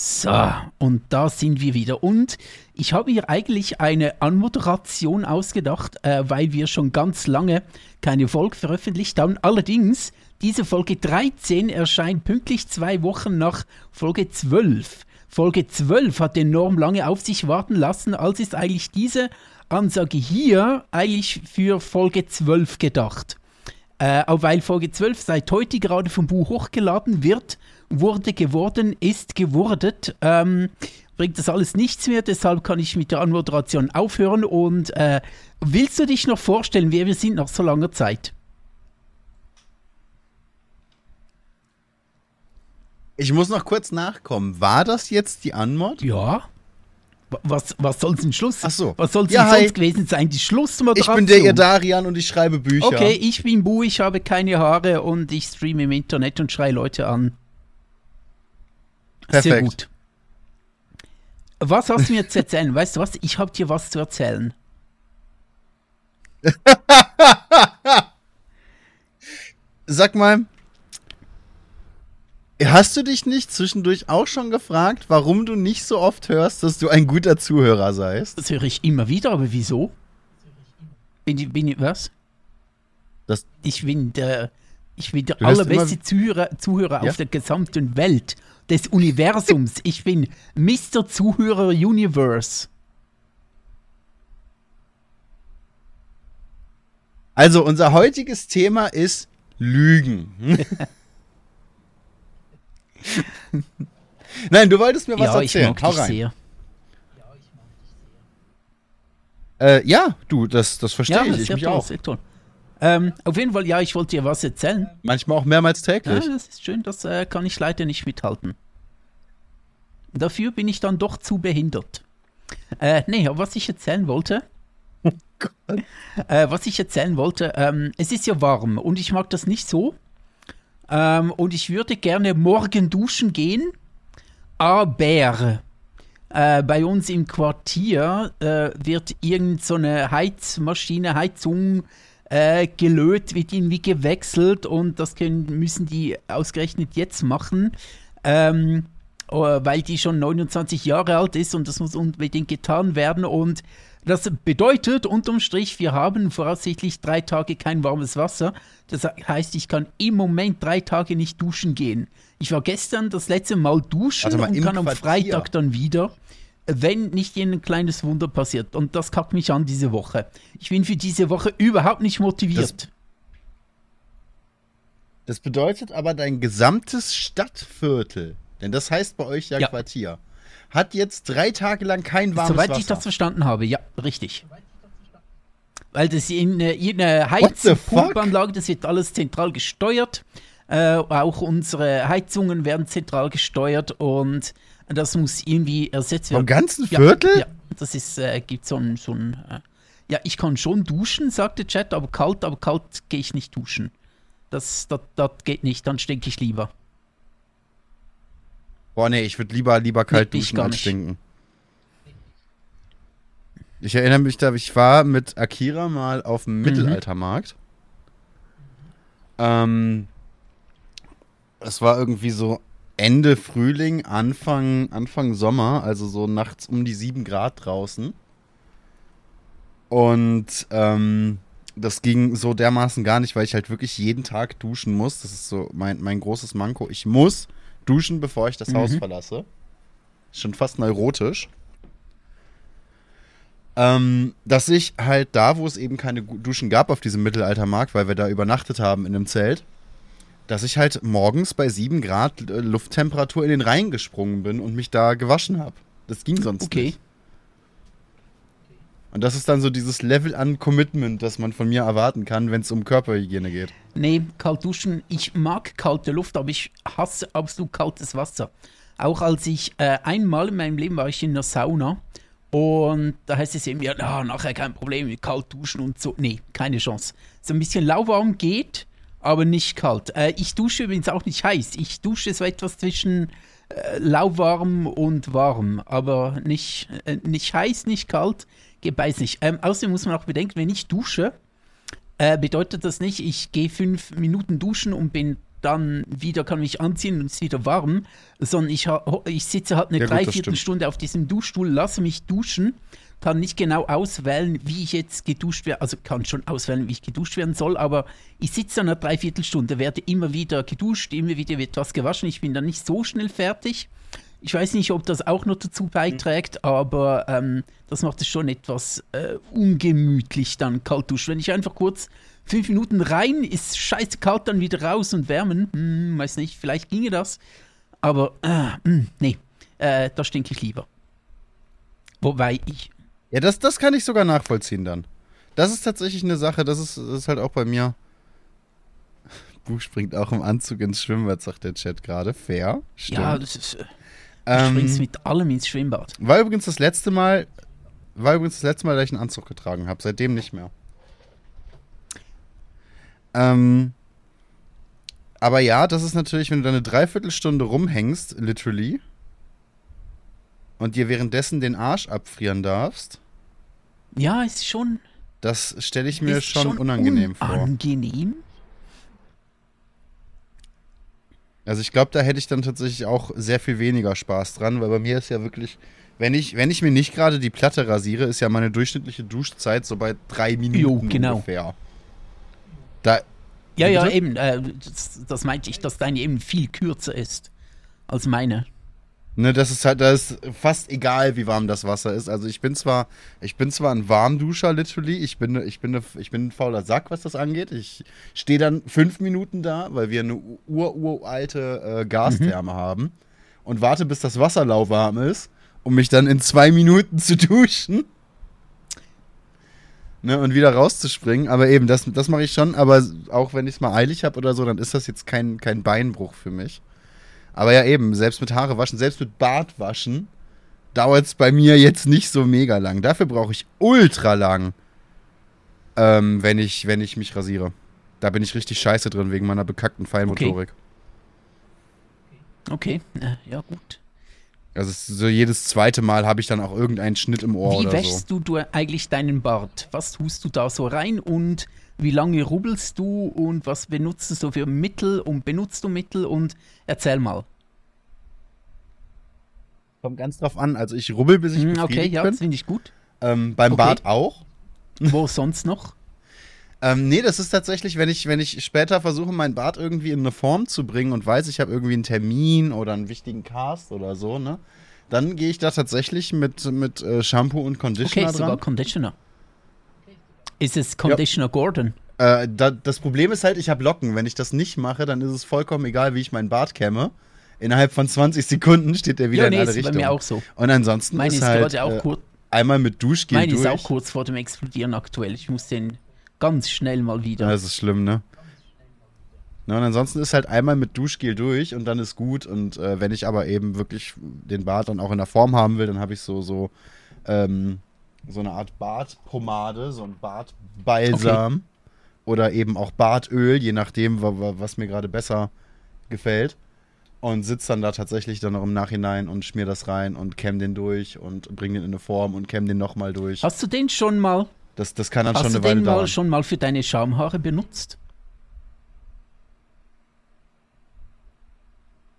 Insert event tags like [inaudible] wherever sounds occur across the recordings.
So, und da sind wir wieder. Und ich habe mir eigentlich eine Anmoderation ausgedacht, äh, weil wir schon ganz lange keine Folge veröffentlicht haben. Allerdings, diese Folge 13 erscheint pünktlich zwei Wochen nach Folge 12. Folge 12 hat enorm lange auf sich warten lassen, als ist eigentlich diese Ansage hier eigentlich für Folge 12 gedacht. Äh, auch weil Folge 12 seit heute gerade vom Buch hochgeladen wird wurde geworden, ist gewurdet. Ähm, bringt das alles nichts mehr, deshalb kann ich mit der Anmoderation aufhören. Und äh, willst du dich noch vorstellen, wer wir sind nach so langer Zeit? Ich muss noch kurz nachkommen. War das jetzt die Anmod? Ja. Was, was soll es denn Schluss? Ach so. Was soll es Ja, denn hi. sonst gewesen sein? Die Schlussmoderation. Ich bin der Irdarian und ich schreibe Bücher. Okay, ich bin Bu, ich habe keine Haare und ich streame im Internet und schreie Leute an. Sehr Perfekt. gut. Was hast du mir zu erzählen? Weißt du was? Ich habe dir was zu erzählen. [laughs] Sag mal, hast du dich nicht zwischendurch auch schon gefragt, warum du nicht so oft hörst, dass du ein guter Zuhörer seist? Das höre ich immer wieder, aber wieso? Bin ich, bin ich was? Das, Ich bin der, ich bin der allerbeste Zuhörer, Zuhörer Ja? auf der gesamten Welt, des Universums. [laughs] ich bin Mr. Zuhörer Universe. also, unser heutiges Thema ist Lügen. [laughs] [laughs] Nein, du wolltest mir was ja, ich erzählen. mag Hau dich sehr. Äh, ja, du, das, das verstehe Ja, ich. Ich mich toll, auch. sehr toll. Ähm, auf jeden Fall, ja, ich wollte dir was erzählen. Manchmal auch mehrmals Ja, täglich. das ist schön, das äh, kann ich leider nicht mithalten. Dafür bin ich dann doch zu behindert. Äh, nee, aber was ich erzählen wollte, [laughs] Gott. äh, was ich erzählen wollte, ähm, es ist ja warm und ich mag das nicht so. Ähm, und ich würde gerne morgen duschen gehen, aber äh, bei uns im Quartier äh, wird irgend so eine Heizmaschine, Heizung äh, gelöt, wird irgendwie gewechselt und das können, müssen die ausgerechnet jetzt machen, ähm, äh, weil die schon 29 Jahre alt ist und das muss unbedingt getan werden und das bedeutet unterm Strich, wir haben voraussichtlich drei Tage kein warmes Wasser. Das heißt, ich kann im Moment drei Tage nicht duschen gehen. Ich war gestern das letzte Mal duschen Warte mal, und kann am Quartier? Freitag dann wieder, wenn nicht ein kleines Wunder passiert. Und das kackt mich an diese Woche. Ich bin für diese Woche überhaupt nicht motiviert. Das bedeutet aber dein gesamtes Stadtviertel, denn das heißt bei euch ja, Ja. Quartier, hat jetzt drei Tage lang kein warmes Soweit Wasser. ich das verstanden habe, ja, richtig. Weil das in, in eine What the fuck? Heizpumpanlage, das wird alles zentral gesteuert. Äh, auch unsere Heizungen werden zentral gesteuert und das muss irgendwie ersetzt werden. Vom ganzen Ja, Viertel? Ja, das ist, äh, gibt so ein, so ein äh, ja, ich kann schon duschen, sagte Chat, aber kalt, aber kalt gehe ich nicht duschen. Das, das, das geht nicht, dann stinke ich lieber. Boah, nee, ich würde lieber, lieber kalt Nee, duschen als stinken. Ich erinnere mich da, ich war mit Akira mal auf Mhm. dem Mittelaltermarkt. Ähm, es war irgendwie so Ende Frühling, Anfang, Anfang Sommer, also so nachts um die 7 Grad draußen. Und ähm, das ging so dermaßen gar nicht, weil ich halt wirklich jeden Tag duschen muss. Das ist so mein, mein großes Manko. Ich muss duschen, bevor ich das Haus Mhm. verlasse. Schon fast neurotisch. Ähm, dass ich halt da, wo es eben keine Duschen gab auf diesem Mittelaltermarkt, weil wir da übernachtet haben in einem Zelt, dass ich halt morgens bei 7 Grad äh, Lufttemperatur in den Rhein gesprungen bin und mich da gewaschen habe. Das ging sonst Okay. nicht. Und das ist dann so dieses Level an Commitment, das man von mir erwarten kann, wenn es um Körperhygiene geht. Nee, kalt duschen. Ich mag kalte Luft, aber ich hasse absolut kaltes Wasser. Auch als ich äh, einmal in meinem Leben war ich in der Sauna und da heißt es eben, ja, na, nachher kein Problem, kalt duschen und so. Nee, keine Chance. So ein bisschen lauwarm geht, aber nicht kalt. Äh, ich dusche übrigens auch nicht heiß. Ich dusche so etwas zwischen äh, lauwarm und warm, aber nicht, äh, nicht heiß, nicht kalt. Beides nicht. Ähm, außerdem muss man auch bedenken, wenn ich dusche, äh, bedeutet das nicht, ich gehe fünf Minuten duschen und bin dann wieder kann mich anziehen und es ist wieder warm, sondern ich, ich sitze halt eine Ja, Dreiviertelstunde auf diesem Duschstuhl, lasse mich duschen, kann nicht genau auswählen, wie ich jetzt geduscht werde, also kann schon auswählen, wie ich geduscht werden soll, aber ich sitze eine Dreiviertelstunde, werde immer wieder geduscht, immer wieder wird was gewaschen, ich bin dann nicht so schnell fertig. Ich weiß nicht, ob das auch noch dazu beiträgt, aber ähm, das macht es schon etwas äh, ungemütlich dann kalt duschen. Wenn ich einfach kurz fünf Minuten rein, ist scheiße kalt, dann wieder raus und wärmen. Hm, weiß nicht, vielleicht ginge das. Aber äh, hm, nee, äh, da stinke ich lieber. Wobei ich. Ja, das, das kann ich sogar nachvollziehen dann. Das ist tatsächlich eine Sache, das ist, das ist halt auch bei mir. Buch springt auch im Anzug ins Schwimmbad, sagt der Chat gerade. Fair. Stimmt. Ja, das ist. Äh, du springst ähm, mit allem ins Schwimmbad. war übrigens das letzte Mal, war übrigens das letzte Mal, dass ich einen Anzug getragen habe. Seitdem nicht mehr. Ähm, aber ja, das ist natürlich, wenn du da eine Dreiviertelstunde rumhängst, literally, und dir währenddessen den Arsch abfrieren darfst, Ja, ist schon. das stelle ich mir ist schon, unangenehm vor. Unangenehm? Also ich glaube, da hätte ich dann tatsächlich auch sehr viel weniger Spaß dran, weil bei mir ist ja wirklich, wenn ich, wenn ich mir nicht gerade die Platte rasiere, ist ja meine durchschnittliche Duschzeit so bei drei Minuten Jo, genau. ungefähr. Da, Ja, Wie ja, bitte? eben. Äh, das, das meinte ich, dass deine eben viel kürzer ist als meine. Ne, das ist halt, da ist fast egal, wie warm das Wasser ist. Also ich bin zwar, ich bin zwar ein Warmduscher, literally. Ich bin, ich bin, ich bin ein fauler Sack, was das angeht. Ich stehe dann fünf Minuten da, weil wir eine ur-uralte äh, Gastherme haben und warte, bis das Wasser lauwarm ist, um mich dann in zwei Minuten zu [laughs] duschen. Ne, und wieder rauszuspringen. Aber eben, das, das mache ich schon. Aber auch wenn ich es mal eilig habe oder so, dann ist das jetzt kein, kein Beinbruch für mich. Aber ja, eben, selbst mit Haare waschen, selbst mit Bart waschen, dauert es bei mir jetzt nicht so mega lang. Dafür brauche ich ultra lang, ähm, wenn, ich, wenn ich mich rasiere. Da bin ich richtig scheiße drin wegen meiner bekackten Feinmotorik. Okay, äh, ja gut. Also so jedes zweite Mal habe ich dann auch irgendeinen Schnitt im Ohr Wie oder so. wäschst du, du eigentlich deinen Bart? Was tust du da so rein und wie lange rubbelst du und was benutzt du so für Mittel und benutzt du Mittel und erzähl mal. Kommt ganz drauf an. Also ich rubbel, bis ich befriedigt Okay, ja, bin. das finde ich gut. Ähm, beim Okay. Bart auch. Wo sonst noch? Ähm, nee, das ist tatsächlich, wenn ich, wenn ich später versuche, meinen Bart irgendwie in eine Form zu bringen und weiß, ich habe irgendwie einen Termin oder einen wichtigen Cast oder so, ne? Dann gehe ich da tatsächlich mit, mit äh, Shampoo und Okay, Conditioner sogar dran. Conditioner. Ist es Conditioner Gordon? Äh, da, das Problem ist halt, ich habe Locken. Wenn ich das nicht mache, dann ist es vollkommen egal, wie ich meinen Bart kämme. Innerhalb von 20 Sekunden steht der wieder Ja, in nee, alle ist bei Richtungen. mir auch so. Und ansonsten Meine ist ist halt gerade auch äh, kurz. einmal mit Duschgel Meine ist durch. auch kurz vor dem Explodieren aktuell. Ich muss den ganz schnell mal wieder. Ja, das ist schlimm, ne? Na, und ansonsten ist halt einmal mit Duschgel durch und dann ist gut. Und äh, wenn ich aber eben wirklich den Bart dann auch in der Form haben will, dann habe ich so, so, ähm, so eine Art Bartpomade, so ein Bartbalsam oder eben auch Bartöl, je nachdem, wa- wa- was mir gerade besser gefällt. Und sitze dann da tatsächlich dann noch im Nachhinein und schmier das rein und kämm den durch und bring den in eine Form und kämm den nochmal durch. Hast du den schon mal? Das, das kann dann Hast schon du eine Weile den mal dauern. schon mal für deine Schamhaare benutzt?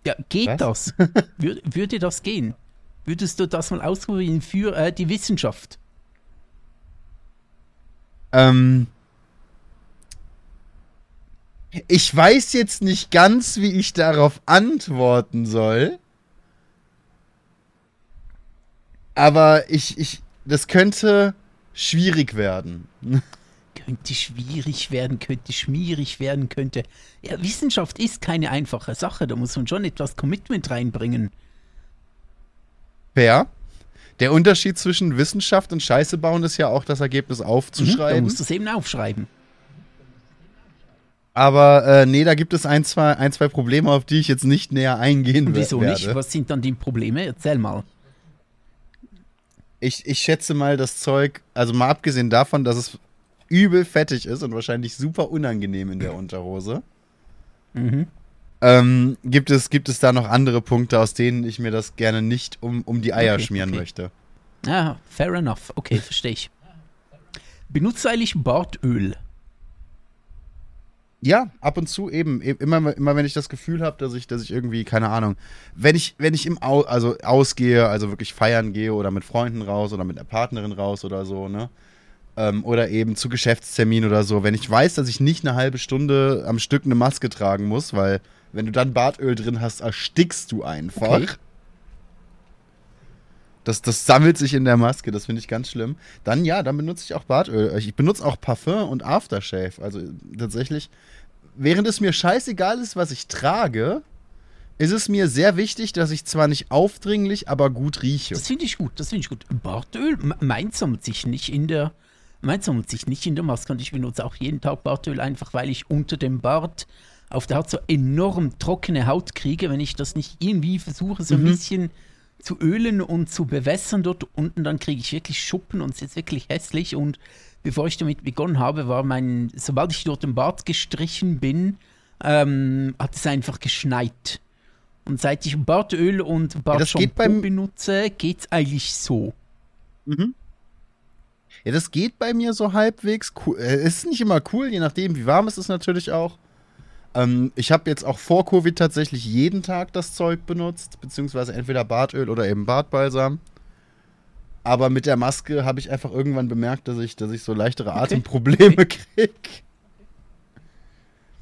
Ja, geht das? [laughs] Wür würde das gehen? Würdest du das mal ausprobieren für äh, die Wissenschaft? Ähm, ich weiß jetzt nicht ganz, wie ich darauf antworten soll. Aber ich, ich, das könnte schwierig werden. [laughs] Könnte schwierig werden, könnte schmierig werden, könnte. Ja, Wissenschaft ist keine einfache Sache. Da muss man schon etwas Commitment reinbringen. Fair. Der Unterschied zwischen Wissenschaft und Scheiße bauen ist ja auch das Ergebnis Mhm, aufzuschreiben. musst du es eben aufschreiben. Aber äh, nee, da gibt es ein zwei, ein, zwei Probleme, auf die ich jetzt nicht näher eingehen we- wieso werde. nicht? Was sind dann die Probleme? Erzähl mal. Ich, ich schätze mal, das Zeug, also mal abgesehen davon, dass es übel fettig ist und wahrscheinlich super unangenehm in der [clears throat] Unterhose, Mhm. Ähm, gibt, es, gibt es da noch andere Punkte, aus denen ich mir das gerne nicht um, um die Eier Okay, schmieren okay. möchte. Ah, fair enough. Okay, verstehe ich. Benutzt du eigentlich Bartöl? Ja, ab und zu eben. E- Immer, immer wenn ich das Gefühl habe, dass ich, dass ich irgendwie, keine Ahnung, wenn ich, wenn ich im Au also ausgehe, also wirklich feiern gehe oder mit Freunden raus oder mit einer Partnerin raus oder so, ne? Ähm, oder eben zu Geschäftstermin oder so, wenn ich weiß, dass ich nicht eine halbe Stunde am Stück eine Maske tragen muss, weil wenn du dann Bartöl drin hast, erstickst du einfach. Okay. Das, das sammelt sich in der Maske, das finde ich ganz schlimm. Dann ja, dann benutze ich auch Bartöl. Ich benutze auch Parfum und Aftershave. Also tatsächlich, während es mir scheißegal ist, was ich trage, ist es mir sehr wichtig, dass ich zwar nicht aufdringlich, aber gut rieche. Das finde ich gut, das finde ich gut. Bartöl, meins sammelt sich nicht in der, meins sammelt sich nicht in der Maske und ich benutze auch jeden Tag Bartöl, einfach weil ich unter dem Bart auf der Haut so enorm trockene Haut kriege, wenn ich das nicht irgendwie versuche, so ein bisschen zu ölen und zu bewässern dort unten, dann kriege ich wirklich Schuppen und es ist wirklich hässlich und bevor ich damit begonnen habe, war mein, sobald ich durch den Bart gestrichen bin, ähm, hat es einfach geschneit. Und seit ich Bartöl und das geht Bartshampoo beim- benutze, geht's eigentlich so. Ja, das geht bei mir so halbwegs. Cool. Äh, Es ist nicht immer cool, je nachdem, wie warm es ist natürlich auch. Ähm, ich habe jetzt auch vor Covid tatsächlich jeden Tag das Zeug benutzt, beziehungsweise entweder Bartöl oder eben Bartbalsam. Aber mit der Maske habe ich einfach irgendwann bemerkt, dass ich, dass ich so leichtere Atemprobleme [laughs] kriege.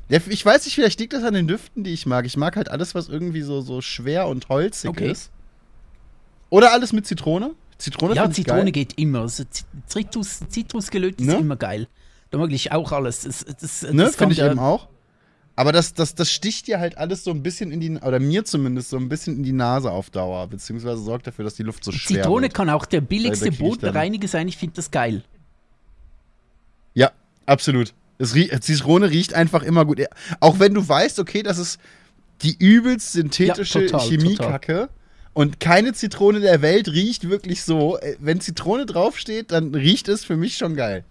Ja, ich weiß nicht, vielleicht liegt das an den Düften, die ich mag. Ich mag halt alles, was irgendwie so, so schwer und holzig Okay. ist. Oder alles mit Zitrone. Zitrone ja, Zitrone geil. geht immer. Also Zitrus, Zitrusgelöt ist Ne? immer geil. Da mag ich auch alles. Das, das, Ne, das finde ich eben auch. Aber das, das, das sticht dir halt alles so ein bisschen in die, oder mir zumindest so ein bisschen in die Nase auf Dauer, beziehungsweise sorgt dafür, dass die Luft so schwer Zitrone wird. kann auch der billigste Bodenreiniger sein. Ich finde das geil. Ja, absolut. Es Zitrone riecht einfach immer gut. Auch wenn du weißt, okay, das ist die übelst synthetische Ja, Chemiekacke und keine Zitrone der Welt riecht wirklich so. Äh, Wenn Zitrone draufsteht, dann riecht es für mich schon geil.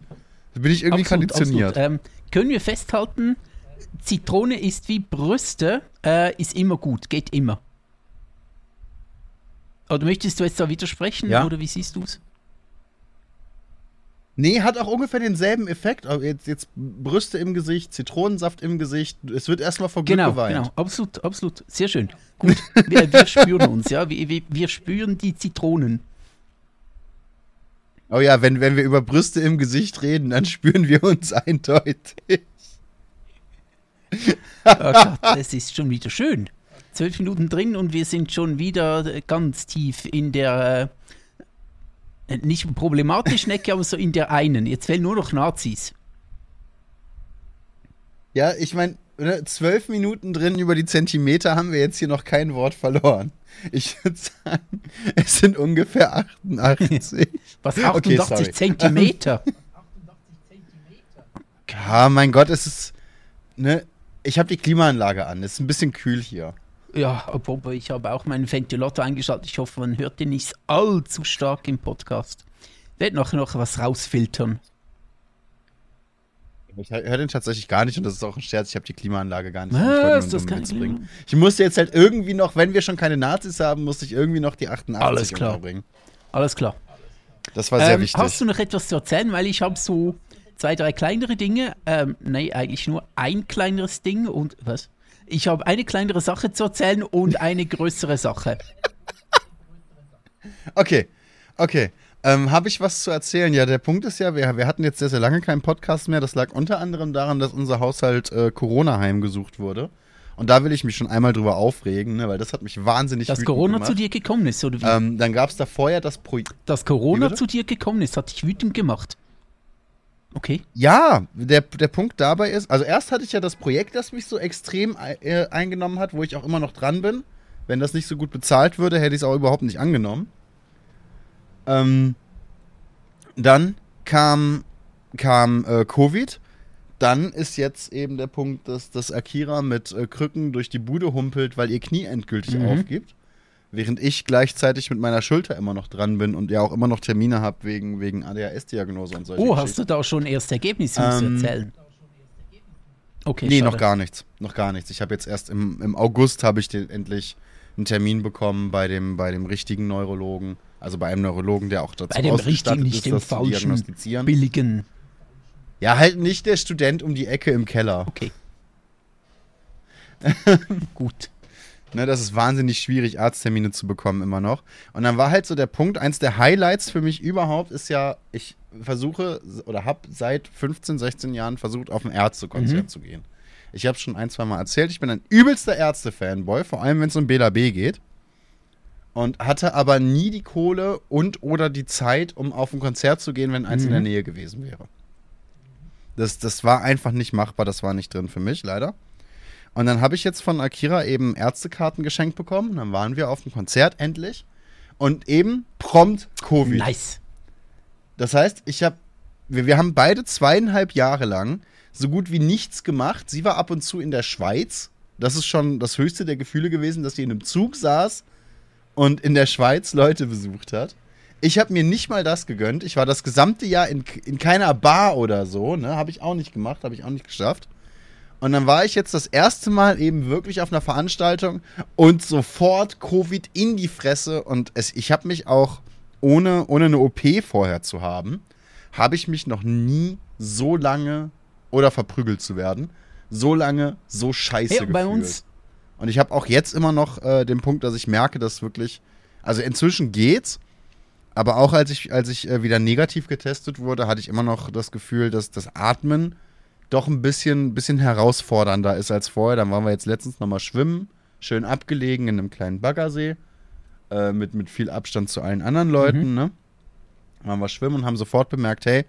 Da bin ich irgendwie Absolut, konditioniert. absolut. Ähm, können wir festhalten, Zitrone ist wie Brüste, äh, ist immer gut, geht immer. Oder möchtest du jetzt da widersprechen Ja. oder wie siehst du es? Nee, hat auch ungefähr denselben Effekt. Jetzt, jetzt Brüste im Gesicht, Zitronensaft im Gesicht. Es wird erstmal vor Glück Genau, geweint. genau, absolut, absolut, sehr schön. Gut, wir, wir spüren uns, ja, wir, wir, wir spüren die Zitronen. Oh ja, wenn, wenn wir über Brüste im Gesicht reden, dann spüren wir uns [laughs] eindeutig. Oh das ist schon wieder schön. Zwölf Minuten drin und wir sind schon wieder ganz tief in der, äh, nicht problematischen Ecke, aber so in der einen. Jetzt fehlen nur noch Nazis. Ja, ich meine, zwölf Minuten drin über die Zentimeter haben wir jetzt hier noch kein Wort verloren. Ich würde sagen, es sind ungefähr 88. [laughs] Was, Okay, 88 sorry. Zentimeter? [laughs] Ja, mein Gott, es ist. Ne, ich habe die Klimaanlage an. Es ist ein bisschen kühl hier. ja, aber ich habe auch meinen Ventilator eingeschaltet. Ich hoffe, man hört den nicht allzu stark im Podcast. Ich werde noch, noch was rausfiltern. Ich höre den tatsächlich gar nicht und das ist auch ein Scherz. Ich habe die Klimaanlage gar nicht. Was? Ich Das kann bringen. Ich musste jetzt halt irgendwie noch, wenn wir schon keine Nazis haben, musste ich irgendwie noch die 88 Alles klar. Alles klar. Das war sehr Ähm, wichtig. Hast du noch etwas zu erzählen? Weil ich habe so zwei, drei kleinere Dinge. Ähm, nee, eigentlich nur ein kleineres Ding und was? Ich habe eine kleinere Sache zu erzählen und [laughs] eine größere Sache. Okay, okay. Ähm, Habe ich was zu erzählen? Ja, der Punkt ist ja, wir, wir hatten jetzt sehr, sehr lange keinen Podcast mehr. Das lag unter anderem daran, dass unser Haushalt äh, Corona heimgesucht wurde. Und da will ich mich schon einmal drüber aufregen, ne, weil das hat mich wahnsinnig Dass Corona gemacht. zu dir gekommen ist, oder wie? Ähm, dann gab es da vorher das Projekt. Dass Corona zu dir gekommen ist, hat dich wütend gemacht. Okay. Ja, der, der Punkt dabei ist, also erst hatte ich ja das Projekt, das mich so extrem äh, eingenommen hat, wo ich auch immer noch dran bin. Wenn das nicht so gut bezahlt würde, hätte ich es auch überhaupt nicht angenommen. Ähm, dann kam, kam äh, Covid. Dann ist jetzt eben der Punkt, dass, dass Akira mit äh, Krücken durch die Bude humpelt, weil ihr Knie endgültig Mhm. aufgibt. Während ich gleichzeitig mit meiner Schulter immer noch dran bin und ja auch immer noch Termine habe wegen, wegen ADHS-Diagnose und solche Oh, hast du da schon erste Ergebnisse um zu Ähm, erzählen? Okay, Nee, schade. noch gar nichts. Noch gar nichts. Ich habe jetzt erst im, im August habe ich den, endlich einen Termin bekommen bei dem, bei dem richtigen Neurologen. Also bei einem Neurologen, der auch dazu Bei dem richtigen, nicht ist, dem das zu falschen, diagnostizieren. billigen. Ja, halt nicht der Student um die Ecke im Keller. Okay. [laughs] Gut. Ne, das ist wahnsinnig schwierig, Arzttermine zu bekommen immer noch. Und dann war halt so der Punkt, eins der Highlights für mich überhaupt ist ja, ich versuche oder habe seit 15, 16 Jahren versucht, auf ein Ärztekonzert Mhm. zu gehen. Ich habe schon ein, zwei Mal erzählt, ich bin ein übelster Ärzte-Fanboy, vor allem wenn es um BLAB geht. Und hatte aber nie die Kohle und oder die Zeit, um auf ein Konzert zu gehen, wenn eins in Mhm. der Nähe gewesen wäre. Das, das war einfach nicht machbar, das war nicht drin für mich, leider. Und dann habe ich jetzt von Akira eben Ärztekarten geschenkt bekommen. Dann waren wir auf dem Konzert endlich. Und eben prompt Covid. Nice. Das heißt, ich habe, wir, wir haben beide zweieinhalb Jahre lang so gut wie nichts gemacht. Sie war ab und zu in der Schweiz. Das ist schon das höchste der Gefühle gewesen, dass sie in einem Zug saß und in der Schweiz Leute besucht hat. Ich habe mir nicht mal das gegönnt. Ich war das gesamte Jahr in, in keiner Bar oder so. Ne? Habe ich auch nicht gemacht, habe ich auch nicht geschafft. Und dann war ich jetzt das erste Mal eben wirklich auf einer Veranstaltung und sofort Covid in die Fresse. Und es, ich habe mich auch, ohne, ohne eine OP vorher zu haben, habe ich mich noch nie so lange oder verprügelt zu werden, so lange so scheiße gefühlt. bei uns, Und ich habe auch jetzt immer noch äh, den Punkt, dass ich merke, dass wirklich, also inzwischen geht's, aber auch als ich, als ich äh, wieder negativ getestet wurde, hatte ich immer noch das Gefühl, dass das Atmen doch ein bisschen, bisschen herausfordernder ist als vorher. Dann waren wir jetzt letztens nochmal schwimmen, schön abgelegen in einem kleinen Baggersee, äh, mit, mit viel Abstand zu allen anderen Leuten, ne? Waren wir schwimmen und haben sofort bemerkt, hey,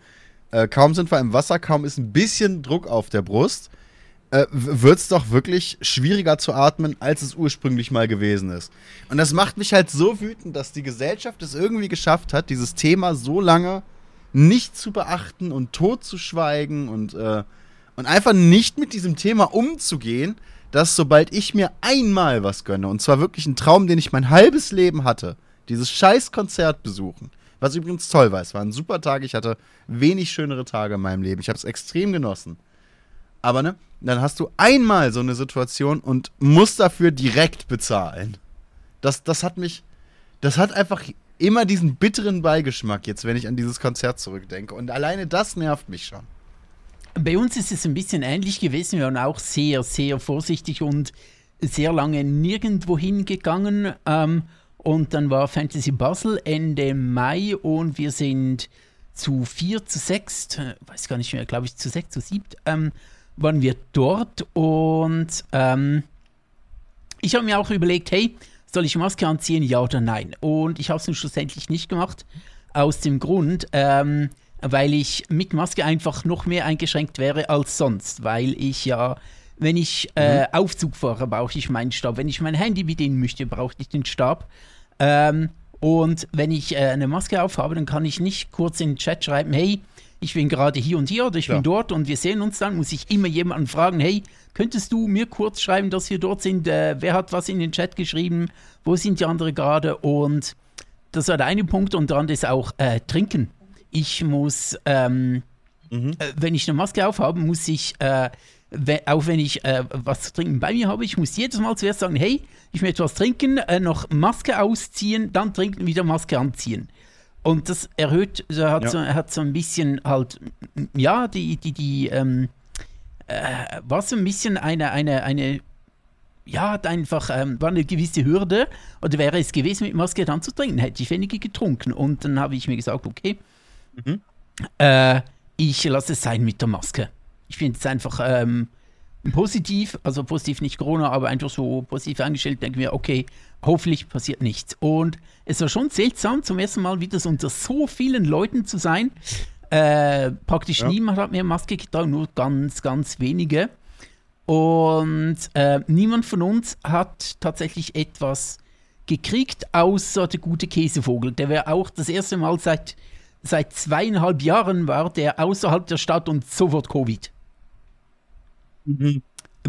äh, kaum sind wir im Wasser, kaum ist ein bisschen Druck auf der Brust, äh, wird es doch wirklich schwieriger zu atmen, als es ursprünglich mal gewesen ist. Und das macht mich halt so wütend, dass die Gesellschaft es irgendwie geschafft hat, dieses Thema so lange nicht zu beachten und totzuschweigen und, äh, und einfach nicht mit diesem Thema umzugehen, dass sobald ich mir einmal was gönne, und zwar wirklich ein Traum, den ich mein halbes Leben hatte, dieses scheiß Konzert besuchen, was übrigens toll war, es war ein super Tag, ich hatte wenig schönere Tage in meinem Leben, ich habe es extrem genossen. Aber ne, dann hast du einmal so eine Situation und musst dafür direkt bezahlen. Das, das hat mich, das hat einfach immer diesen bitteren Beigeschmack jetzt, wenn ich an dieses Konzert zurückdenke. Und alleine das nervt mich schon. Bei uns ist es ein bisschen ähnlich gewesen. Wir waren auch sehr, sehr vorsichtig und sehr lange nirgendwo hingegangen. Ähm, und dann war Fantasy Basel Ende Mai und wir sind zu vier, zu sechs, äh, weiß gar nicht mehr, glaube ich zu sechs, zu siebt, ähm, waren wir dort und ähm, ich habe mir auch überlegt, hey, soll ich Maske anziehen, ja oder nein? Und ich habe es dann schlussendlich nicht gemacht, aus dem Grund, ähm, weil ich mit Maske einfach noch mehr eingeschränkt wäre als sonst, weil ich ja, wenn ich äh, Aufzug fahre, brauche ich meinen Stab. Wenn ich mein Handy bedienen möchte, brauche ich den Stab. Ähm, und wenn ich äh, eine Maske aufhabe, dann kann ich nicht kurz in den Chat schreiben, hey, ich bin gerade hier und hier oder ich Klar. bin dort und wir sehen uns dann, muss ich immer jemanden fragen, hey, könntest du mir kurz schreiben, dass wir dort sind? Äh, wer hat was in den Chat geschrieben? Wo sind die anderen gerade? Und das war der eine Punkt und andere ist auch äh, trinken. Ich muss, ähm, äh, wenn ich eine Maske aufhabe, muss ich, äh, we auch wenn ich äh, was zu trinken bei mir habe, ich muss jedes Mal zuerst sagen, hey, ich möchte was trinken, äh, noch Maske ausziehen, dann trinken, wieder Maske anziehen. Und das erhöht, er hat, Ja. so, hat so ein bisschen halt, ja, die, die, die, ähm, äh, war so ein bisschen eine, eine, eine, ja, hat einfach, ähm, war eine gewisse Hürde, oder wäre es gewesen, mit Maske dann zu trinken, hätte ich weniger getrunken. Und dann habe ich mir gesagt, okay, äh, ich lasse es sein mit der Maske. Ich bin jetzt einfach ähm, positiv, also positiv nicht Corona, aber einfach so positiv eingestellt, denke mir, okay, hoffentlich passiert nichts. Und es war schon seltsam, zum ersten Mal wieder so unter so vielen Leuten zu sein. Äh, praktisch Ja. niemand hat mehr Maske getragen, nur ganz, ganz wenige. Und äh, niemand von uns hat tatsächlich etwas gekriegt, außer der gute Käsevogel. Der wäre auch das erste Mal seit, seit zweieinhalb Jahren war der außerhalb der Stadt und sofort Covid.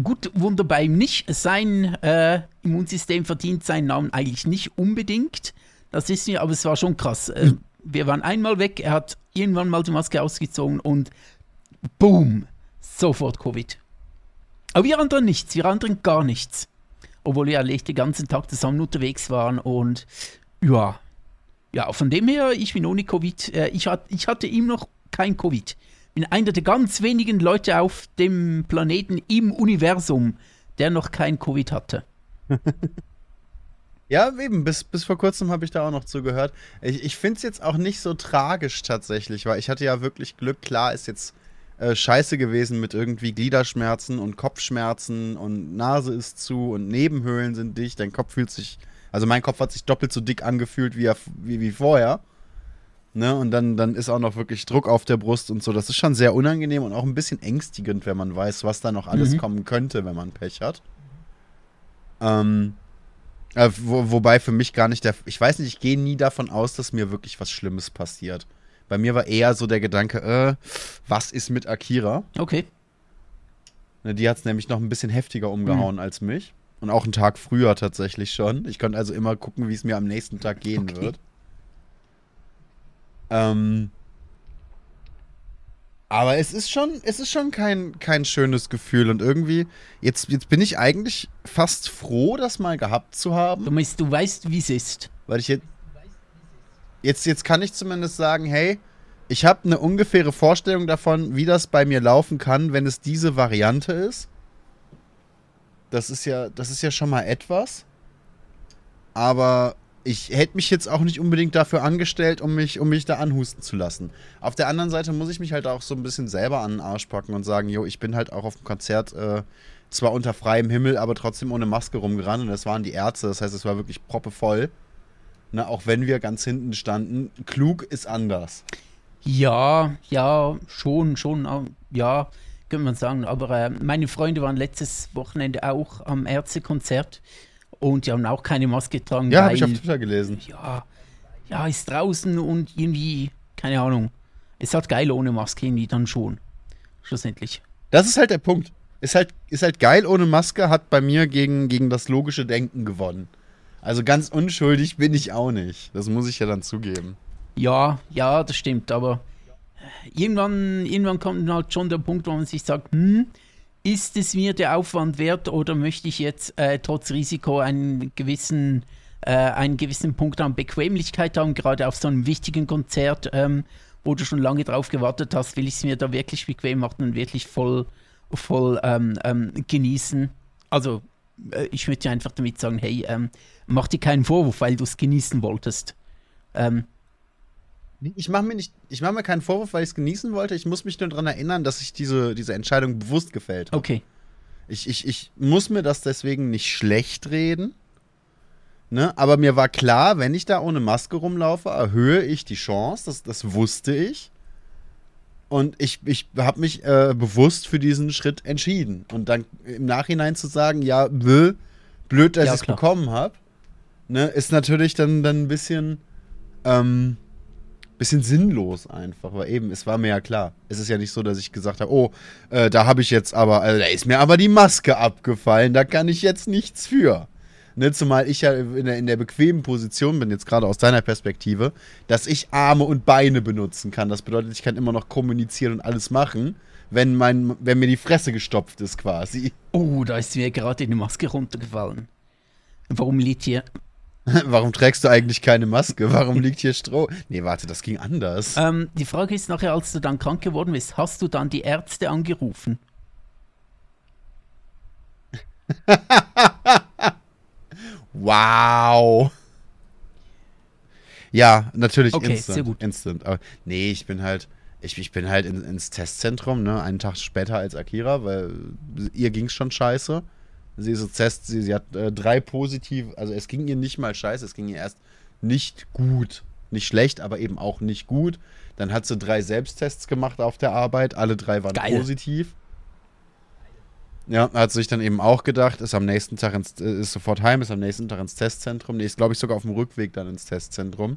Gut, Wunder bei ihm nicht. Sein äh, Immunsystem verdient seinen Namen eigentlich nicht unbedingt. Das wissen wir, aber es war schon krass. Äh, wir waren einmal weg, er hat irgendwann mal die Maske ausgezogen und boom, sofort Covid. Aber wir anderen nichts, wir anderen gar nichts. Obwohl wir eigentlich den ganzen Tag zusammen unterwegs waren und ja. Ja, von dem her, ich bin ohne Covid. Äh, ich, hat, ich hatte ihm noch kein Covid. Bin einer der ganz wenigen Leute auf dem Planeten im Universum, der noch kein Covid hatte. [laughs] Ja, eben, bis, bis vor kurzem habe ich da auch noch zugehört. Ich, ich finde es jetzt auch nicht so tragisch tatsächlich, weil ich hatte ja wirklich Glück. Klar ist jetzt äh, scheiße gewesen mit irgendwie Gliederschmerzen und Kopfschmerzen und Nase ist zu und Nebenhöhlen sind dicht. Dein Kopf fühlt sich, also mein Kopf hat sich doppelt so dick angefühlt wie, er, wie, wie vorher. Ne? Und dann, dann ist auch noch wirklich Druck auf der Brust und so. Das ist schon sehr unangenehm und auch ein bisschen ängstigend, wenn man weiß, was da noch alles Mhm. kommen könnte, wenn man Pech hat. Ähm, äh, wo, wobei für mich gar nicht der. Ich weiß nicht, ich gehe nie davon aus, dass mir wirklich was Schlimmes passiert. Bei mir war eher so der Gedanke, äh, was ist mit Akira? Okay. Ne, die hat es nämlich noch ein bisschen heftiger umgehauen Mhm. als mich. Und auch einen Tag früher tatsächlich schon. Ich konnte also immer gucken, wie es mir am nächsten Tag gehen Okay. wird. Ähm, aber es ist schon, es ist schon kein, kein schönes Gefühl. Und irgendwie, jetzt, jetzt bin ich eigentlich fast froh, das mal gehabt zu haben. Du meinst, du weißt, wie es ist. Weil ich jetzt. Jetzt, jetzt kann ich zumindest sagen, hey, ich habe eine ungefähre Vorstellung davon, wie das bei mir laufen kann, wenn es diese Variante ist. Das ist ja, das ist ja schon mal etwas. Aber ich hätte mich jetzt auch nicht unbedingt dafür angestellt, um mich, um mich da anhusten zu lassen. Auf der anderen Seite muss ich mich halt auch so ein bisschen selber an den Arsch packen und sagen, jo, ich bin halt auch auf dem Konzert äh, zwar unter freiem Himmel, aber trotzdem ohne Maske rumgerannt und es waren die Ärzte, das heißt, es war wirklich proppevoll. Ne, auch wenn wir ganz hinten standen, klug ist anders. Ja, ja, schon, schon, ja, könnte man sagen. Aber äh, meine Freunde waren letztes Wochenende auch am Ärztekonzert und die haben auch keine Maske getragen. Ja, habe ich auf Twitter gelesen. ja, ja, ist draußen und irgendwie, keine Ahnung. Es hat geil ohne Maske irgendwie dann schon. Schlussendlich. Das ist halt der Punkt. Ist halt, ist halt geil ohne Maske, hat bei mir gegen, gegen das logische Denken gewonnen. Also ganz unschuldig bin ich auch nicht. Das muss ich ja dann zugeben. Ja, ja, das stimmt, aber irgendwann, irgendwann kommt halt schon der Punkt, wo man sich sagt, hm, ist es mir der Aufwand wert oder möchte ich jetzt äh, trotz Risiko einen gewissen, äh, einen gewissen Punkt an Bequemlichkeit haben, gerade auf so einem wichtigen Konzert, ähm, wo du schon lange drauf gewartet hast, will ich es mir da wirklich bequem machen und wirklich voll, voll ähm, ähm, genießen. Also äh, ich würde dir einfach damit sagen, hey, ähm, mach dir keinen Vorwurf, weil du es genießen wolltest. Ich mache mir, nicht- ich mach mir keinen Vorwurf, weil ich es genießen wollte. Ich muss mich nur daran erinnern, dass ich diese, diese Entscheidung bewusst gefällt habe. okay. Ich, ich, ich muss mir das deswegen nicht schlecht reden. Ne? Aber mir war klar, wenn ich da ohne Maske rumlaufe, erhöhe ich die Chance. Das, das wusste ich. Und ich, ich habe mich äh, bewusst für diesen Schritt entschieden. Und dann im Nachhinein zu sagen, ja, bö, blöd, dass Ja, ich es bekommen habe, ne, ist natürlich dann, dann ein bisschen, ähm, bisschen sinnlos einfach. Weil eben, es war mir ja klar. Es ist ja nicht so, dass ich gesagt habe, oh, äh, da habe ich jetzt aber, äh, da ist mir aber die Maske abgefallen, da kann ich jetzt nichts für. Ne, zumal ich ja in der, in der bequemen Position bin, jetzt gerade aus deiner Perspektive, dass ich Arme und Beine benutzen kann. Das bedeutet, ich kann immer noch kommunizieren und alles machen, wenn, mein, wenn mir die Fresse gestopft ist quasi. Oh, da ist mir gerade eine Maske runtergefallen. Warum liegt hier? [laughs] Warum trägst du eigentlich keine Maske? Warum liegt hier Stroh? Nee, warte, das ging anders. Ähm, die Frage ist nachher, als du dann krank geworden bist, hast du dann die Ärzte angerufen? [laughs] Wow. Ja, natürlich Okay, instant. sehr gut. Instant. Aber nee, ich bin halt, ich, ich bin halt in, ins Testzentrum, ne, einen Tag später als Akira, weil ihr ging's schon scheiße. Sie ist Test, sie, sie hat äh, drei positiv, also es ging ihr nicht mal scheiße, es ging ihr erst nicht gut. Nicht schlecht, aber eben auch nicht gut. Dann hat sie drei Selbsttests gemacht auf der Arbeit, alle drei waren Geil. positiv. Ja, hat sich dann eben auch gedacht, ist am nächsten Tag ins, äh, ist sofort heim, ist am nächsten Tag ins Testzentrum. Nee, ist glaube ich sogar auf dem Rückweg dann ins Testzentrum.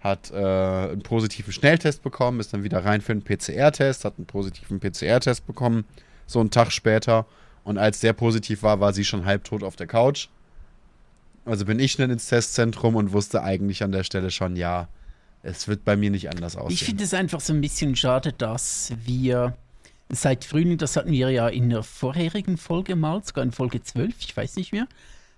Hat äh, einen positiven Schnelltest bekommen, ist dann wieder rein für einen PCR-Test, hat einen positiven PCR-Test bekommen, so einen Tag später. Und als der positiv war, war sie schon halbtot auf der Couch. Also bin ich schnell ins Testzentrum und wusste eigentlich an der Stelle schon, ja, es wird bei mir nicht anders aussehen. Ich finde es einfach so ein bisschen schade, dass wir seit Frühling, das hatten wir ja in der vorherigen Folge mal, sogar in Folge 12, ich weiß nicht mehr,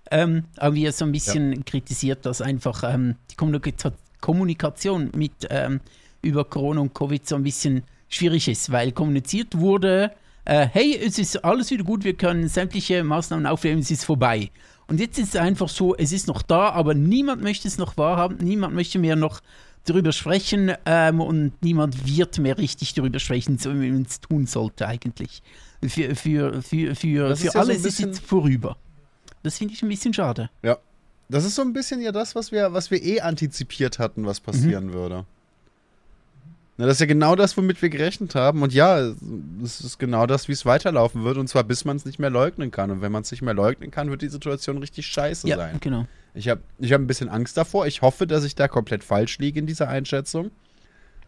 ähm, haben wir so ein bisschen kritisiert, dass einfach ähm, die Kommunika Kommunikation mit ähm, über Corona und Covid so ein bisschen schwierig ist, weil kommuniziert wurde, äh, hey, es ist alles wieder gut, wir können sämtliche Maßnahmen aufnehmen, es ist vorbei. Und jetzt ist es einfach so, es ist noch da, aber niemand möchte es noch wahrhaben, niemand möchte mehr noch darüber sprechen ähm, und niemand wird mehr richtig darüber sprechen, so wie man es tun sollte eigentlich. Für, für, für, für, Das ist für ja so ist jetzt vorüber. Das finde ich ein bisschen schade. Ja. Das ist so ein bisschen ja das, was wir, was wir eh antizipiert hatten, was passieren würde. Na, das ist ja genau das, womit wir gerechnet haben. Und ja, es ist genau das, wie es weiterlaufen wird. Und zwar bis man es nicht mehr leugnen kann. Und wenn man es nicht mehr leugnen kann, wird die Situation richtig scheiße Ja, sein. genau. Ich habe ich hab ein bisschen Angst davor. Ich hoffe, dass ich da komplett falsch liege in dieser Einschätzung.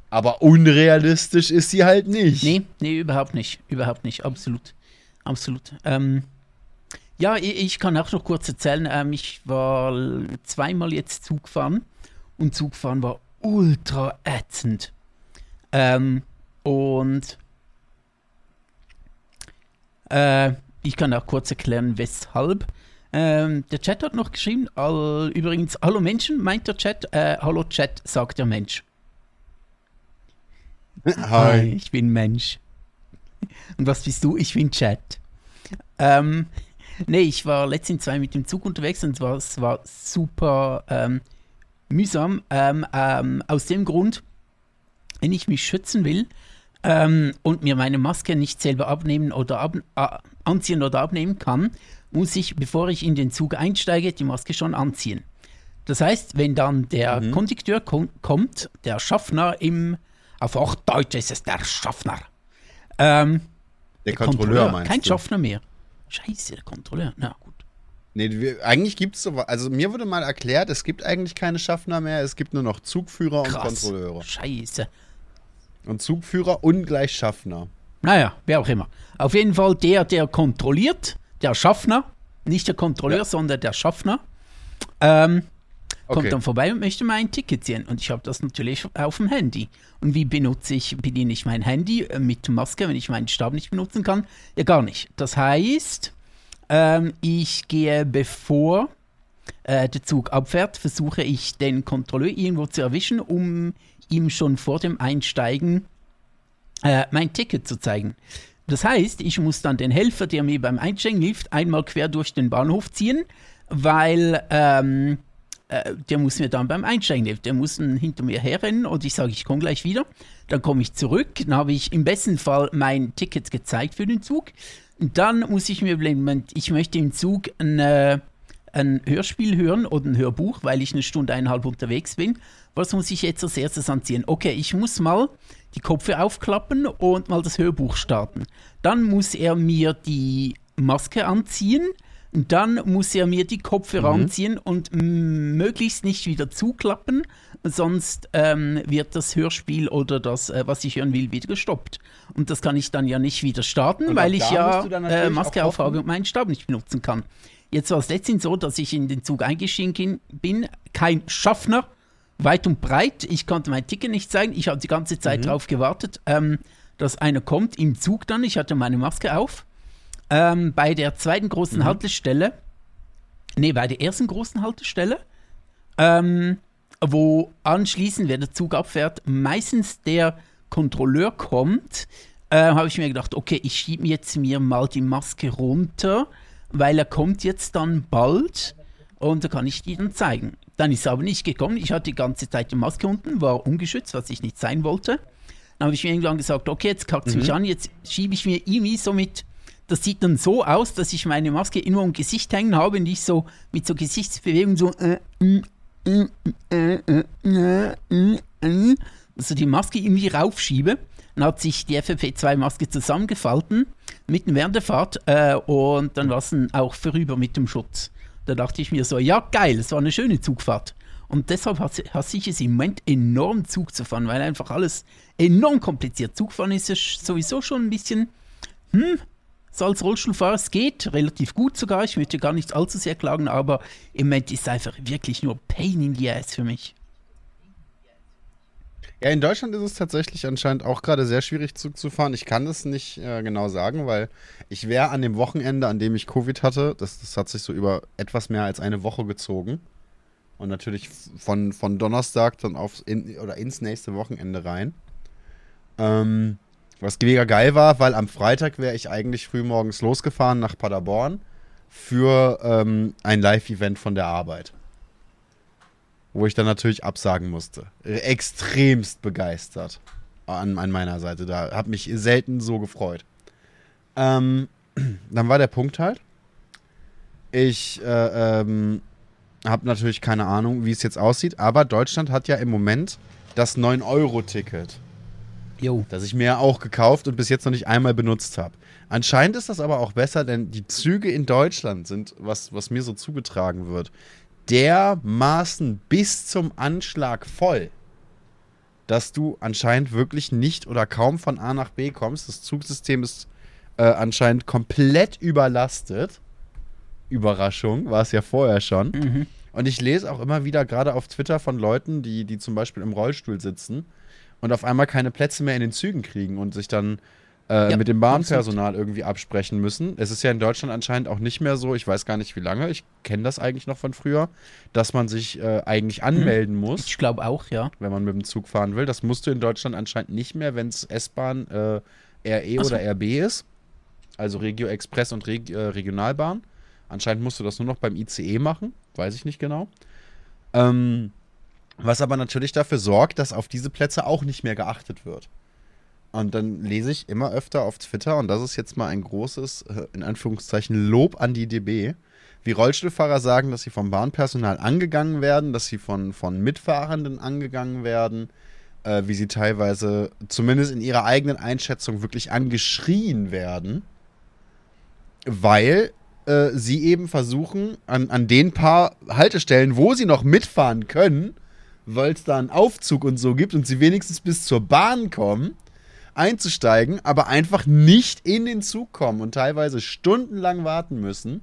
Aber unrealistisch ist sie halt nicht. Nee, nee, überhaupt nicht. Überhaupt nicht. Absolut. Absolut. Ähm, ja, ich, ich kann auch noch kurz erzählen. Ähm, ich war zweimal jetzt Zug fahren und Zugfahren war ultra ätzend. Ähm, und äh, ich kann auch kurz erklären, weshalb. Ähm, der Chat hat noch geschrieben, all, übrigens, hallo Menschen, meint der Chat, äh, hallo Chat, sagt der Mensch. Hi. ich bin Mensch. Und was bist du? Ich bin Chat. Ähm, nee, ich war letztens zwei mit dem Zug unterwegs und es war, es war super ähm, mühsam. Ähm, ähm, aus dem Grund, wenn ich mich schützen will ähm, und mir meine Maske nicht selber abnehmen oder ab, äh, anziehen oder abnehmen kann, muss ich, bevor ich in den Zug einsteige, die Maske schon anziehen. Das heißt, wenn dann der Mhm. Kondukteur kom kommt, der Schaffner im, auf Hochdeutsch ist es der Schaffner. Ähm, Der Kontrolleur, meinst Kein du? Schaffner mehr. Scheiße, der Kontrolleur. Na gut. Nee, wir, eigentlich gibt es so, also mir wurde mal erklärt, es gibt eigentlich keine Schaffner mehr, es gibt nur noch Zugführer und Krass. Kontrolleure. Scheiße. Und Zugführer ungleich Schaffner. Naja, wer auch immer. Auf jeden Fall der, der kontrolliert, der Schaffner, nicht der Kontrolleur, Ja. sondern der Schaffner, ähm, kommt Okay. dann vorbei und möchte mein Ticket sehen. Und ich habe das natürlich auf dem Handy. Und wie benutze ich, bediene ich mein Handy äh, mit Maske, wenn ich meinen Stab nicht benutzen kann? Ja, gar nicht. Das heißt, ähm, ich gehe bevor äh, der Zug abfährt, versuche ich den Kontrolleur irgendwo zu erwischen, um ihm schon vor dem Einsteigen äh, mein Ticket zu zeigen. Das heißt, ich muss dann den Helfer, der mir beim Einsteigen hilft, einmal quer durch den Bahnhof ziehen, weil ähm, äh, der muss mir dann beim Einsteigen helfen. Der muss hinter mir herrennen und ich sage, ich komme gleich wieder. Dann komme ich zurück, dann habe ich im besten Fall mein Ticket gezeigt für den Zug. Dann muss ich mir überlegen, ich möchte im Zug ein, äh, ein Hörspiel hören oder ein Hörbuch, weil ich eine Stunde, eineinhalb unterwegs bin. Was muss ich jetzt als erstes anziehen? Okay, ich muss mal die Kopfe aufklappen und mal das Hörbuch starten. Dann muss er mir die Maske anziehen. Dann muss er mir die Kopfhörer anziehen und möglichst nicht wieder zuklappen, sonst ähm, wird das Hörspiel oder das, äh, was ich hören will, wieder gestoppt. Und das kann ich dann ja nicht wieder starten, Und weil ich ja äh, Maske aufhabe und meinen Stab nicht benutzen kann. Jetzt war es letztens so, dass ich in den Zug eingestiegen bin, kein Schaffner, weit und breit. Ich konnte mein Ticket nicht zeigen. Ich habe die ganze Zeit Mhm. darauf gewartet, ähm, dass einer kommt im Zug dann. Ich hatte meine Maske auf. Ähm, bei der zweiten großen Mhm. Haltestelle, nee, bei der ersten großen Haltestelle, ähm, wo anschließend, wenn der Zug abfährt, meistens der Kontrolleur kommt, äh, habe ich mir gedacht, okay, ich schiebe jetzt mir mal die Maske runter, weil er kommt jetzt dann bald und da kann ich die dann zeigen. Dann ist er aber nicht gekommen. Ich hatte die ganze Zeit die Maske unten, war ungeschützt, was ich nicht sein wollte. Dann habe ich mir irgendwann gesagt, okay, jetzt kackt es mich an, jetzt schiebe ich mir irgendwie so mit, das sieht dann so aus, dass ich meine Maske immer im Gesicht hängen habe und ich so mit so Gesichtsbewegungen so äh, äh, also die Maske irgendwie raufschiebe. Dann hat sich die FFP2-Maske zusammengefalten, mitten während der Fahrt, äh, und dann war es auch vorüber mit dem Schutz. Da dachte ich mir so, ja geil, es war eine schöne Zugfahrt. Und deshalb hasse, ich es im Moment enorm Zug zu fahren, weil einfach alles enorm kompliziert. Zugfahren ist ja sowieso schon ein bisschen, hm, so als Rollstuhlfahrer, es geht relativ gut sogar. Ich möchte gar nicht allzu sehr klagen, aber im Moment ist es einfach wirklich nur Pain in the ass für mich. Ja, in Deutschland ist es tatsächlich anscheinend auch gerade sehr schwierig Zug zu fahren. Ich kann das nicht äh, genau sagen, weil ich wäre an dem Wochenende, an dem ich Covid hatte, das, das hat sich so über etwas mehr als eine Woche gezogen. Und natürlich von, von Donnerstag dann aufs in, oder ins nächste Wochenende rein. Ähm, Was mega geil war, weil am Freitag wäre ich eigentlich früh morgens losgefahren nach Paderborn für ähm, ein Live-Event von der Arbeit. Wo ich dann natürlich absagen musste. Extremst begeistert an, an meiner Seite. Da habe mich selten so gefreut. Ähm, [clears throat] dann war der Punkt halt. Ich äh, ähm, habe natürlich keine Ahnung, wie es jetzt aussieht, aber Deutschland hat ja im Moment das 9-Euro-Ticket. Jo. Das ich mir auch gekauft und bis jetzt noch nicht einmal benutzt habe. Anscheinend ist das aber auch besser, denn die Züge in Deutschland sind, was, was mir so zugetragen wird, dermaßen bis zum Anschlag voll, dass du anscheinend wirklich nicht oder kaum von A nach B kommst. Das Zugsystem ist äh, anscheinend komplett überlastet. Überraschung, war es ja vorher schon. Mhm. Und ich lese auch immer wieder gerade auf Twitter von Leuten, die, die zum Beispiel im Rollstuhl sitzen und auf einmal keine Plätze mehr in den Zügen kriegen und sich dann äh, Ja, mit dem Bahnpersonal irgendwie absprechen müssen. Es ist ja in Deutschland anscheinend auch nicht mehr so, ich weiß gar nicht wie lange, ich kenne das eigentlich noch von früher, dass man sich äh, eigentlich anmelden muss, Ich glaube auch, ja. wenn man mit dem Zug fahren will. Das musst du in Deutschland anscheinend nicht mehr, wenn es S-Bahn, äh, RE so. oder RB ist. Also Regio Express und Reg äh, Regionalbahn. Anscheinend musst du das nur noch beim ICE machen. Weiß ich nicht genau. Ähm, was aber natürlich dafür sorgt, dass auf diese Plätze auch nicht mehr geachtet wird. Und dann lese ich immer öfter auf Twitter, und das ist jetzt mal ein großes, äh, in Anführungszeichen, Lob an die DB, wie Rollstuhlfahrer sagen, dass sie vom Bahnpersonal angegangen werden, dass sie von, von Mitfahrenden angegangen werden, äh, wie sie teilweise, zumindest in ihrer eigenen Einschätzung, wirklich angeschrien werden, weil äh, sie eben versuchen, an, an den paar Haltestellen, wo sie noch mitfahren können, weil es da einen Aufzug und so gibt und sie wenigstens bis zur Bahn kommen, einzusteigen, aber einfach nicht in den Zug kommen und teilweise stundenlang warten müssen,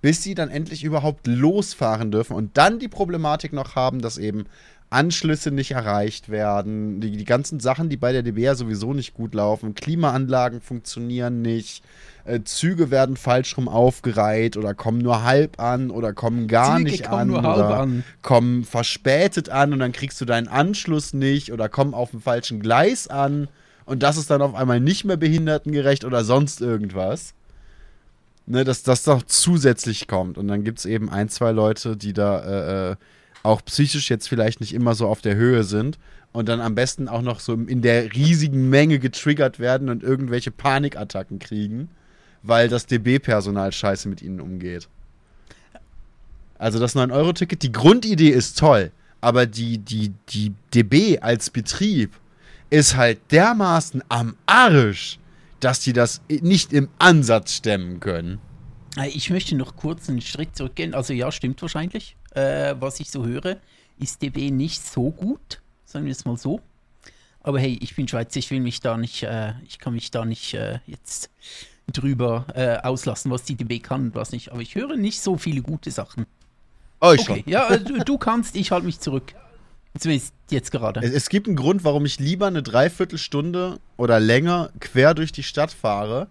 bis sie dann endlich überhaupt losfahren dürfen und dann die Problematik noch haben, dass eben Anschlüsse nicht erreicht werden, die, die ganzen Sachen, die bei der DB ja sowieso nicht gut laufen, Klimaanlagen funktionieren nicht, äh, Züge werden falsch rum aufgereiht oder kommen nur halb an oder kommen gar Züge nicht kommen an nur oder halb an. kommen verspätet an und dann kriegst du deinen Anschluss nicht oder kommen auf dem falschen Gleis an und das ist dann auf einmal nicht mehr behindertengerecht oder sonst irgendwas. Ne, dass das doch zusätzlich kommt. Und dann gibt es eben ein, zwei Leute, die da äh, äh, auch psychisch jetzt vielleicht nicht immer so auf der Höhe sind und dann am besten auch noch so in der riesigen Menge getriggert werden und irgendwelche Panikattacken kriegen, weil das DB-Personal scheiße mit ihnen umgeht. Also das 9-Euro-Ticket, die Grundidee ist toll, aber die, die, die DB als Betrieb ist halt dermaßen am Arsch, dass die das nicht im Ansatz stemmen können. Äh, Ich möchte noch kurz einen Schritt zurückgehen. Also ja, stimmt wahrscheinlich. Äh, was ich so höre, ist DB nicht so gut, sagen wir es mal so. Aber hey, ich bin Schweizer, ich will mich da nicht, äh, ich kann mich da nicht äh, jetzt drüber äh, auslassen, was die DB kann und was nicht. Aber ich höre nicht so viele gute Sachen. Oh, ich Okay, schon. ja, äh, du, du kannst, ich halte mich zurück. Zumindest jetzt gerade. Es, es gibt einen Grund, warum ich lieber eine Dreiviertelstunde oder länger quer durch die Stadt fahre.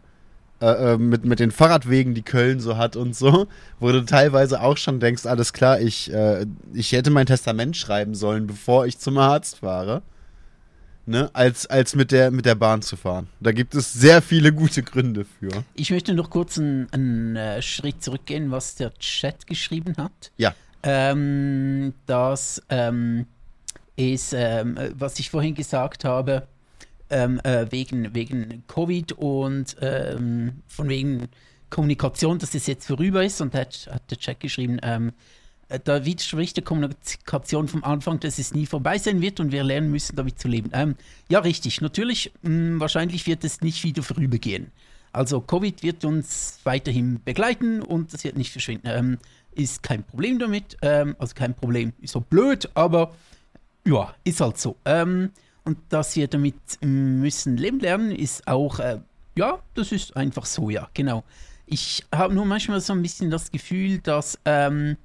Äh, äh, mit, mit den Fahrradwegen, die Köln so hat und so, wo du teilweise auch schon denkst, alles klar, ich, äh, ich hätte mein Testament schreiben sollen, bevor ich zum Arzt fahre. Ne? Als, als mit, der, mit der Bahn zu fahren. Da gibt es sehr viele gute Gründe für. Ich möchte noch kurz einen, einen äh, Schritt zurückgehen, was der Chat geschrieben hat. Ja. Ähm, das ähm, ist, ähm, äh, was ich vorhin gesagt habe, ähm, äh, wegen, wegen Covid und ähm, von wegen Kommunikation, dass es jetzt vorüber ist. Und da hat, hat der Chat geschrieben, ähm, äh, da widerspricht der Kommunikation vom Anfang, dass es nie vorbei sein wird und wir lernen müssen, damit zu leben. Ähm, ja, richtig. Natürlich, mh, wahrscheinlich wird es nicht wieder vorübergehen. Also Covid wird uns weiterhin begleiten und das wird nicht verschwinden. Ähm, ist kein Problem damit. Ähm, also kein Problem, ist so blöd, aber ja, ist halt so. Ähm, und dass wir damit müssen leben lernen, ist auch, äh, ja, das ist einfach so, ja, genau. Ich habe nur manchmal so ein bisschen das Gefühl, dass, ähm,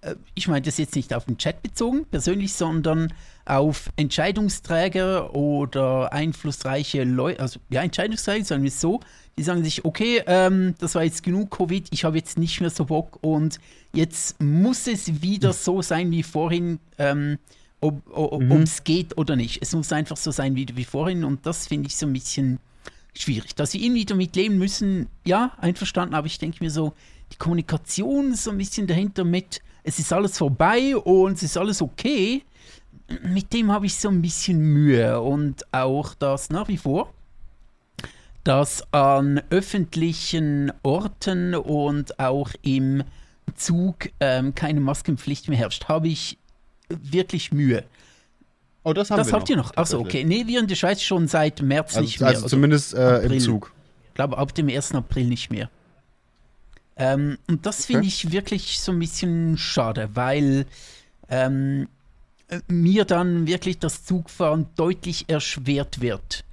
äh, ich meine das jetzt nicht auf den Chat bezogen, persönlich, sondern auf Entscheidungsträger oder einflussreiche Leute, also ja, Entscheidungsträger, sagen wir es so, die sagen sich, okay, ähm, das war jetzt genug Covid, ich habe jetzt nicht mehr so Bock und jetzt muss es wieder so sein wie vorhin, ähm, ob es Mhm. geht oder nicht. Es muss einfach so sein wie, wie vorhin und das finde ich so ein bisschen schwierig. Dass sie irgendwie damit leben müssen, ja, einverstanden, aber ich denke mir so, die Kommunikation ist so ein bisschen dahinter mit, es ist alles vorbei und es ist alles okay. Mit dem habe ich so ein bisschen Mühe und auch das nach wie vor, dass an öffentlichen Orten und auch im Zug ähm, keine Maskenpflicht mehr herrscht, habe ich wirklich Mühe. Oh, das haben das wir habt ihr noch? Achso, okay. Nee, wir in der Schweiz schon seit März nicht Also, mehr. also zumindest äh, im. Zug. Ich glaube, ab dem 1. April nicht mehr. Ähm, und das finde ich wirklich so ein bisschen schade, weil ähm, äh, mir dann wirklich das Zugfahren deutlich erschwert wird.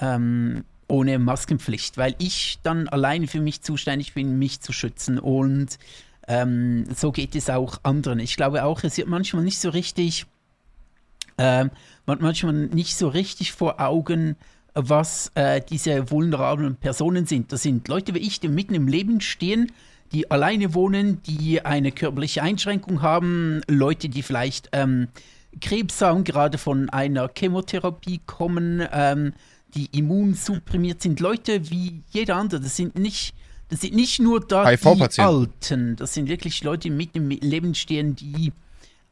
Ähm, ohne Maskenpflicht, weil ich dann alleine für mich zuständig bin, mich zu schützen. Und ähm, so geht es auch anderen. Ich glaube auch, es wird manchmal nicht so richtig, ähm, manchmal nicht so richtig vor Augen, was äh, diese vulnerablen Personen sind. Das sind Leute wie ich, die mitten im Leben stehen, die alleine wohnen, die eine körperliche Einschränkung haben, Leute, die vielleicht ähm, Krebs haben, gerade von einer Chemotherapie kommen, ähm, die immunsupprimiert sind, Leute wie jeder andere. Das sind nicht, das sind nicht nur da die. Alten, das sind wirklich Leute, die mitten im Leben stehen, die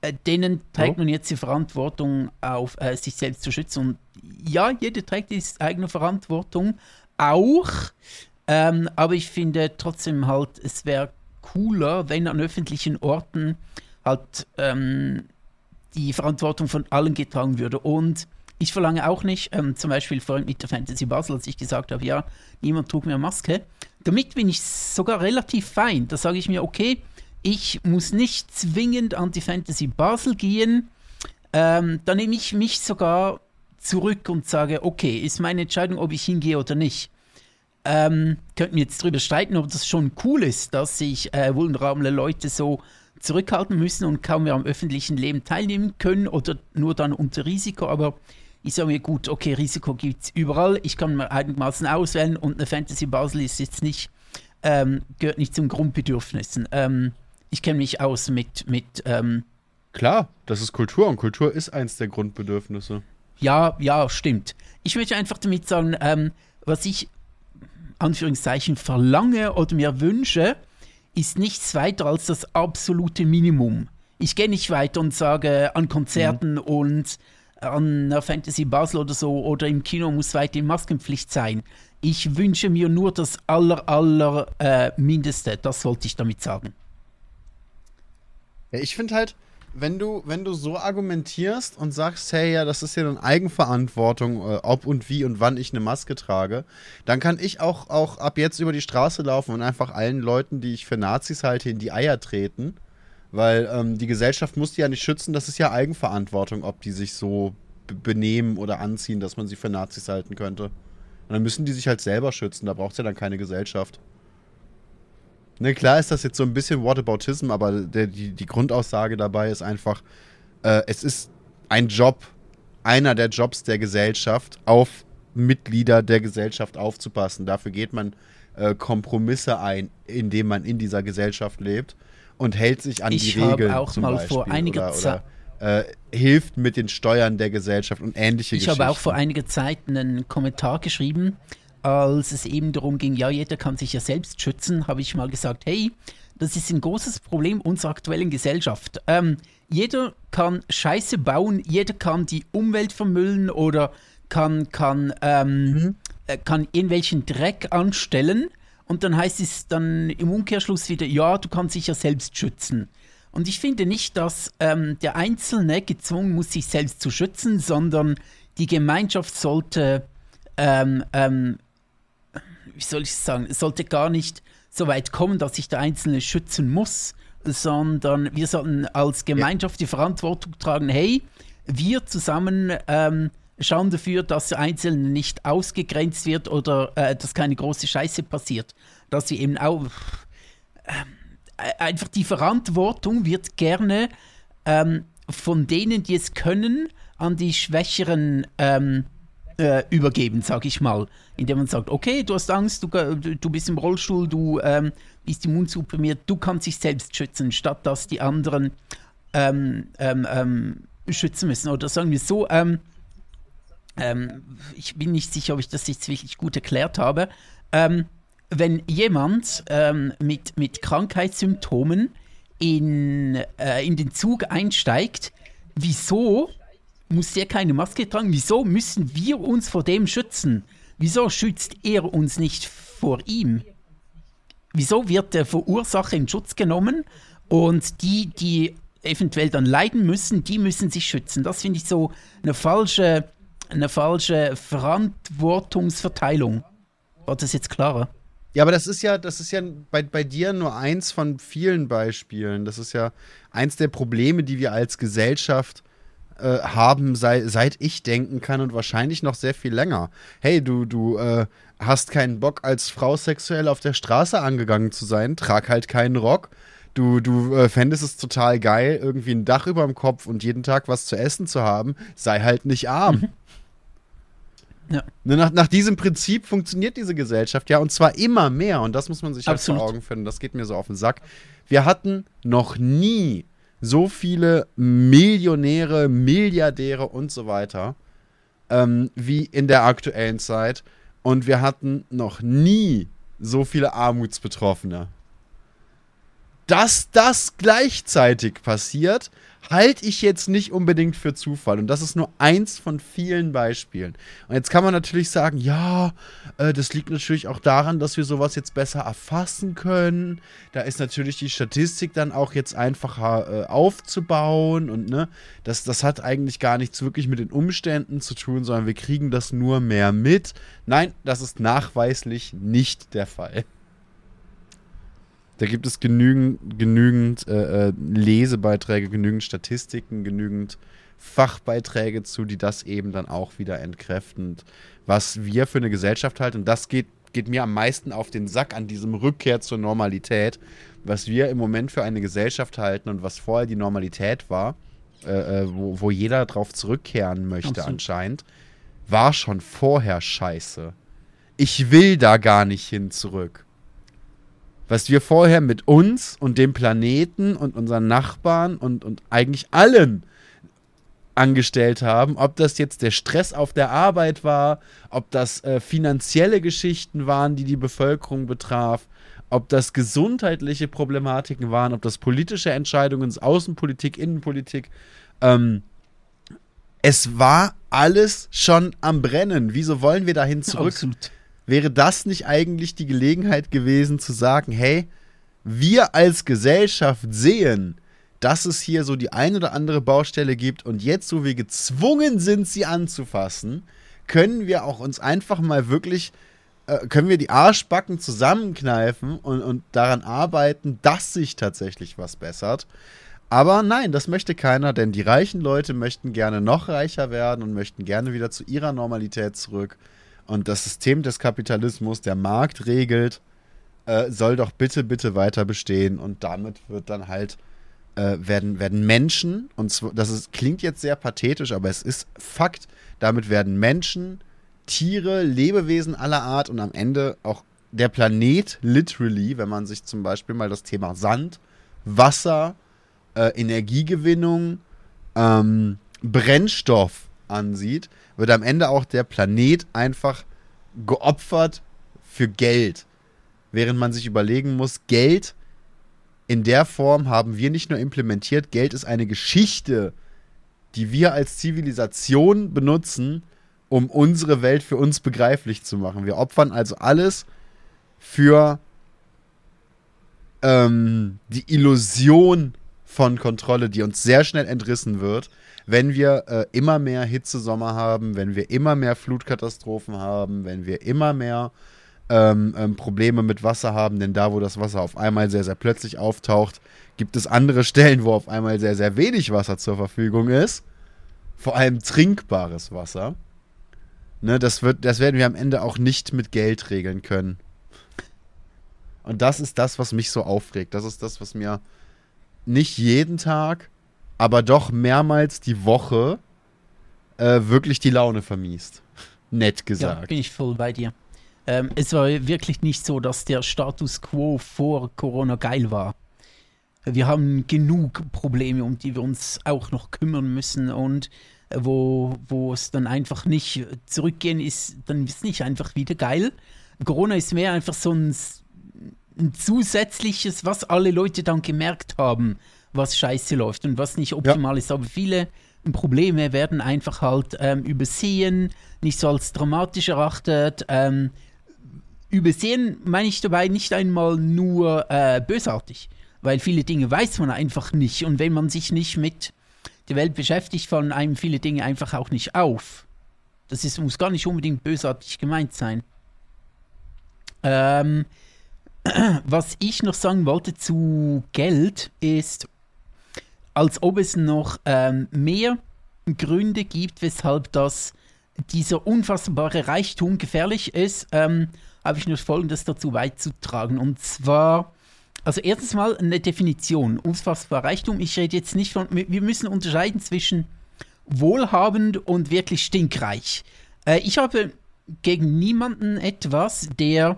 äh, denen trägt Oh. man jetzt die Verantwortung auf, äh, sich selbst zu schützen. Und ja, jeder trägt die eigene Verantwortung auch. Ähm, aber ich finde trotzdem halt, es wäre cooler, wenn an öffentlichen Orten halt ähm, die Verantwortung von allen getragen würde. Und ich verlange auch nicht, ähm, zum Beispiel vorhin mit der Fantasy Basel, als ich gesagt habe, ja, niemand trug mehr Maske. Damit bin ich sogar relativ fein. Da sage ich mir, okay, ich muss nicht zwingend an die Fantasy Basel gehen. Ähm, dann nehme ich mich sogar zurück und sage, okay, ist meine Entscheidung, ob ich hingehe oder nicht. Ähm, könnten wir jetzt drüber streiten, ob das schon cool ist, dass sich äh, vulnerable Leute so zurückhalten müssen und kaum mehr am öffentlichen Leben teilnehmen können oder nur dann unter Risiko. Aber ich sage mir, gut, okay, Risiko gibt es überall. Ich kann mir einigermaßen auswählen und eine Fantasy Basel ist jetzt nicht, ähm, gehört nicht zum Grundbedürfnissen. Ähm, ich kenne mich aus mit, mit ähm, Klar, das ist Kultur und Kultur ist eins der Grundbedürfnisse. Ja, ja, stimmt. Ich möchte einfach damit sagen, ähm, was ich Anführungszeichen verlange oder mir wünsche, ist nichts weiter als das absolute Minimum. Ich gehe nicht weiter und sage an Konzerten und an einer Fantasy Basel oder so oder im Kino muss weiterhin Maskenpflicht sein. Ich wünsche mir nur das aller, aller äh, Mindeste. Das wollte ich damit sagen. Ja, ich finde halt, wenn du, wenn du so argumentierst und sagst, hey, ja, das ist ja dann Eigenverantwortung, äh, ob und wie und wann ich eine Maske trage, dann kann ich auch, auch ab jetzt über die Straße laufen und einfach allen Leuten, die ich für Nazis halte, in die Eier treten. Weil ähm, die Gesellschaft muss die ja nicht schützen, das ist ja Eigenverantwortung, ob die sich so be- benehmen oder anziehen, dass man sie für Nazis halten könnte. Und dann müssen die sich halt selber schützen, da braucht es ja dann keine Gesellschaft. Ne, klar ist das jetzt so ein bisschen Whataboutism, aber der, die, die Grundaussage dabei ist einfach, äh, es ist ein Job, einer der Jobs der Gesellschaft, auf Mitglieder der Gesellschaft aufzupassen. Dafür geht man äh, Kompromisse ein, indem man in dieser Gesellschaft lebt und hält sich an Ich die habe Regeln auch zum mal Beispiel vor einiger Zeit- äh, hilft mit den Steuern der Gesellschaft und ähnliche Ich habe auch vor einiger Zeit einen Kommentar geschrieben, als es eben darum ging, ja, jeder kann sich ja selbst schützen, habe ich mal gesagt, hey, das ist ein großes Problem unserer aktuellen Gesellschaft. Ähm, jeder kann Scheiße bauen, jeder kann die Umwelt vermüllen oder kann, kann, ähm, äh, kann irgendwelchen Dreck anstellen und dann heißt es dann im Umkehrschluss wieder, ja, du kannst dich ja selbst schützen. Und ich finde nicht, dass ähm, der Einzelne gezwungen muss, sich selbst zu schützen, sondern die Gemeinschaft sollte, ähm, ähm, wie soll ich sagen, sollte gar nicht so weit kommen, dass sich der Einzelne schützen muss, sondern wir sollten als Gemeinschaft die Verantwortung tragen, hey, wir zusammen ähm, schauen dafür, dass der Einzelne nicht ausgegrenzt wird oder äh, dass keine große Scheiße passiert. Dass sie eben auch äh, einfach die Verantwortung wird gerne ähm, von denen, die es können, an die Schwächeren ähm, äh, übergeben, sag ich mal. Indem man sagt, okay, du hast Angst, du, du bist im Rollstuhl, du ähm, bist immunsupprimiert, du kannst dich selbst schützen, statt dass die anderen ähm, ähm, ähm, schützen müssen. Oder sagen wir so, ähm, ähm, ich bin nicht sicher, ob ich das jetzt wirklich gut erklärt habe. Ähm, wenn jemand ähm, mit, mit Krankheitssymptomen in, äh, in den Zug einsteigt, wieso muss der keine Maske tragen? Wieso müssen wir uns vor dem schützen? Wieso schützt er uns nicht vor ihm? Wieso wird der Verursacher in Schutz genommen und die, die eventuell dann leiden müssen, die müssen sich schützen? Das finde ich so eine falsche, eine falsche Verantwortungsverteilung. War das jetzt klarer? Ja, aber das ist ja, das ist ja bei, bei dir nur eins von vielen Beispielen. Das ist ja eins der Probleme, die wir als Gesellschaft äh, haben, sei, seit ich denken kann und wahrscheinlich noch sehr viel länger. Hey, du, du äh, hast keinen Bock, als Frau sexuell auf der Straße angegangen zu sein, trag halt keinen Rock. Du, du äh, fändest es total geil, irgendwie ein Dach über dem Kopf und jeden Tag was zu essen zu haben, sei halt nicht arm. Ja. Ne, nach, nach diesem Prinzip funktioniert diese Gesellschaft ja und zwar immer mehr und das muss man sich halt vor Augen finden. Das geht mir so auf den Sack. Wir hatten noch nie so viele Millionäre, Milliardäre und so weiter ähm, wie in der aktuellen Zeit und wir hatten noch nie so viele Armutsbetroffene. Dass das gleichzeitig passiert, halte ich jetzt nicht unbedingt für Zufall. Und das ist nur eins von vielen Beispielen. Und jetzt kann man natürlich sagen, ja, äh, das liegt natürlich auch daran, dass wir sowas jetzt besser erfassen können. Da ist natürlich die Statistik dann auch jetzt einfacher äh, aufzubauen. Und ne, das, das hat eigentlich gar nichts wirklich mit den Umständen zu tun, sondern wir kriegen das nur mehr mit. Nein, das ist nachweislich nicht der Fall. Da gibt es genügend, genügend äh, äh, Lesebeiträge, genügend Statistiken, genügend Fachbeiträge zu, die das eben dann auch wieder entkräften. Was wir für eine Gesellschaft halten, und das geht, geht mir am meisten auf den Sack an diesem Rückkehr zur Normalität, was wir im Moment für eine Gesellschaft halten und was vorher die Normalität war, äh, äh wo, wo jeder drauf zurückkehren möchte Absolut. anscheinend, war schon vorher scheiße. Ich will da gar nicht hin zurück was wir vorher mit uns und dem Planeten und unseren Nachbarn und, und eigentlich allen angestellt haben, ob das jetzt der Stress auf der Arbeit war, ob das äh, finanzielle Geschichten waren, die die Bevölkerung betraf, ob das gesundheitliche Problematiken waren, ob das politische Entscheidungen, Außenpolitik, Innenpolitik. Ähm, es war alles schon am Brennen. Wieso wollen wir dahin zurück? Absolut wäre das nicht eigentlich die Gelegenheit gewesen zu sagen, hey, wir als Gesellschaft sehen, dass es hier so die ein oder andere Baustelle gibt und jetzt, wo wir gezwungen sind, sie anzufassen, können wir auch uns einfach mal wirklich, äh, können wir die Arschbacken zusammenkneifen und, und daran arbeiten, dass sich tatsächlich was bessert. Aber nein, das möchte keiner, denn die reichen Leute möchten gerne noch reicher werden und möchten gerne wieder zu ihrer Normalität zurück. Und das System des Kapitalismus, der Markt regelt, äh, soll doch bitte, bitte weiter bestehen. Und damit wird dann halt, äh, werden, werden Menschen, und zwar, das ist, klingt jetzt sehr pathetisch, aber es ist Fakt, damit werden Menschen, Tiere, Lebewesen aller Art und am Ende auch der Planet literally, wenn man sich zum Beispiel mal das Thema Sand, Wasser, äh, Energiegewinnung, ähm, Brennstoff ansieht, wird am Ende auch der Planet einfach geopfert für Geld. Während man sich überlegen muss, Geld in der Form haben wir nicht nur implementiert, Geld ist eine Geschichte, die wir als Zivilisation benutzen, um unsere Welt für uns begreiflich zu machen. Wir opfern also alles für ähm, die Illusion von Kontrolle, die uns sehr schnell entrissen wird, wenn wir äh, immer mehr Hitzesommer haben, wenn wir immer mehr Flutkatastrophen haben, wenn wir immer mehr ähm, ähm, Probleme mit Wasser haben, denn da, wo das Wasser auf einmal sehr, sehr plötzlich auftaucht, gibt es andere Stellen, wo auf einmal sehr, sehr wenig Wasser zur Verfügung ist. Vor allem trinkbares Wasser. Ne, das, wird, das werden wir am Ende auch nicht mit Geld regeln können. Und das ist das, was mich so aufregt. Das ist das, was mir nicht jeden Tag, aber doch mehrmals die Woche äh, wirklich die Laune vermiest. [laughs] Nett gesagt. Ja, bin ich voll bei dir. Ähm, es war wirklich nicht so, dass der Status quo vor Corona geil war. wir haben genug Probleme, um die wir uns auch noch kümmern müssen und äh, wo, wo es dann einfach nicht zurückgehen ist, dann ist es nicht einfach wieder geil. Corona ist mehr einfach so ein, ein zusätzliches, was alle Leute dann gemerkt haben, was scheiße läuft und was nicht optimal ja. ist. Aber viele Probleme werden einfach halt ähm, übersehen, nicht so als dramatisch erachtet. Ähm, übersehen meine ich dabei nicht einmal nur äh, bösartig, weil viele Dinge weiß man einfach nicht und wenn man sich nicht mit der Welt beschäftigt, fallen einem viele Dinge einfach auch nicht auf. Das ist, muss gar nicht unbedingt bösartig gemeint sein. Ähm, [clears throat] was ich noch sagen wollte zu Geld ist, als ob es noch ähm, mehr Gründe gibt, weshalb das dieser unfassbare Reichtum gefährlich ist, ähm, habe ich nur Folgendes dazu beizutragen. Und zwar, also erstens mal eine Definition. Unfassbar Reichtum. Ich rede jetzt nicht von, wir müssen unterscheiden zwischen wohlhabend und wirklich stinkreich. Äh, ich habe gegen niemanden etwas, der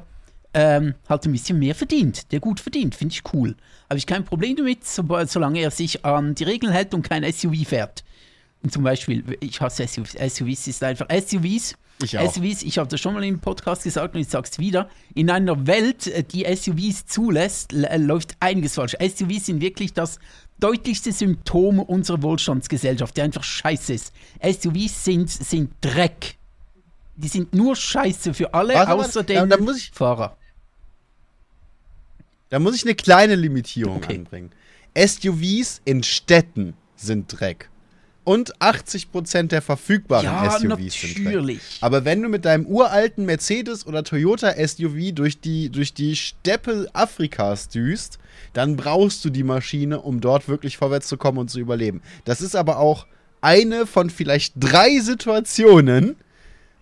ähm, halt ein bisschen mehr verdient, der gut verdient, finde ich cool. Habe ich kein Problem damit, so, solange er sich an die Regeln hält und kein SUV fährt. Und zum Beispiel, ich hasse SUVs, SUVs ist einfach SUVs. Ich auch. SUVs, ich habe das schon mal im Podcast gesagt und ich sage es wieder, in einer Welt, äh, die SUVs zulässt, äh, läuft einiges falsch. SUVs sind wirklich das deutlichste Symptom unserer Wohlstandsgesellschaft, die einfach scheiße ist. SUVs sind, sind Dreck. Die sind nur scheiße für alle, Warte, außer den ja, Fahrer. Da muss ich eine kleine Limitierung okay. anbringen. SUVs in Städten sind Dreck. Und 80% der verfügbaren ja, SUVs natürlich. sind Dreck. Aber wenn du mit deinem uralten Mercedes oder Toyota SUV durch die, durch die Steppe Afrikas düst, dann brauchst du die Maschine, um dort wirklich vorwärts zu kommen und zu überleben. Das ist aber auch eine von vielleicht drei Situationen,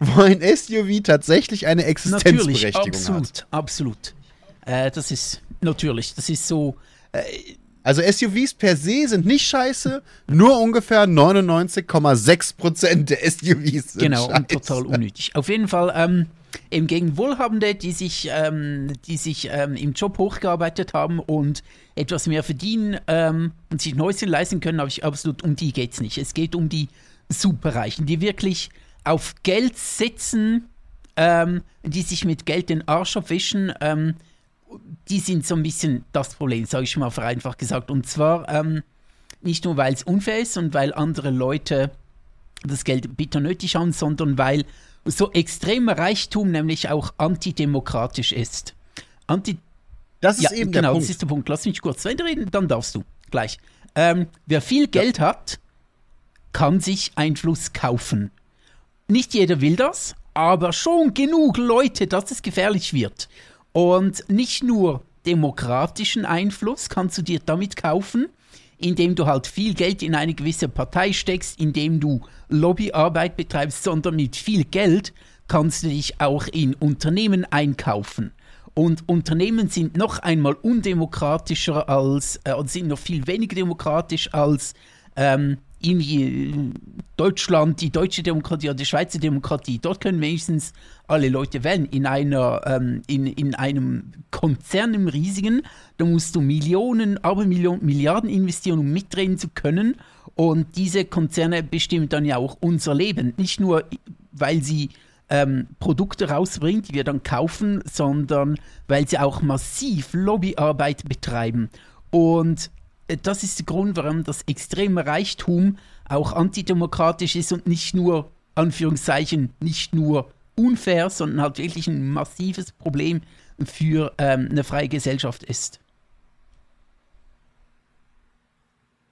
wo ein SUV tatsächlich eine Existenzberechtigung Natürlich, absolut, hat. Absolut, äh, das ist natürlich, das ist so. Äh, also SUVs per se sind nicht scheiße, nur ungefähr 99,6% der SUVs sind Genau, scheiße. und total unnötig. Auf jeden Fall, ähm, eben gegen Wohlhabende, die sich, ähm, die sich ähm, im Job hochgearbeitet haben und etwas mehr verdienen ähm, und sich ein Häuschen leisten können, habe ich absolut, um die geht es nicht. Es geht um die Superreichen, die wirklich auf Geld sitzen, ähm, die sich mit Geld den Arsch abwischen, ähm, die sind so ein bisschen das Problem, sage ich mal vereinfacht gesagt. Und zwar ähm, nicht nur, weil es unfair ist und weil andere Leute das Geld bitter nötig haben, sondern weil so extremer Reichtum nämlich auch antidemokratisch ist. Anti das ist ja, eben genau, der Punkt. das ist der Punkt. Lass mich kurz reden, dann darfst du gleich. Ähm, wer viel Geld ja. hat, kann sich Einfluss kaufen. Nicht jeder will das, aber schon genug Leute, dass es gefährlich wird. Und nicht nur demokratischen Einfluss kannst du dir damit kaufen, indem du halt viel Geld in eine gewisse Partei steckst, indem du Lobbyarbeit betreibst, sondern mit viel Geld kannst du dich auch in Unternehmen einkaufen. Und Unternehmen sind noch einmal undemokratischer als, äh, sind noch viel weniger demokratisch als ähm, in Deutschland, die deutsche Demokratie oder die Schweizer Demokratie, dort können wenigstens alle Leute wählen. In, einer, ähm, in, in einem Konzern im riesigen, da musst du Millionen, aber Millionen, Milliarden investieren, um mitreden zu können. Und diese Konzerne bestimmen dann ja auch unser Leben. Nicht nur, weil sie ähm, Produkte rausbringen, die wir dann kaufen, sondern weil sie auch massiv Lobbyarbeit betreiben. Und äh, das ist der Grund, warum das extreme Reichtum auch antidemokratisch ist und nicht nur, Anführungszeichen, nicht nur unfair, sondern halt wirklich ein massives Problem für ähm, eine freie Gesellschaft ist.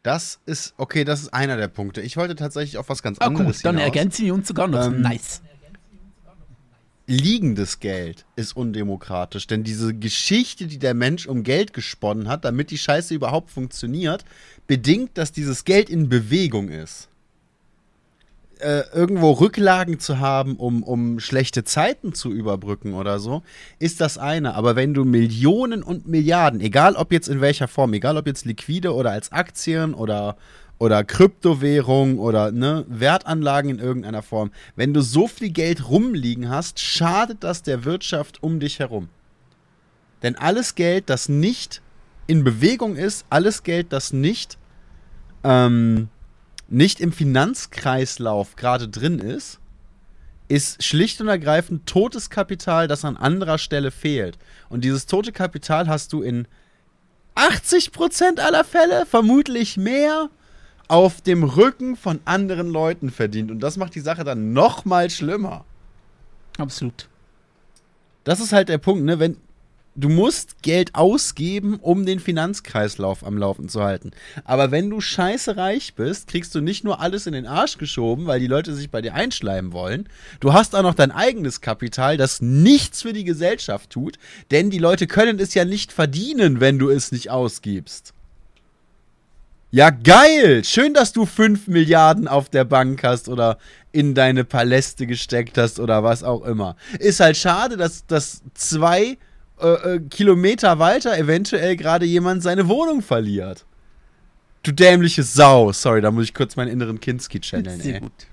Das ist, okay, das ist einer der Punkte. Ich wollte tatsächlich auf was ganz ah, anderes gut, dann hinaus. ergänzen wir uns sogar noch. Ähm, nice liegendes Geld ist undemokratisch. Denn diese Geschichte, die der Mensch um Geld gesponnen hat, damit die Scheiße überhaupt funktioniert, bedingt, dass dieses Geld in Bewegung ist. Äh, irgendwo Rücklagen zu haben, um, um schlechte Zeiten zu überbrücken oder so, ist das eine. Aber wenn du Millionen und Milliarden, egal ob jetzt in welcher Form, egal ob jetzt liquide oder als Aktien oder oder Kryptowährung oder ne, Wertanlagen in irgendeiner Form. Wenn du so viel Geld rumliegen hast, schadet das der Wirtschaft um dich herum. Denn alles Geld, das nicht in Bewegung ist, alles Geld, das nicht, ähm, nicht im Finanzkreislauf gerade drin ist, ist schlicht und ergreifend totes Kapital, das an anderer Stelle fehlt. Und dieses tote Kapital hast du in 80% aller Fälle, vermutlich mehr, auf dem Rücken von anderen Leuten verdient. Und das macht die Sache dann noch mal schlimmer. Absolut. Das ist halt der Punkt, ne? Wenn, du musst Geld ausgeben, um den Finanzkreislauf am Laufen zu halten. Aber wenn du scheiße reich bist, kriegst du nicht nur alles in den Arsch geschoben, weil die Leute sich bei dir einschleimen wollen. Du hast auch noch dein eigenes Kapital, das nichts für die Gesellschaft tut, denn die Leute können es ja nicht verdienen, wenn du es nicht ausgibst. Ja, geil! Schön, dass du 5 Milliarden auf der Bank hast oder in deine Paläste gesteckt hast oder was auch immer. Ist halt schade, dass, dass zwei äh, äh, Kilometer weiter eventuell gerade jemand seine Wohnung verliert. Du dämliche Sau. Sorry, da muss ich kurz meinen inneren Kinski channeln, Sehr ey. gut.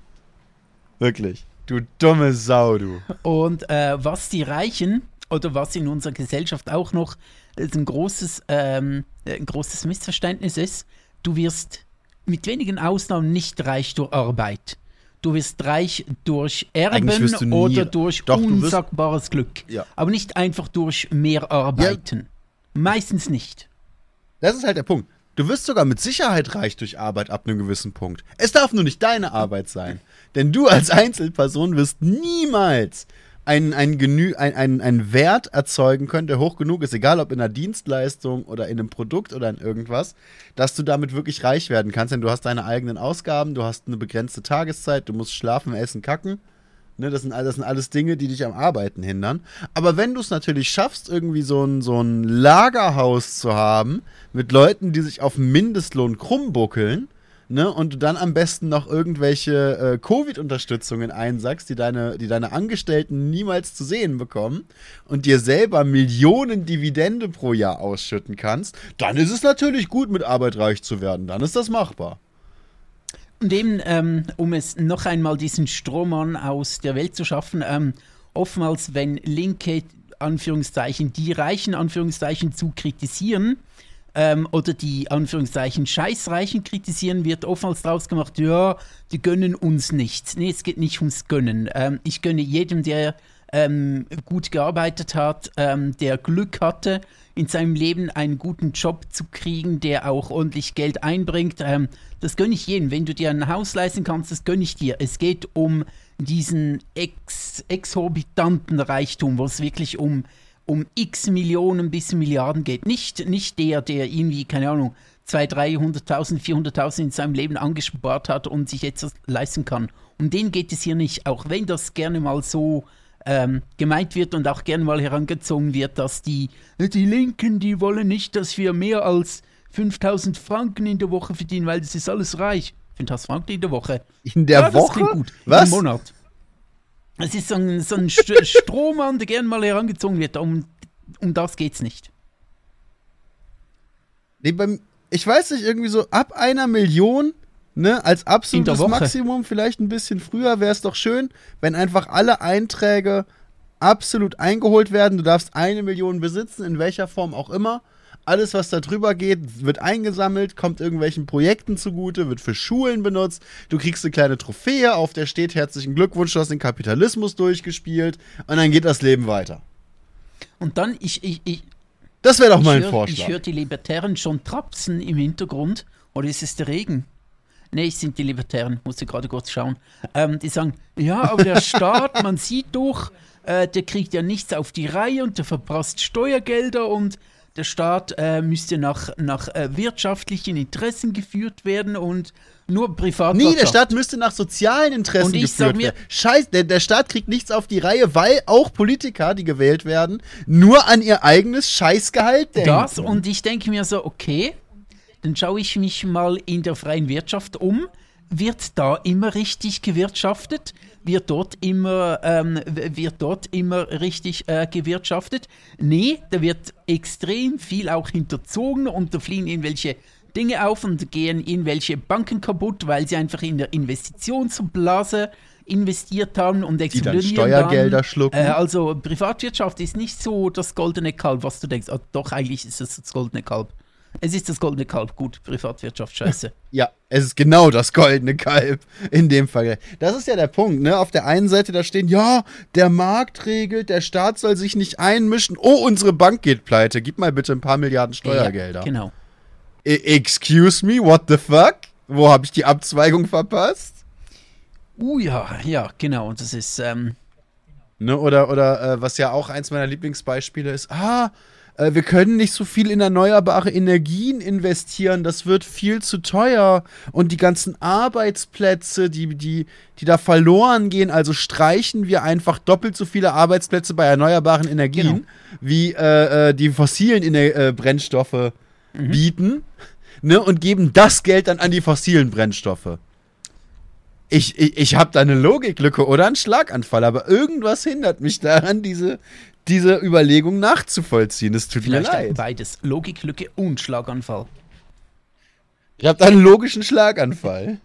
Wirklich. Du dumme Sau, du. Und äh, was die Reichen oder was in unserer Gesellschaft auch noch ein großes, ähm, ein großes Missverständnis ist, du wirst mit wenigen Ausnahmen nicht reich durch Arbeit. Du wirst reich durch Erben oder durch Doch, du wirst- unsagbares Glück. Ja. Aber nicht einfach durch mehr Arbeiten. Meistens nicht. Das ist halt der Punkt. Du wirst sogar mit Sicherheit reich durch Arbeit ab einem gewissen Punkt. Es darf nur nicht deine Arbeit sein. Denn du als Einzelperson wirst niemals einen, einen, Genü ein, einen, einen Wert erzeugen können, der hoch genug ist, egal ob in einer Dienstleistung oder in einem Produkt oder in irgendwas, dass du damit wirklich reich werden kannst. Denn du hast deine eigenen Ausgaben, du hast eine begrenzte Tageszeit, du musst schlafen, essen, kacken. Ne, das, sind, das sind alles Dinge, die dich am Arbeiten hindern. Aber wenn du es natürlich schaffst, irgendwie so ein, so ein Lagerhaus zu haben, mit Leuten, die sich auf Mindestlohn krumm buckeln, ne, und du dann am besten noch irgendwelche äh, Covid-Unterstützungen einsackst, die deine, die deine Angestellten niemals zu sehen bekommen, und dir selber Millionen Dividende pro Jahr ausschütten kannst, dann ist es natürlich gut, mit Arbeit reich zu werden. Dann ist das machbar. Und eben, ähm, um es noch einmal diesen Strohmann aus der Welt zu schaffen, ähm, oftmals, wenn Linke, Anführungszeichen, die Reichen, Anführungszeichen, zu kritisieren, ähm, oder die, Anführungszeichen, Scheißreichen kritisieren, wird oftmals draus gemacht, ja, die gönnen uns nichts. Nee, es geht nicht ums Gönnen. Ähm, ich gönne jedem, der ähm, gut gearbeitet hat, ähm, der Glück hatte, in seinem Leben einen guten Job zu kriegen, der auch ordentlich Geld einbringt. Ähm, das gönne ich jedem. Wenn du dir ein Haus leisten kannst, das gönne ich dir. Es geht um diesen ex exorbitanten Reichtum, wo es wirklich um, um x Millionen bis Milliarden geht. Nicht, nicht der, der irgendwie, keine Ahnung, 200.000, 300.000, 400.000 in seinem Leben angespart hat und sich jetzt das leisten kann. Um den geht es hier nicht, auch wenn das gerne mal so ähm, gemeint wird und auch gerne mal herangezogen wird, dass die, die Linken, die wollen nicht, dass wir mehr als 5000 Franken in der Woche verdienen, weil das ist alles reich. 5000 Franken in der Woche. In der ja, Woche? gut. Was? Im Monat. Es ist so ein, so ein St [laughs] Strohmann, der gerne mal herangezogen wird. Um, um das geht's nicht. Nee, beim, ich weiß nicht, irgendwie so ab einer Million, ne, als absolutes. Maximum, vielleicht ein bisschen früher, wäre es doch schön, wenn einfach alle Einträge absolut eingeholt werden. Du darfst eine Million besitzen, in welcher Form auch immer. Alles, was da drüber geht, wird eingesammelt, kommt irgendwelchen Projekten zugute, wird für Schulen benutzt. Du kriegst eine kleine Trophäe, auf der steht herzlichen Glückwunsch, du hast den Kapitalismus durchgespielt und dann geht das Leben weiter. Und dann, ich, ich, ich, Das wäre doch ich höre Vorschlag. hör die Libertären schon trapsen im Hintergrund. Oder ist es der Regen? Nee, es sind die Libertären, musste gerade kurz schauen. Ähm, die sagen, ja, aber der [laughs] Staat, man sieht doch, äh, der kriegt ja nichts auf die Reihe und der verprasst Steuergelder und der Staat äh, müsste nach, nach äh, wirtschaftlichen Interessen geführt werden und nur privat. Nee, der Staat müsste nach sozialen Interessen Und ich geführt sag mir- werden. Scheiß, der, der Staat kriegt nichts auf die Reihe, weil auch Politiker, die gewählt werden, nur an ihr eigenes Scheißgehalt denken. das und ich denke mir so, okay, dann schaue ich mich mal in der freien Wirtschaft um. Wird da immer richtig gewirtschaftet? Wird dort immer, ähm, wird dort immer richtig äh, gewirtschaftet? Nee, da wird extrem viel auch hinterzogen und da fliegen irgendwelche Dinge auf und gehen irgendwelche Banken kaputt, weil sie einfach in der Investitionsblase investiert haben und dann explodieren Steuergelder dann. schlucken. Äh, also Privatwirtschaft ist nicht so das goldene Kalb, was du denkst. Ah, doch, eigentlich ist es das goldene Kalb. Es ist das goldene Kalb. Gut, Privatwirtschaft, scheiße. [laughs] Ja, es ist genau das goldene Kalb in dem Fall. Das ist ja der Punkt, ne? Auf der einen Seite da stehen, ja, der Markt regelt, der Staat soll sich nicht einmischen. Oh, unsere Bank geht pleite. Gib mal bitte ein paar Milliarden Steuergelder. Ja, genau. E- Excuse me, what the fuck? Wo habe ich die Abzweigung verpasst? Uh ja, ja, genau. Und das ist, ähm, Ne, oder oder äh, was ja auch eins meiner Lieblingsbeispiele ist, ah, äh, wir können nicht so viel in erneuerbare Energien investieren, das wird viel zu teuer. Und die ganzen Arbeitsplätze, die, die, die da verloren gehen, also streichen wir einfach doppelt so viele Arbeitsplätze bei erneuerbaren Energien, Genau. wie äh, äh, die fossilen Ener äh, Brennstoffe bieten, ne, und geben das Geld dann an die fossilen Brennstoffe. Ich, ich, ich habe da eine Logiklücke oder einen Schlaganfall, aber irgendwas hindert mich daran, diese, diese Überlegung nachzuvollziehen. Es tut vielleicht mir leid. beides. Logiklücke und Schlaganfall. Ich habe da einen logischen Schlaganfall.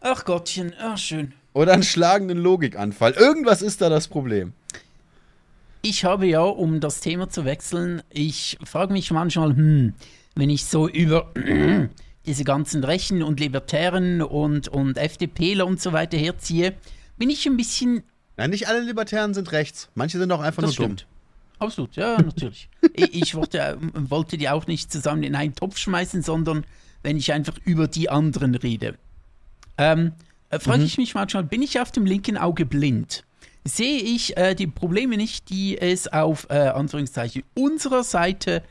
Ach Gottchen, ach schön. Oder einen schlagenden Logikanfall. Irgendwas ist da das Problem. Ich habe ja, um das Thema zu wechseln, ich frage mich manchmal, hm, wenn ich so über [clears throat] diese ganzen Rechten und Libertären und, und FDPler und so weiter herziehe, bin ich ein bisschen. Nein, nicht alle Libertären sind rechts. Manche sind auch einfach Das nur dumm. stimmt. Absolut, ja, [laughs] natürlich. ich ich wollte, äh, wollte die auch nicht zusammen in einen Topf schmeißen, sondern wenn ich einfach über die anderen rede. Ähm, äh, frage ich mich manchmal, bin ich auf dem linken Auge blind? Sehe ich äh, die Probleme nicht, die es auf äh, Anführungszeichen unserer Seite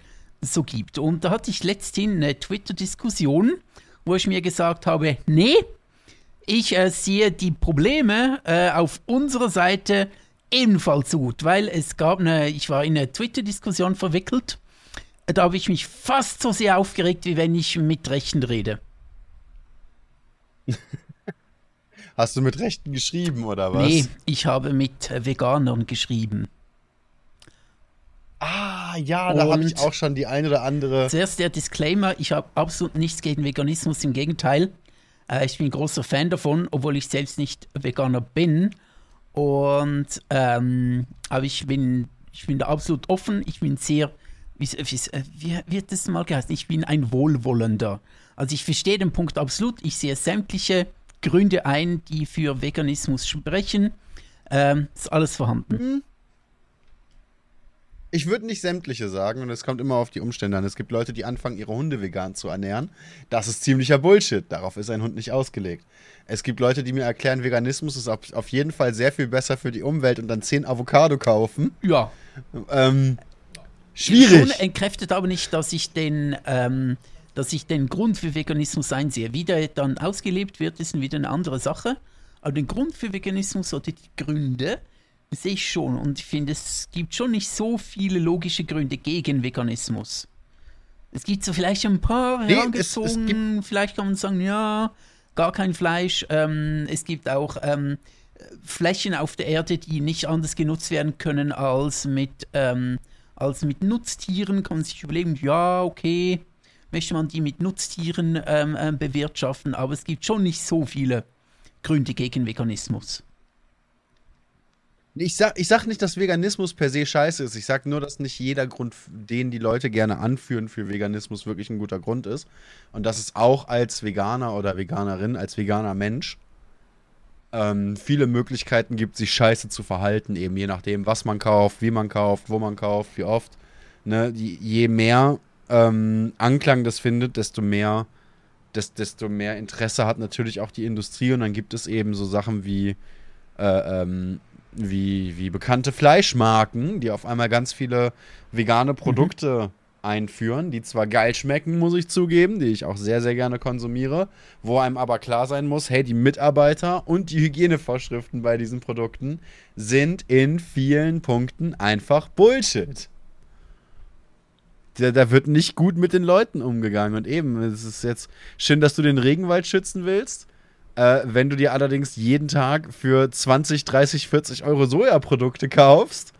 so gibt? Und da hatte ich letzthin eine Twitter-Diskussion, wo ich mir gesagt habe, nee, ich äh, sehe die Probleme äh, auf unserer Seite ebenfalls gut, weil es gab eine, ich war in eine Twitter-Diskussion verwickelt. Da habe ich mich fast so sehr aufgeregt, wie wenn ich mit Rechten rede. [laughs] Hast du mit Rechten geschrieben oder was? Nee, ich habe mit Veganern geschrieben. Ah, ja, da habe ich auch schon die ein oder andere. Zuerst der Disclaimer, ich habe absolut nichts gegen Veganismus, im Gegenteil. Äh, ich bin ein großer Fan davon, obwohl ich selbst nicht Veganer bin. Und ähm, aber ich bin, ich bin da absolut offen, ich bin sehr, wie, wie, wie wird das mal geheißen? Ich bin ein Wohlwollender. Also ich verstehe den Punkt absolut, ich sehe sämtliche Gründe ein, die für Veganismus sprechen. Ähm, ist alles vorhanden. Ich würde nicht sämtliche sagen und es kommt immer auf die Umstände an. Es gibt Leute, die anfangen, ihre Hunde vegan zu ernähren. Das ist ziemlicher Bullshit. Darauf ist ein Hund nicht ausgelegt. Es gibt Leute, die mir erklären, Veganismus ist auf, jeden Fall sehr viel besser für die Umwelt und dann 10 Avocado kaufen. Ja, Ähm, schwierig. Schon entkräftet aber nicht, dass ich den, ähm, dass ich den Grund für Veganismus einsehe. Wie der dann ausgelebt wird, ist wieder eine andere Sache. Aber den Grund für Veganismus oder die Gründe sehe ich schon. Und ich finde, es gibt schon nicht so viele logische Gründe gegen Veganismus. Es gibt so vielleicht ein paar Nee, herangezogen, vielleicht kann man sagen, ja, gar kein Fleisch. Ähm, es gibt auch ähm, Flächen auf der Erde, die nicht anders genutzt werden können als mit, ähm, als mit Nutztieren. Kann man sich überlegen, ja, okay, möchte man die mit Nutztieren ähm, ähm, bewirtschaften, aber es gibt schon nicht so viele Gründe gegen Veganismus. Ich sag, ich sag nicht, dass Veganismus per se scheiße ist. Ich sag nur, dass nicht jeder Grund, den die Leute gerne anführen für Veganismus, wirklich ein guter Grund ist. Und dass es auch als Veganer oder Veganerin, als veganer Mensch ähm, viele Möglichkeiten gibt, sich scheiße zu verhalten, eben je nachdem, was man kauft, wie man kauft, wo man kauft, wie oft. Ne? Je mehr ähm, Anklang das findet, desto mehr, des, desto mehr Interesse hat natürlich auch die Industrie. Und dann gibt es eben so Sachen wie äh, ähm, wie, wie bekannte Fleischmarken, die auf einmal ganz viele vegane Produkte einführen, die zwar geil schmecken, muss ich zugeben, die ich auch sehr, sehr gerne konsumiere, wo einem aber klar sein muss, hey, die Mitarbeiter und die Hygienevorschriften bei diesen Produkten sind in vielen Punkten einfach Bullshit. Da, da wird nicht gut mit den Leuten umgegangen. Und eben, es ist jetzt schön, dass du den Regenwald schützen willst. Äh, wenn du dir allerdings jeden Tag für 20, 30, 40 Euro Sojaprodukte kaufst,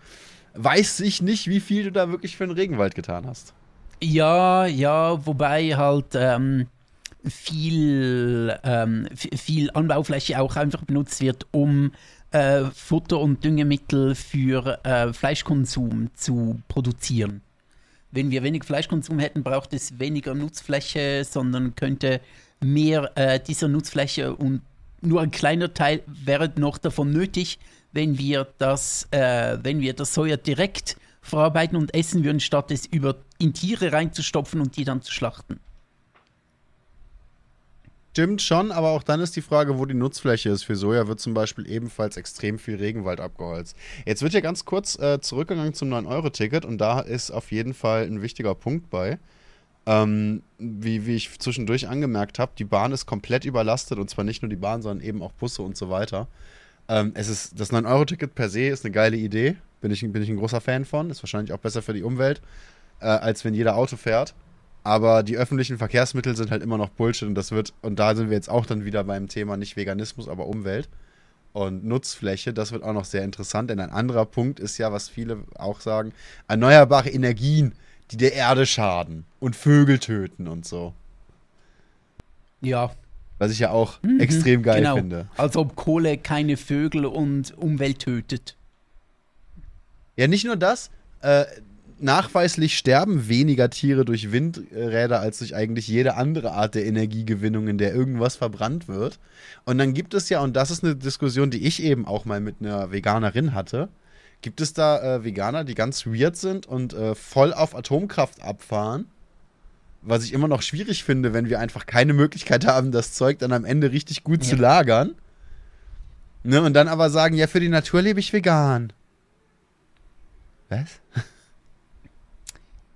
weiß ich nicht, wie viel du da wirklich für den Regenwald getan hast. Ja, ja, wobei halt ähm, viel, ähm, viel Anbaufläche auch einfach benutzt wird, um äh, Futter und Düngemittel für äh, Fleischkonsum zu produzieren. wenn wir wenig Fleischkonsum hätten, braucht es weniger Nutzfläche, sondern könnte mehr äh, dieser Nutzfläche und nur ein kleiner Teil wäre noch davon nötig, wenn wir das, äh, wenn wir das Soja direkt verarbeiten und essen würden, statt es über in Tiere reinzustopfen und die dann zu schlachten. Stimmt schon, aber auch dann ist die Frage, wo die Nutzfläche ist. Für Soja wird zum Beispiel ebenfalls extrem viel Regenwald abgeholzt. Jetzt wird ja ganz kurz äh, zurückgegangen zum 9-Euro-Ticket und da ist auf jeden Fall ein wichtiger Punkt bei. Ähm, wie, wie ich zwischendurch angemerkt habe, die Bahn ist komplett überlastet und zwar nicht nur die Bahn, sondern eben auch Busse und so weiter. Ähm, es ist, das 9-Euro-Ticket per se ist eine geile Idee. Bin ich, bin ich ein großer Fan von. Ist wahrscheinlich auch besser für die Umwelt, äh, als wenn jeder Auto fährt. Aber die öffentlichen Verkehrsmittel sind halt immer noch Bullshit und das wird, und da sind wir jetzt auch dann wieder beim Thema nicht Veganismus, aber Umwelt und Nutzfläche. Das wird auch noch sehr interessant, denn ein anderer Punkt ist ja, was viele auch sagen, erneuerbare Energien, die der Erde schaden und Vögel töten und so. Ja. Was ich ja auch mhm, extrem geil genau. finde. Als ob Kohle keine Vögel und Umwelt tötet. Ja, nicht nur das. Äh, nachweislich sterben weniger Tiere durch Windräder als durch eigentlich jede andere Art der Energiegewinnung, in der irgendwas verbrannt wird. Und dann gibt es ja, und das ist eine Diskussion, die ich eben auch mal mit einer Veganerin hatte, gibt es da äh, Veganer, die ganz weird sind und äh, voll auf Atomkraft abfahren. Was ich immer noch schwierig finde, wenn wir einfach keine Möglichkeit haben, das Zeug dann am Ende richtig gut ja. zu lagern. Ne, und dann aber sagen, ja, für die Natur lebe ich vegan. Was?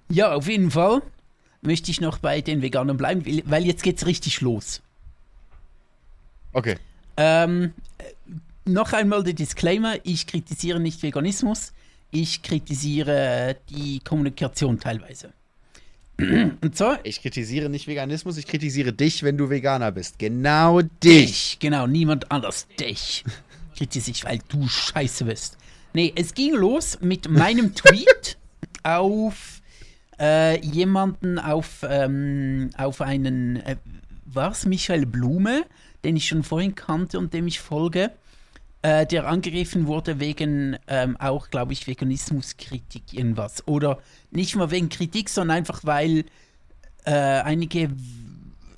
Ja, auf jeden Fall möchte ich noch bei den Veganern bleiben, weil jetzt geht's richtig los. Okay. Ähm, noch einmal der Disclaimer: Ich kritisiere nicht Veganismus, ich kritisiere die Kommunikation teilweise. [clears throat] Und zwar. Ich kritisiere nicht Veganismus, ich kritisiere dich, wenn du Veganer bist. Genau dich. dich genau, niemand anders. Dich. [laughs] kritisiere ich, weil du scheiße bist. Nee, es ging los mit meinem [laughs] Tweet auf äh, jemanden auf, ähm, auf einen, äh, was, Michael Blume, den ich schon vorhin kannte und dem ich folge, äh, der angegriffen wurde wegen ähm, auch, glaube ich, Veganismuskritik, irgendwas. Oder nicht mal wegen Kritik, sondern einfach, weil äh, einige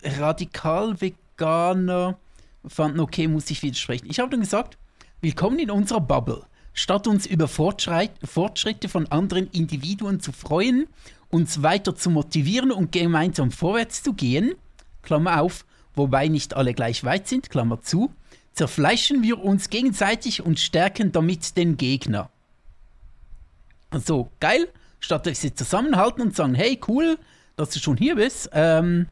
radikal-Veganer fanden, okay, muss ich widersprechen. Ich habe dann gesagt, willkommen in unserer Bubble. Statt uns über Fortschritte von anderen Individuen zu freuen uns weiter zu motivieren und gemeinsam vorwärts zu gehen, Klammer auf, wobei nicht alle gleich weit sind, Klammer zu, zerfleischen wir uns gegenseitig und stärken damit den Gegner. So, geil, statt dass sie zusammenhalten und sagen, hey, cool, dass du schon hier bist, ähm,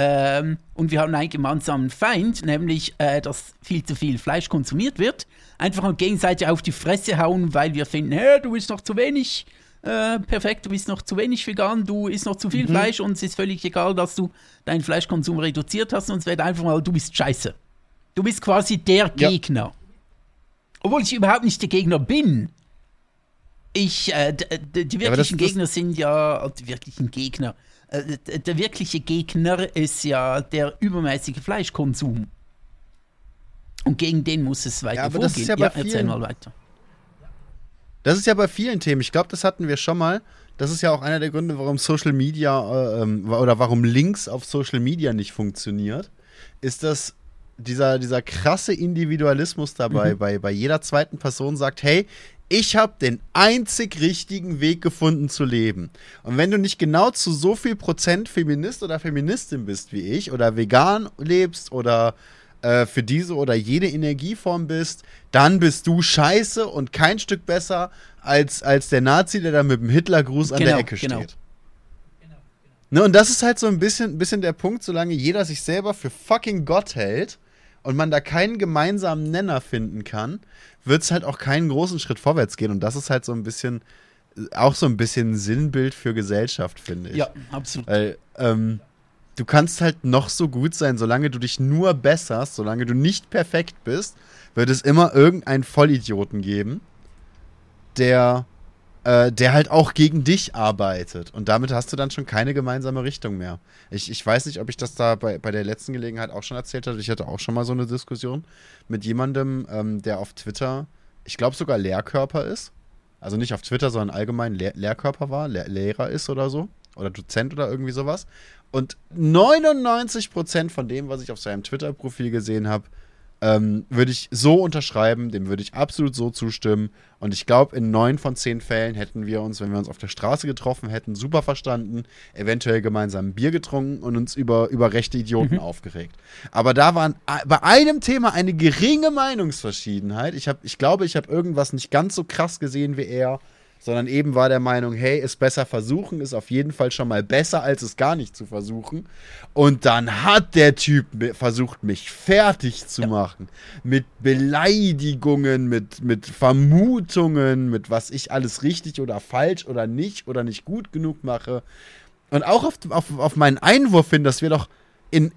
ähm, und wir haben einen gemeinsamen Feind, nämlich, äh, dass viel zu viel Fleisch konsumiert wird, einfach mal gegenseitig auf die Fresse hauen, weil wir finden, hey, du bist noch zu wenig, äh, perfekt, du bist noch zu wenig vegan, du isst noch zu viel mhm. Fleisch und es ist völlig egal, dass du deinen Fleischkonsum reduziert hast und es wird einfach mal, du bist scheiße. Du bist quasi der ja. Gegner. Obwohl ich überhaupt nicht der Gegner bin. Ich, äh, die wirklichen ja, Gegner sind ja, die wirklichen Gegner, äh, der wirkliche Gegner ist ja der übermäßige Fleischkonsum. Und gegen den muss es weiter ja, vorgehen. Ja, ja erzähl mal weiter. Das ist ja bei vielen Themen. Ich glaube, das hatten wir schon mal. Das ist ja auch einer der Gründe, warum Social Media äh, ähm, oder warum Links auf Social Media nicht funktioniert. Ist dass dieser, dieser krasse Individualismus dabei, mhm. bei, bei jeder zweiten Person sagt, hey, ich habe den einzig richtigen Weg gefunden zu leben. Und wenn du nicht genau zu so viel Prozent Feminist oder Feministin bist wie ich oder vegan lebst oder äh, für diese oder jede Energieform bist, dann bist du scheiße und kein Stück besser als, als der Nazi, der da mit dem Hitlergruß an genau, der Ecke genau. steht. Genau, ne, und das ist halt so ein bisschen, bisschen der Punkt, solange jeder sich selber für fucking Gott hält und man da keinen gemeinsamen Nenner finden kann, wird es halt auch keinen großen Schritt vorwärts gehen. Und das ist halt so ein bisschen, auch so ein bisschen Sinnbild für Gesellschaft, finde ich. Ja, absolut. Weil, ähm, du kannst halt noch so gut sein, solange du dich nur besserst, solange du nicht perfekt bist, wird es immer irgendeinen Vollidioten geben, der, äh, der halt auch gegen dich arbeitet. Und damit hast du dann schon keine gemeinsame Richtung mehr. Ich, ich weiß nicht, ob ich das da bei, bei der letzten Gelegenheit auch schon erzählt hatte. Ich hatte auch schon mal so eine Diskussion mit jemandem, ähm, der auf Twitter, ich glaube sogar Lehrkörper ist. also nicht auf Twitter, sondern allgemein Lehr Lehrkörper war, Lehr Lehrer ist oder so, oder Dozent oder irgendwie sowas. Und 99% von dem, was ich auf seinem Twitter-Profil gesehen habe, ähm, würde ich so unterschreiben, dem würde ich absolut so zustimmen. Und ich glaube, in neun von zehn Fällen hätten wir uns, wenn wir uns auf der Straße getroffen hätten, super verstanden, eventuell gemeinsam ein Bier getrunken und uns über, über rechte Idioten mhm. aufgeregt. Aber da waren bei einem Thema eine geringe Meinungsverschiedenheit. Ich, hab, ich glaube, ich habe irgendwas nicht ganz so krass gesehen wie er sondern eben war der Meinung, hey, ist besser versuchen, ist auf jeden Fall schon mal besser, als es gar nicht zu versuchen. Und dann hat der Typ versucht, mich fertig zu ja. machen. Mit Beleidigungen, mit, mit Vermutungen, mit was ich alles richtig oder falsch oder nicht oder nicht gut genug mache. Und auch auf, auf, auf meinen Einwurf hin, dass wir doch in,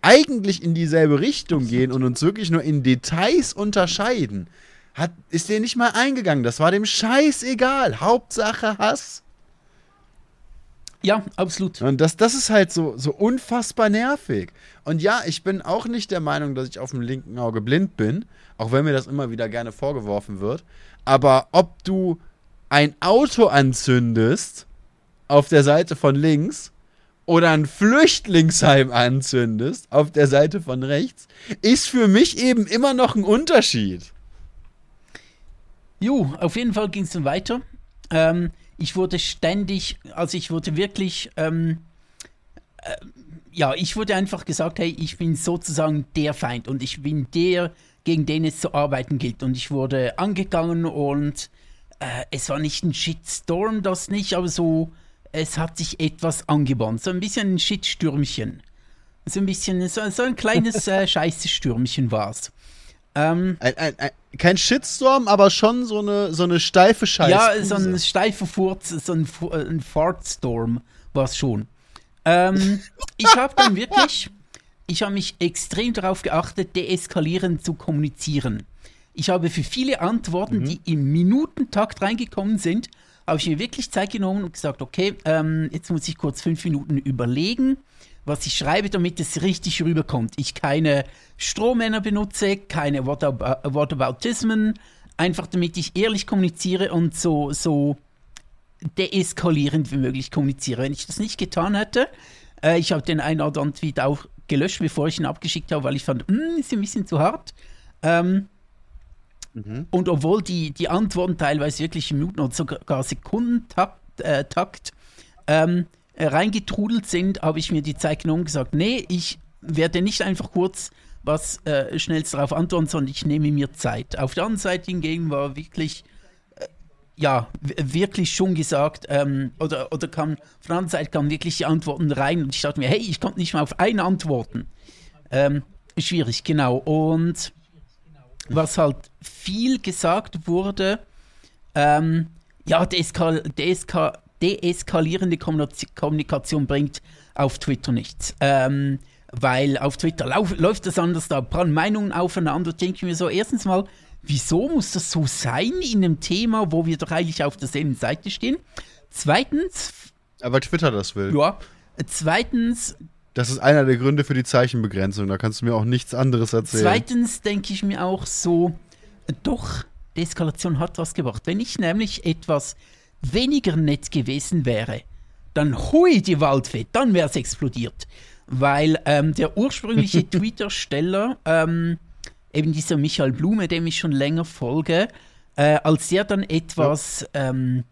eigentlich in dieselbe Richtung gehen und uns wirklich nur in Details unterscheiden hat, ist dir nicht mal eingegangen. Das war dem scheißegal. Hauptsache Hass. Ja, absolut. Und das, das ist halt so, so unfassbar nervig. Und ja, ich bin auch nicht der Meinung, dass ich auf dem linken Auge blind bin, auch wenn mir das immer wieder gerne vorgeworfen wird. Aber ob du ein Auto anzündest auf der Seite von links oder ein Flüchtlingsheim anzündest auf der Seite von rechts, ist für mich eben immer noch ein Unterschied. Jo, auf jeden Fall ging es dann weiter. Ähm, ich wurde ständig, also ich wurde wirklich, ähm, äh, ja, ich wurde einfach gesagt, hey, ich bin sozusagen der Feind und ich bin der, gegen den es zu arbeiten gilt. Und ich wurde angegangen und äh, es war nicht ein Shitstorm, das nicht, aber so, es hat sich etwas angebahnt. So ein bisschen ein Shitstürmchen. So ein bisschen, so, so ein kleines [laughs] äh, Scheißestürmchen war es. Ähm, ein, ein, ein, kein Shitstorm, aber schon so eine, so eine steife Scheiße. Ja, so ein steifer Furz, so ein, ein Fartstorm war es schon. Ähm, [laughs] ich habe dann wirklich, ich habe mich extrem darauf geachtet, deeskalierend zu kommunizieren. Ich habe für viele Antworten, mhm. die im Minutentakt reingekommen sind, habe ich mir wirklich Zeit genommen und gesagt, okay, ähm, jetzt muss ich kurz fünf Minuten überlegen was ich schreibe, damit es richtig rüberkommt. Ich keine Strohmänner benutze, keine Whataboutismen, einfach damit ich ehrlich kommuniziere und so, so deeskalierend wie möglich kommuniziere. Wenn ich das nicht getan hätte, äh, ich habe den einen oder anderen Tweet auch gelöscht, bevor ich ihn abgeschickt habe, weil ich fand, hm, ist ein bisschen zu hart. Ähm, mhm. Und obwohl die, die Antworten teilweise wirklich Minuten oder sogar Sekundentakt äh, Takt, ähm, äh, reingetrudelt sind, habe ich mir die Zeit genommen und gesagt, nee, ich werde nicht einfach kurz was äh, schnellst darauf antworten, sondern ich nehme mir Zeit. Auf der anderen Seite hingegen war wirklich, äh, ja, wirklich schon gesagt, ähm, oder, oder kam, von der anderen Seite kamen wirklich die Antworten rein und ich dachte mir, hey, ich konnte nicht mal auf eine antworten. Ähm, schwierig, genau. Und was halt viel gesagt wurde, ähm, ja, Deeskal Deeskal deeskalierende Kommunikation bringt auf Twitter nichts. Ähm, weil auf Twitter lauf, läuft das anders, da prallen Meinungen aufeinander. Denke ich mir so, erstens mal, wieso muss das so sein in einem Thema, wo wir doch eigentlich auf derselben Seite stehen? Zweitens. Aber Twitter das will. Ja. Zweitens. Das ist einer der Gründe für die Zeichenbegrenzung. Da kannst du mir auch nichts anderes erzählen. Zweitens denke ich mir auch so, doch, Eskalation hat was gebracht. Wenn ich nämlich etwas weniger nett gewesen wäre, dann hui die Waldfee, dann wäre es explodiert. Weil ähm, der ursprüngliche [laughs] Twitter-Steller, ähm, eben dieser Michael Blume, dem ich schon länger folge, äh, als er dann etwas ähm,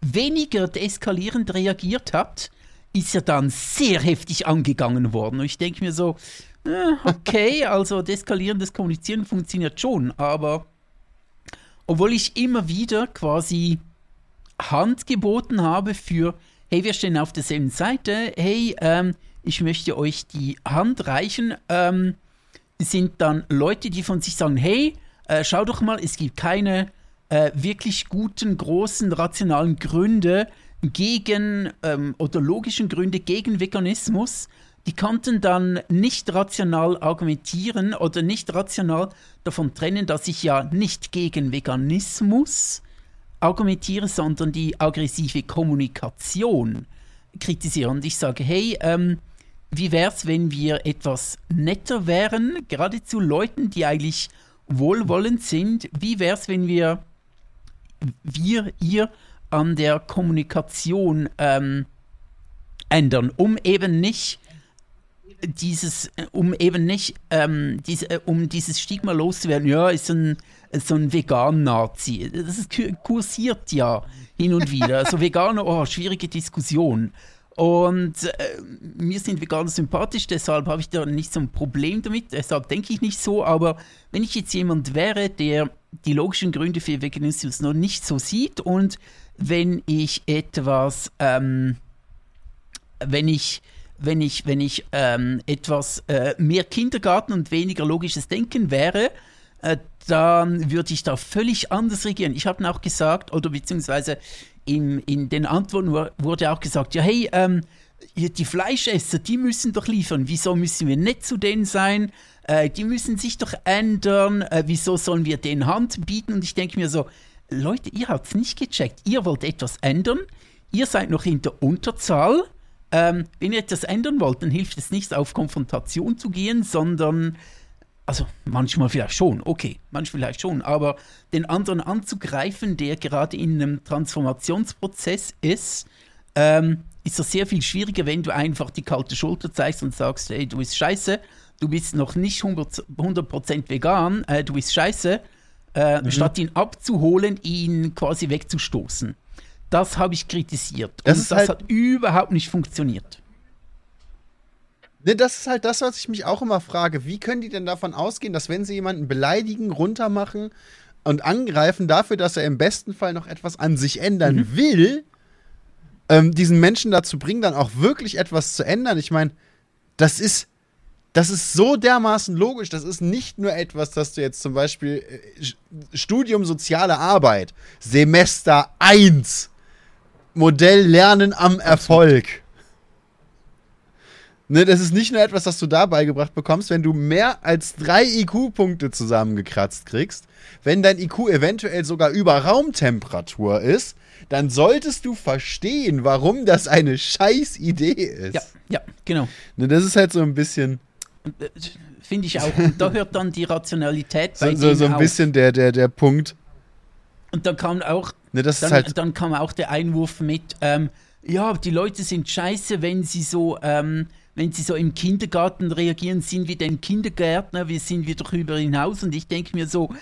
weniger deeskalierend reagiert hat, ist er dann sehr heftig angegangen worden. Und ich denke mir so, äh, okay, [laughs] also deeskalierendes Kommunizieren funktioniert schon, aber obwohl ich immer wieder quasi Hand geboten habe für, hey, wir stehen auf derselben Seite, hey, ähm, ich möchte euch die Hand reichen, ähm, sind dann Leute, die von sich sagen, hey, äh, schau doch mal, es gibt keine äh, wirklich guten, großen, rationalen Gründe gegen ähm, oder logischen Gründe gegen Veganismus. Die konnten dann nicht rational argumentieren oder nicht rational davon trennen, dass ich ja nicht gegen Veganismus argumentiere, sondern die aggressive Kommunikation kritisiere. Und ich sage, hey, ähm, wie wäre es, wenn wir etwas netter wären, gerade zu Leuten, die eigentlich wohlwollend sind? Wie wäre es, wenn wir wir, ihr an der Kommunikation ähm, ändern, um eben nicht dieses, äh, um eben nicht, ähm, diese, äh, um dieses Stigma loszuwerden, ja, ist ein, so ein Vegan-Nazi. Das ist, kursiert ja hin und wieder. Also Veganer, oh, schwierige Diskussion. Und äh, mir sind Veganer sympathisch, deshalb habe ich da nicht so ein Problem damit. Deshalb denke ich nicht so. Aber wenn ich jetzt jemand wäre, der die logischen Gründe für Veganismus noch nicht so sieht und wenn ich etwas, ähm, wenn ich wenn ich, wenn ich ähm, etwas äh, mehr Kindergarten und weniger logisches Denken wäre, äh, dann würde ich da völlig anders regieren. Ich habe auch gesagt, oder beziehungsweise in, in den Antworten wurde auch gesagt, ja hey, ähm, die Fleischesser, die müssen doch liefern. Wieso müssen wir nicht zu denen sein? Äh, die müssen sich doch ändern. Äh, wieso sollen wir denen Hand bieten? Und ich denke mir so, Leute, ihr habt es nicht gecheckt. Ihr wollt etwas ändern. Ihr seid noch in der Unterzahl. Ähm, wenn ihr etwas ändern wollt, dann hilft es nicht, auf Konfrontation zu gehen, sondern, also manchmal vielleicht schon, okay, manchmal vielleicht schon, aber den anderen anzugreifen, der gerade in einem Transformationsprozess ist, ähm, ist das sehr viel schwieriger, wenn du einfach die kalte Schulter zeigst und sagst, ey, du bist scheiße, du bist noch nicht 100%, vegan, äh, du bist scheiße, äh, mhm. statt ihn abzuholen, ihn quasi wegzustoßen. Das habe ich kritisiert. Das, und das halt hat überhaupt nicht funktioniert. Ne, das ist halt das, was ich mich auch immer frage. Wie können die denn davon ausgehen, dass wenn sie jemanden beleidigen, runtermachen und angreifen dafür, dass er im besten Fall noch etwas an sich ändern mhm. will, ähm, diesen Menschen dazu bringen, dann auch wirklich etwas zu ändern? Ich meine, das ist, das ist so dermaßen logisch. Das ist nicht nur etwas, dass du jetzt zum Beispiel äh, Studium Soziale Arbeit, Semester 1, Modell Lernen am Erfolg. Ne, das ist nicht nur etwas, das du da beigebracht bekommst, wenn du mehr als drei IQ-Punkte zusammengekratzt kriegst. Wenn dein IQ eventuell sogar über Raumtemperatur ist, dann solltest du verstehen, warum das eine scheiß Idee ist. Ja, ja, genau. Ne, das ist halt so ein bisschen. Finde ich auch. Und da hört dann die Rationalität [laughs] bei so, so, so ein auf. bisschen der, der, der Punkt. Und da kam auch Ne, das dann, ist halt dann kam auch der Einwurf mit, ähm, ja, die Leute sind scheiße, wenn sie so, ähm, wenn sie so im Kindergarten reagieren, sind wir denn Kindergärtner, wir sind wir darüber hinaus. Und ich denke mir so,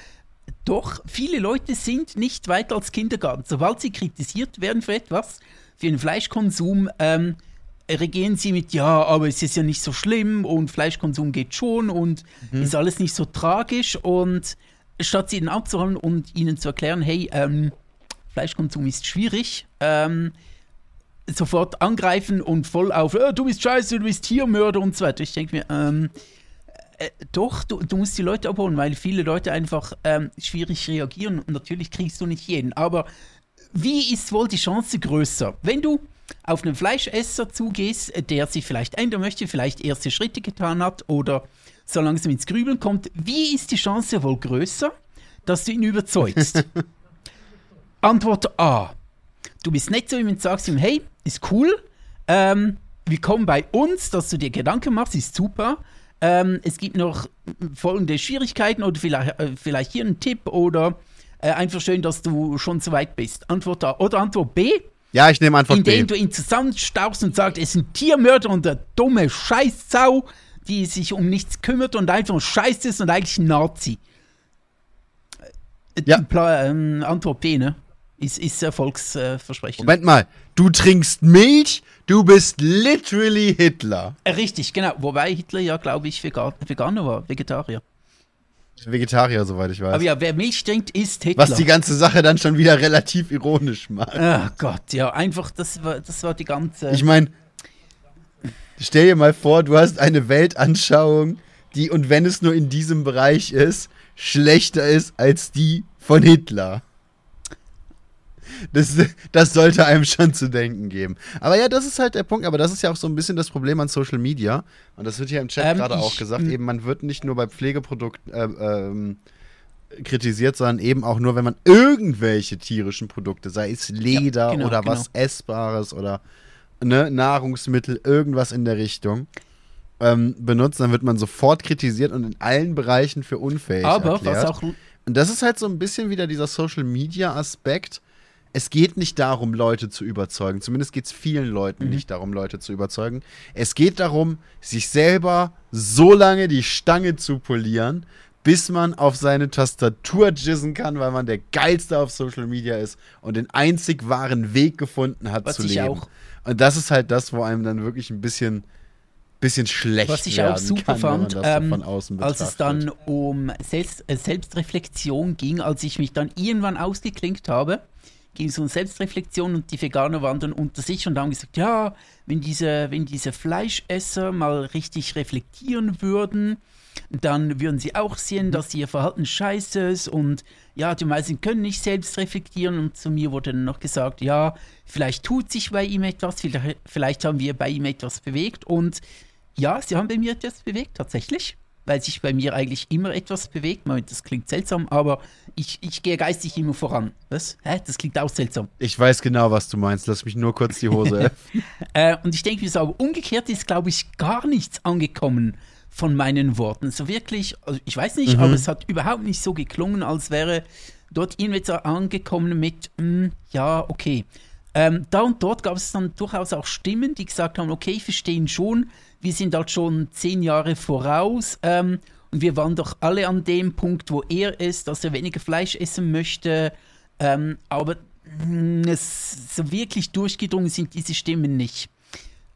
doch, viele Leute sind nicht weiter als Kindergarten. Sobald sie kritisiert werden für etwas, für den Fleischkonsum, ähm, reagieren sie mit, ja, aber es ist ja nicht so schlimm und Fleischkonsum geht schon und mhm. ist alles nicht so tragisch. Und statt sie ihnen abzuholen und ihnen zu erklären, hey, ähm, Fleischkonsum ist schwierig. Ähm, sofort angreifen und voll auf, oh, du bist scheiße, du bist Tiermörder und so weiter. Ich denke mir, ähm, äh, doch, du, du, musst die Leute abholen, weil viele Leute einfach ähm, schwierig reagieren und natürlich kriegst du nicht jeden. Aber wie ist wohl die Chance größer, wenn du auf einen Fleischesser zugehst, der sich vielleicht ändern möchte, vielleicht erste Schritte getan hat oder so langsam ins Grübeln kommt, wie ist die Chance wohl größer, dass du ihn überzeugst? [laughs] Antwort A. Du bist nett zu ihm und sagst ihm, hey, ist cool, ähm, willkommen bei uns, dass du dir Gedanken machst, ist super. Ähm, es gibt noch folgende Schwierigkeiten oder vielleicht, äh, vielleicht hier ein Tipp oder äh, einfach schön, dass du schon so weit bist. Antwort A. Oder Antwort B. Ja, ich nehme Antwort indem B. Indem du ihn zusammenstaubst und sagst, es ist ein Tiermörder und eine dumme Scheißsau, die sich um nichts kümmert und einfach scheiß ist und eigentlich ein Nazi. Ja. Pla ähm, Antwort B, ne? Ist, ist Erfolgsversprechen. Moment mal, du trinkst Milch, du bist literally Hitler. Äh, richtig, genau. Wobei Hitler ja, glaube ich, Vegan Veganer war, Vegetarier. Vegetarier, soweit ich weiß. Aber ja, wer Milch trinkt, ist Hitler. Was die ganze Sache dann schon wieder [laughs] relativ ironisch macht. Ach Gott, ja, einfach, das war, das war die ganze. Ich meine, stell dir mal vor, du hast eine Weltanschauung, die, und wenn es nur in diesem Bereich ist, schlechter ist als die von Hitler. Das, das sollte einem schon zu denken geben. Aber ja, das ist halt der Punkt. Aber das ist ja auch so ein bisschen das Problem an Social Media. Und das wird hier im Chat ähm, gerade auch gesagt. Eben, man wird nicht nur bei Pflegeprodukten äh, ähm, kritisiert, sondern eben auch nur, wenn man irgendwelche tierischen Produkte, sei es Leder ja, genau, oder genau. was Essbares oder ne, Nahrungsmittel, irgendwas in der Richtung. Ähm, benutzt, dann wird man sofort kritisiert und in allen Bereichen für unfähig Aber erklärt. was auch Und das ist halt so ein bisschen wieder dieser Social Media Aspekt. Es geht nicht darum, Leute zu überzeugen. Zumindest geht es vielen Leuten mhm. nicht darum, Leute zu überzeugen. Es geht darum, sich selber so lange die Stange zu polieren, bis man auf seine Tastatur jizzen kann, weil man der Geilste auf Social Media ist und den einzig wahren Weg gefunden hat Was zu leben. Auch. Und das ist halt das, wo einem dann wirklich ein bisschen, bisschen schlecht Was ich auch super kann, fand, ähm, von außen als es dann um Selbst, äh, Selbstreflexion ging, als ich mich dann irgendwann ausgeklinkt habe, ging es um Selbstreflexion und die Veganer waren dann unter sich und haben gesagt, ja, wenn diese, wenn diese Fleischesser mal richtig reflektieren würden, dann würden sie auch sehen, dass ihr Verhalten scheiße ist und ja, die meisten können nicht selbst reflektieren und zu mir wurde dann noch gesagt, ja, vielleicht tut sich bei ihm etwas, vielleicht haben wir bei ihm etwas bewegt und ja, sie haben bei mir etwas bewegt, tatsächlich, weil sich bei mir eigentlich immer etwas bewegt. Moment, das klingt seltsam, aber ich, ich gehe geistig immer voran. Was? Hä? Das klingt auch seltsam. Ich weiß genau, was du meinst. Lass mich nur kurz die Hose [laughs] öffnen. Äh, und ich denke mir so, aber umgekehrt ist, glaube ich, gar nichts angekommen von meinen Worten. So wirklich, also ich weiß nicht, Mhm. aber es hat überhaupt nicht so geklungen, als wäre dort irgendetwas angekommen mit, hm, ja, okay. Ähm, da und dort gab es dann durchaus auch Stimmen, die gesagt haben, okay, ich verstehe ihn schon, wir sind halt schon zehn Jahre voraus ähm, und wir waren doch alle an dem Punkt, wo er ist, dass er weniger Fleisch essen möchte, ähm, aber hm, es, so wirklich durchgedrungen sind diese Stimmen nicht.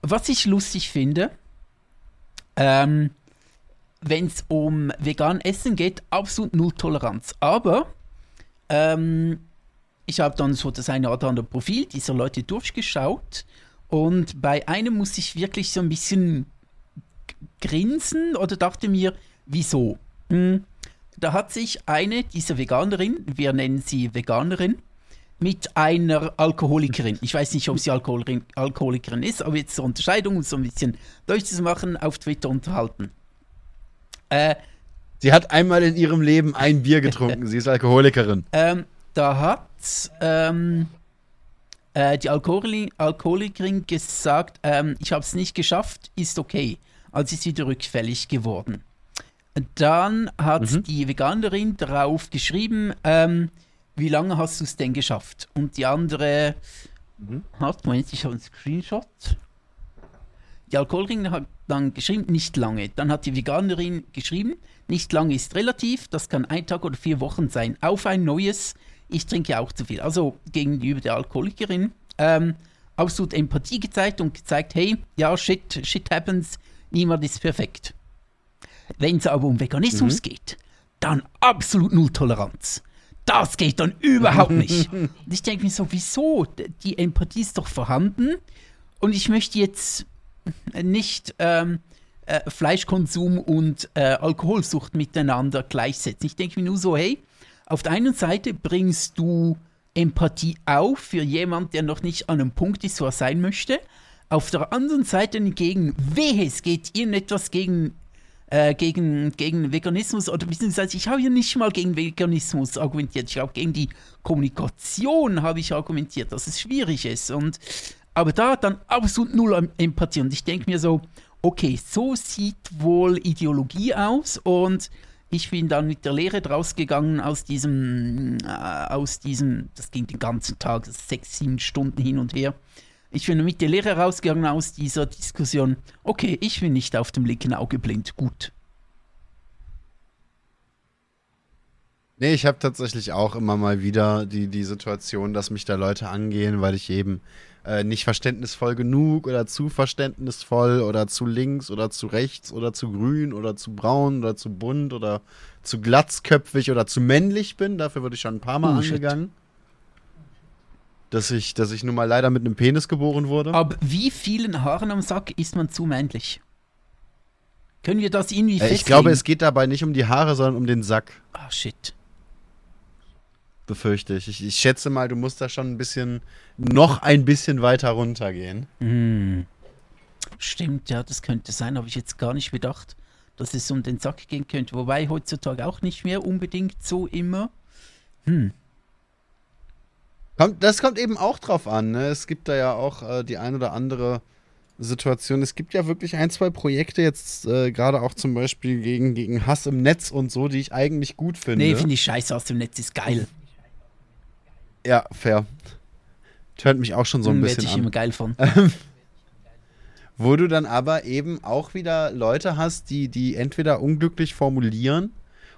Was ich lustig finde, ähm, wenn es um vegan Essen geht, absolut null Toleranz. Aber ähm, ich habe dann so das eine oder andere Profil dieser Leute durchgeschaut und bei einem muss ich wirklich so ein bisschen grinsen oder dachte mir, wieso? Hm, da hat sich eine dieser Veganerin, wir nennen sie Veganerin, mit einer Alkoholikerin. Ich weiß nicht, ob sie Alkoholikerin, Alkoholikerin ist, aber jetzt zur Unterscheidung, um so ein bisschen deutlich zu machen, auf Twitter unterhalten. Äh, Sie hat einmal in ihrem Leben ein Bier getrunken. Sie ist Alkoholikerin. ähm, da hat ähm, äh, die Alkoholi Alkoholikerin gesagt, ähm, ich habe es nicht geschafft, ist okay. Also ist wieder rückfällig geworden. Dann hat Mhm. die Veganerin darauf geschrieben, ähm, wie lange hast du es denn geschafft? Und die andere Mhm. hat, Moment, ich habe einen Screenshot. Die Alkoholikerin hat dann geschrieben, nicht lange. Dann hat die Veganerin geschrieben, nicht lange ist relativ, das kann ein Tag oder vier Wochen sein. Auf ein neues, ich trinke auch zu viel. Also gegenüber der Alkoholikerin ähm, absolut Empathie gezeigt und gezeigt, hey, ja, shit, shit happens, niemand ist perfekt. Wenn es aber um Veganismus geht, dann absolut null Toleranz. Das geht dann überhaupt nicht. Und [laughs] ich denke mir so, wieso? Die Empathie ist doch vorhanden und ich möchte jetzt nicht ähm, äh, Fleischkonsum und äh, Alkoholsucht miteinander gleichsetzen. Ich denke mir nur so, hey, auf der einen Seite bringst du Empathie auf für jemand, der noch nicht an einem Punkt ist, wo er sein möchte. Auf der anderen Seite hingegen, wehe, es geht irgendetwas gegen, äh, gegen, gegen Veganismus oder beziehungsweise ich habe ja nicht mal gegen Veganismus argumentiert, ich habe gegen die Kommunikation habe ich argumentiert, dass es schwierig ist und aber da dann absolut null Empathie und ich denke mir so, okay, so sieht wohl Ideologie aus und ich bin dann mit der Lehre draus gegangen aus diesem, äh, aus diesem, das ging den ganzen Tag, sechs, sieben Stunden hin und her. Ich bin mit der Lehre rausgegangen aus dieser Diskussion. Okay, ich bin nicht auf dem linken Auge blind. Gut. Nee, ich habe tatsächlich auch immer mal wieder die, die Situation, dass mich da Leute angehen, weil ich eben äh, nicht verständnisvoll genug oder zu verständnisvoll oder zu links oder zu rechts oder zu grün oder zu braun oder zu bunt oder zu glatzköpfig oder zu männlich bin. Dafür wurde ich schon ein paar Mal Oh, shit. Dass ich, dass ich nun mal leider mit einem Penis geboren wurde. Aber wie vielen Haaren am Sack ist man zu männlich? Können wir das irgendwie Äh, festlegen? ich glaube, es geht dabei nicht um die Haare, sondern um den Sack, Ah, shit. befürchte ich. ich. Ich schätze mal, du musst da schon ein bisschen, noch ein bisschen weiter runtergehen. Hm. Stimmt, ja, das könnte sein. Habe ich jetzt gar nicht bedacht, dass es um den Sack gehen könnte. Wobei heutzutage auch nicht mehr unbedingt so immer. Hm. Kommt, das kommt eben auch drauf an. Ne? Es gibt da ja auch äh, die ein oder andere Situation. Es gibt ja wirklich ein, zwei Projekte jetzt, äh, gerade auch zum Beispiel gegen, gegen Hass im Netz und so, die ich eigentlich gut finde. Nee, finde ich scheiße aus dem Netz, ist geil. Ja, fair. Hört mich auch schon so ein Hm, bisschen ich an. immer geil von. Wo du dann aber eben auch wieder Leute hast, die, die entweder unglücklich formulieren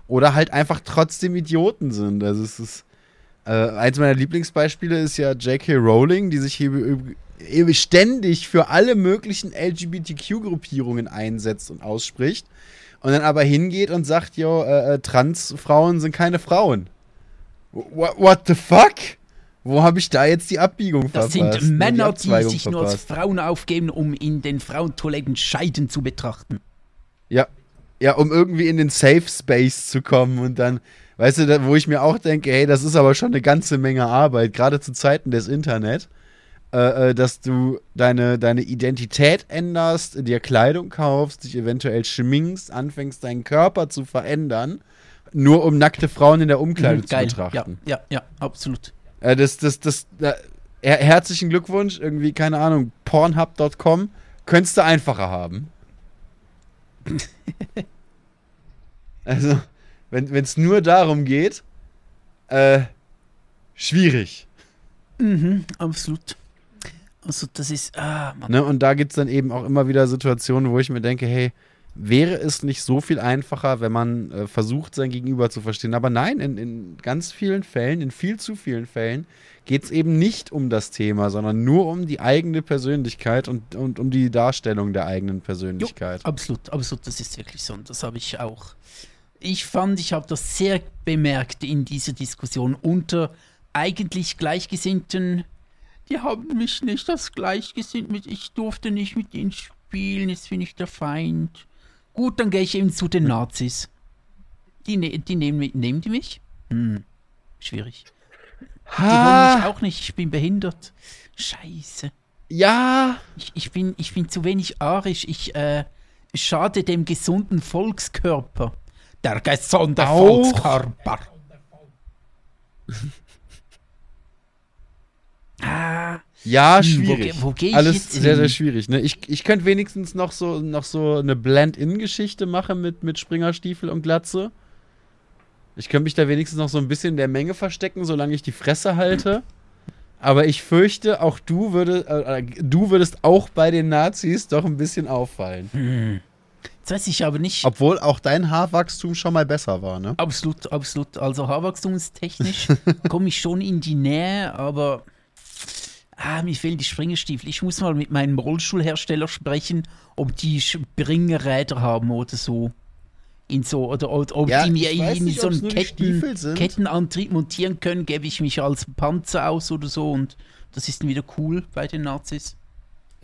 oder halt einfach trotzdem Idioten sind. Also es ist. Äh, eins meiner Lieblingsbeispiele ist ja J.K. Rowling, die sich hier ständig für alle möglichen LGBTQ-Gruppierungen einsetzt und ausspricht. Und dann aber hingeht und sagt, jo, äh, äh, Transfrauen sind keine Frauen. What, what the fuck? Wo habe ich da jetzt die Abbiegung Das verpasst? sind ne, Männer, die Abzweigung sich nur als verpasst? Frauen aufgeben, um in den Frauentoiletten Scheiden zu betrachten. Ja. Ja, um irgendwie in den Safe Space zu kommen und dann, weißt du, wo ich mir auch denke, hey, das ist aber schon eine ganze Menge Arbeit, gerade zu Zeiten des Internet, äh, äh, dass du deine, deine Identität änderst, dir Kleidung kaufst, dich eventuell schminkst, anfängst, deinen Körper zu verändern, nur um nackte Frauen in der Umkleide Mhm, zu betrachten. Ja, ja, ja, absolut. Äh, das, das, das, äh, her herzlichen Glückwunsch, irgendwie, keine Ahnung, pornhub.com, könntest du einfacher haben. [laughs] also, wenn es nur darum geht, äh, schwierig. Mhm, absolut. Also das ist, ah. Ne? Und da gibt es dann eben auch immer wieder Situationen, wo ich mir denke, hey, wäre es nicht so viel einfacher, wenn man äh, versucht, sein Gegenüber zu verstehen. Aber nein, in, in ganz vielen Fällen, in viel zu vielen Fällen, geht es eben nicht um das Thema, sondern nur um die eigene Persönlichkeit und, und um die Darstellung der eigenen Persönlichkeit. Absolut, absolut, das ist wirklich so. Und das habe ich auch. Ich fand, ich habe das sehr bemerkt in dieser Diskussion unter eigentlich Gleichgesinnten. Die haben mich nicht als gleichgesinnt mit, ich durfte nicht mit ihnen spielen, jetzt bin ich der Feind. Gut, dann gehe ich eben zu den Nazis. Die, ne die nehmen, nehmen die mich? Hm, schwierig. Die wollen mich auch nicht, ich bin behindert. Scheiße. Ja, Ich, ich, bin, ich bin zu wenig arisch. Ich äh, schade dem gesunden Volkskörper. Der gesunde Auch? Volkskörper. ah, ja, Hm, wo schwierig. wo geh ich Alles sehr, sehr schwierig. Ne? Ich, ich könnte wenigstens noch so, noch so eine Blend-In-Geschichte machen mit, mit Springerstiefel und Glatze. Ich könnte mich da wenigstens noch so ein bisschen in der Menge verstecken, solange ich die Fresse halte. Aber ich fürchte, auch du, würde, äh, äh, du würdest auch bei den Nazis doch ein bisschen auffallen. Jetzt weiß ich aber nicht. Obwohl auch dein Haarwachstum schon mal besser war, ne? Absolut, absolut. Also haarwachstumstechnisch [laughs] komme ich schon in die Nähe, aber ah, mir fehlen die Springerstiefel. Ich muss mal mit meinem Rollstuhlhersteller sprechen, ob die Springräder haben oder so. In so, oder, oder ob Ja, die mir in nicht, so einen Ketten. Kettenantrieb montieren können, gebe ich mich als Panzer aus oder so und das ist dann wieder cool bei den Nazis.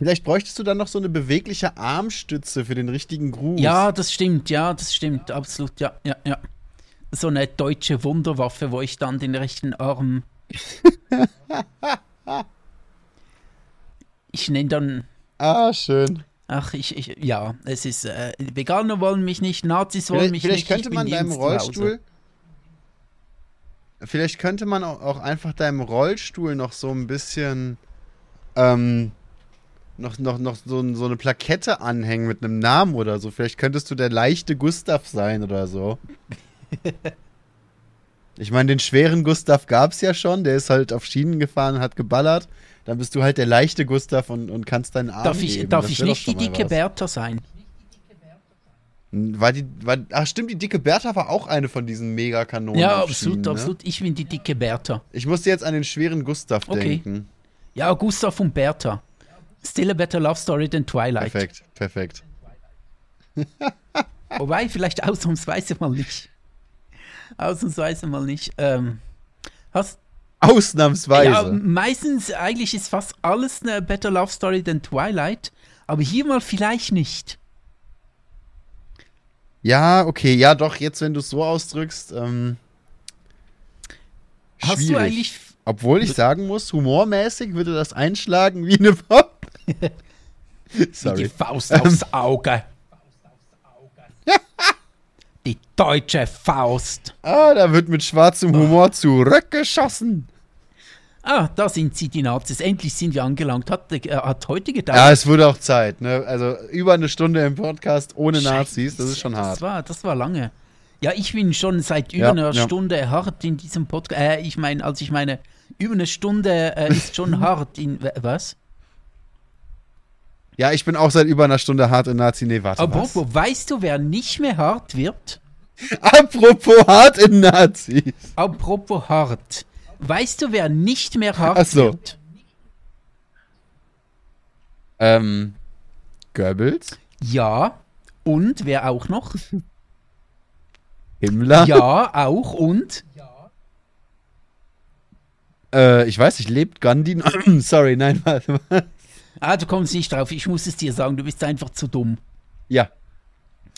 Vielleicht bräuchtest du dann noch so eine bewegliche Armstütze für den richtigen Gruß. Ja, das stimmt, ja, das stimmt, absolut, ja, ja, ja. So eine deutsche Wunderwaffe, wo ich dann den rechten Arm. [laughs] ich nenne dann. Ah, schön. Ach, ich, ich, ja, es ist, äh, Veganer wollen mich nicht, Nazis wollen Vielleicht, mich vielleicht nicht. könnte ich man deinem. Rollstuhl. Vielleicht könnte man auch, auch einfach deinem Rollstuhl noch so ein bisschen. Ähm, noch, noch, noch so, ein- so eine Plakette anhängen mit einem Namen oder so. Vielleicht könntest du der leichte Gustav sein oder so. [laughs] Ich meine, den schweren Gustav gab es ja schon. Der ist halt auf Schienen gefahren und hat geballert. Dann bist du halt der leichte Gustav und, und kannst deinen Arm Darf ich, geben. darf ich nicht die dicke was. Bertha sein? War die, war, ach stimmt, die dicke Bertha war auch eine von diesen Megakanonen. Ja, absolut, ne? absolut. Ich bin die dicke Bertha. Ich musste jetzt an den schweren Gustav Okay. denken. Ja, Gustav und Bertha. Still a better love story than Twilight. Perfekt, perfekt. [laughs] Wobei, vielleicht ausnahmsweise mal nicht. Ausnahmsweise mal nicht. Ähm, hast, Ausnahmsweise. ja, meistens, eigentlich ist fast alles eine Better Love Story than Twilight, aber hier mal vielleicht nicht. Ja, okay, ja, doch, jetzt, wenn du es so ausdrückst, ähm, Hast schwierig. du eigentlich. Obwohl ich sagen muss, humormäßig würde das einschlagen wie eine Pop. [laughs] Die Sorry. Faust aufs Auge. [laughs] Die deutsche Faust. Ah, da wird mit schwarzem Humor zurückgeschossen. Ah, da sind sie, die Nazis. Endlich sind wir angelangt. Hat, äh, hat heute gedauert. Ja, es wurde auch Zeit. Ne? Also über eine Stunde im Podcast ohne Scheiße, Nazis, das ist schon hart. Das war, das war lange. Ja, ich bin schon seit über Ja, einer ja. Stunde hart in diesem Podcast. Äh, ich meine, als ich meine, über eine Stunde äh, ist schon [laughs] hart in. Was? Ja, ich bin auch seit über einer Stunde hart in Nazi. Nee, warte, Apropos, weißt du, wer nicht mehr hart wird? was? [laughs] Apropos hart in Nazis. Apropos hart. Weißt du, wer nicht mehr hart Ach so. wird? Ähm, Goebbels? Ja. Und wer auch noch? Himmler? Ja, auch und. Äh, ich weiß nicht, lebt Gandhi? noch? [clears throat] Sorry, nein, warte mal. Ah, du kommst nicht drauf. Ich muss es dir sagen, du bist einfach zu dumm. Ja.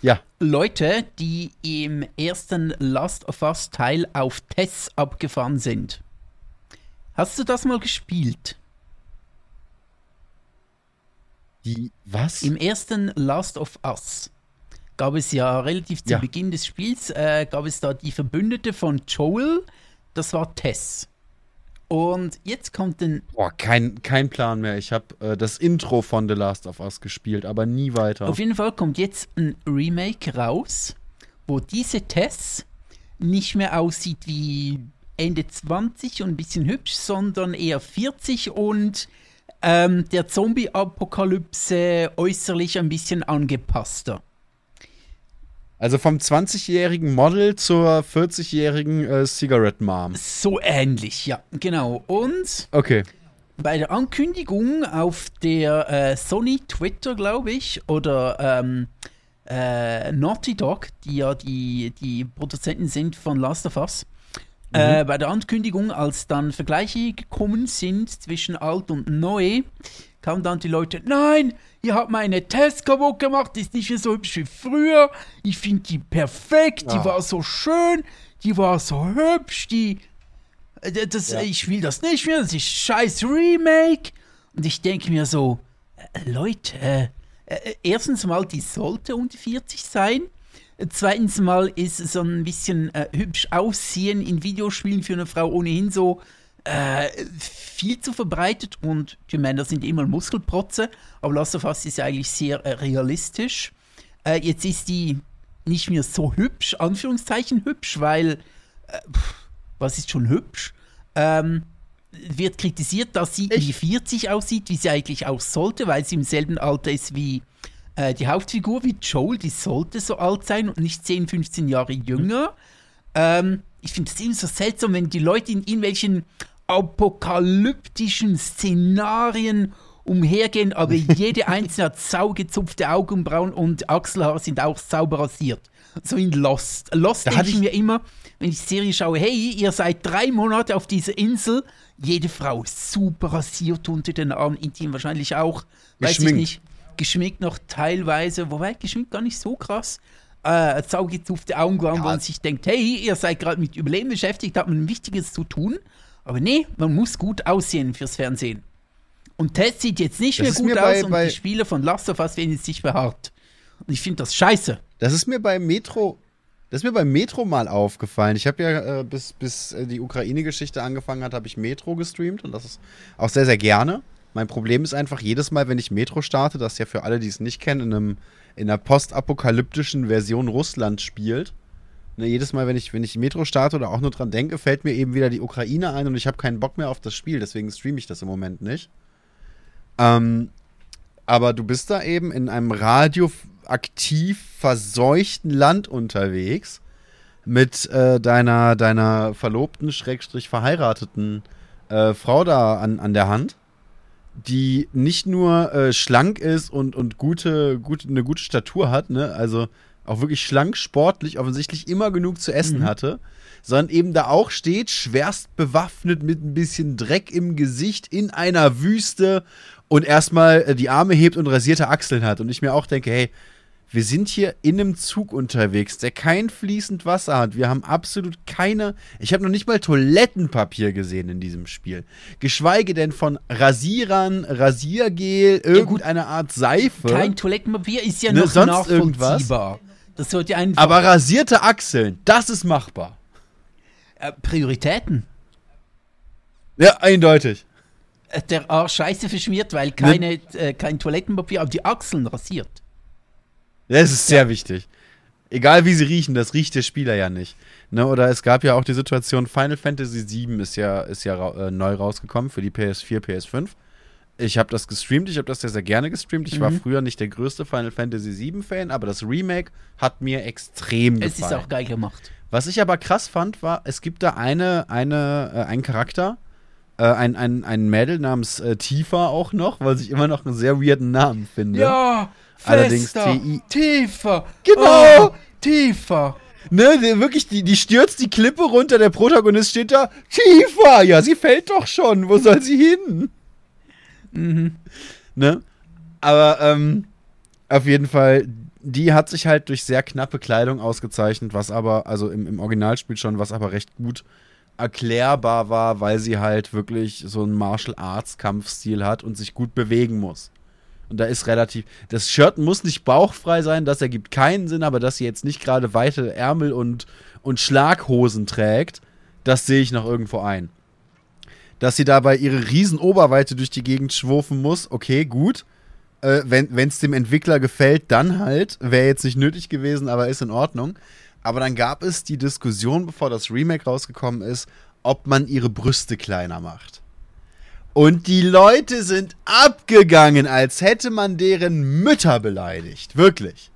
Ja. Leute, die im ersten Last of Us Teil auf Tess abgefahren sind. Hast du das mal gespielt? Die, was? Im ersten Last of Us gab es ja relativ zu Ja. Beginn des Spiels, äh, gab es da die Verbündete von Joel, das war Tess. Und jetzt kommt ein, Boah, kein, kein Plan mehr. Ich habe äh, das Intro von The Last of Us gespielt, aber nie weiter. auf jeden Fall kommt jetzt ein Remake raus, wo diese Tess nicht mehr aussieht wie Ende 20 und ein bisschen hübsch, sondern eher 40 und ähm, der Zombie-Apokalypse äußerlich ein bisschen angepasster. Also vom 20-jährigen Model zur 40-jährigen äh, Cigarette Mom. So ähnlich, ja, genau. Und Okay. bei der Ankündigung auf der äh, Sony Twitter, glaube ich, oder ähm, äh, Naughty Dog, die ja die, die Produzenten sind von Last of Us, äh, bei der Ankündigung, als dann Vergleiche gekommen sind zwischen alt und neu, kamen dann die Leute, nein, ihr habt meine Test kaputt gemacht, die ist nicht mehr so hübsch wie früher, ich finde die perfekt, die Ah. war so schön, die war so hübsch, die äh, das, Ja. Ich will das nicht mehr, das ist scheiß Remake. Und ich denke mir so, äh, Leute, äh, erstens mal, die sollte unter 40 sein. Zweitens mal ist so ein bisschen äh, hübsch aussehen in Videospielen für eine Frau ohnehin so äh, viel zu verbreitet und die Männer sind immer Muskelprotze, aber Last of Us ist ja eigentlich sehr äh, realistisch. Äh, jetzt ist die nicht mehr so hübsch, Anführungszeichen hübsch, weil äh, pff, was ist schon hübsch? Ähm, wird kritisiert, dass sie wie 40 aussieht, wie sie eigentlich auch sollte, weil sie im selben Alter ist wie äh, die Hauptfigur, wie Joel, die sollte so alt sein und nicht 10, 15 Jahre jünger. Ähm, ich finde es immer so seltsam, wenn die Leute in irgendwelchen apokalyptischen Szenarien umhergehen, aber [laughs] jede einzelne hat saugezupfte Augenbrauen und Achselhaare sind auch sauber rasiert. So in Lost. Lost Da denke ich mir immer, wenn ich die Serie schaue, hey, ihr seid drei Monate auf dieser Insel, jede Frau super rasiert unter den Armen, intim wahrscheinlich auch, weiß ich nicht, geschminkt noch teilweise, wobei geschminkt gar nicht so krass. Äh, saugezupfte Augenbrauen, wo Ja. man sich denkt, hey, ihr seid gerade mit Überleben beschäftigt, habt ein Wichtiges zu tun. Aber nee, man muss gut aussehen fürs Fernsehen. Und Tess sieht jetzt nicht Das mehr ist gut bei- aus und die Spieler von Last of Us werden jetzt nicht mehr hart. Und ich finde das scheiße. Das ist mir bei Metro, das ist mir bei Metro mal aufgefallen. Ich habe ja, äh, bis, bis äh, die Ukraine-Geschichte angefangen hat, habe ich Metro gestreamt und das ist auch sehr, sehr gerne. Mein Problem ist einfach, jedes Mal, wenn ich Metro starte, das ja für alle, die es nicht kennen, in, einem, in einer postapokalyptischen Version Russland spielt. Ne, jedes Mal, wenn ich, wenn ich Metro starte oder auch nur dran denke, fällt mir eben wieder die Ukraine ein und ich habe keinen Bock mehr auf das Spiel, deswegen streame ich das im Moment nicht. Ähm, aber du bist da eben in einem radioaktiv verseuchten Land unterwegs mit äh, deiner, deiner verlobten, schrägstrich verheirateten äh, Frau da an, an der Hand, die nicht nur äh, schlank ist und, und gute, gute, eine gute Statur hat, ne? also auch wirklich schlank, sportlich, offensichtlich immer genug zu essen Mhm. hatte, sondern eben da auch steht, schwerst bewaffnet mit ein bisschen Dreck im Gesicht in einer Wüste und erstmal äh, die Arme hebt und rasierte Achseln hat. Und ich mir auch denke, hey, wir sind hier in einem Zug unterwegs, der kein fließend Wasser hat. Wir haben absolut keine. Ich habe noch nicht mal Toilettenpapier gesehen in diesem Spiel. Geschweige denn von Rasierern, Rasiergel, irgendeine Art Seife. Kein Toilettenpapier ist ja Ne, noch sonst irgendwas? nachvollziehbar. Das sollte einfach aber rasierte Achseln, das ist machbar. äh, Prioritäten. Ja, eindeutig. Äh, Der Arsch scheiße verschmiert, weil keine, äh, kein Toilettenpapier, aber die Achseln rasiert. Ja, es ist sehr wichtig. Egal wie sie riechen, das riecht der Spieler ja nicht. Ne, oder es gab ja auch die Situation, Final Fantasy VII ist ja, ist ja ra äh, neu rausgekommen für die PS4, PS5. Ich habe das gestreamt, ich habe das sehr, sehr gerne gestreamt. Ich war Mhm. früher nicht der größte Final Fantasy VII-Fan, aber das Remake hat mir extrem Es ist gefallen. auch geil gemacht. Was ich aber krass fand, war, es gibt da eine, eine, äh, einen Charakter, äh, ein, ein, ein Mädel namens äh, Tifa auch noch, weil ich immer noch einen sehr weirden Namen finde. Ja, Allerdings Fester, TI. tiefer. Genau. Oh, tiefer. Ne, wirklich, die, die stürzt die Klippe runter, der Protagonist steht da, Tifa, ja, sie fällt doch schon, wo soll sie hin? Mhm. Ne? Aber, ähm, auf jeden Fall, die hat sich halt durch sehr knappe Kleidung ausgezeichnet, was aber, also im, im Originalspiel schon, was aber recht gut erklärbar war, weil sie halt wirklich so einen Martial Arts Kampfstil hat und sich gut bewegen muss. Und da ist relativ. Das Shirt muss nicht bauchfrei sein, das ergibt keinen Sinn, aber dass sie jetzt nicht gerade weite Ärmel und, und Schlaghosen trägt, das sehe ich noch irgendwo ein. Dass sie dabei ihre riesen Oberweite durch die Gegend schwurfen muss, okay, gut. Äh, wenn es dem Entwickler gefällt, dann halt. Wäre jetzt nicht nötig gewesen, aber ist in Ordnung. Aber dann gab es die Diskussion, bevor das Remake rausgekommen ist, ob man ihre Brüste kleiner macht. Und die Leute sind abgegangen, als hätte man deren Mütter beleidigt. Wirklich.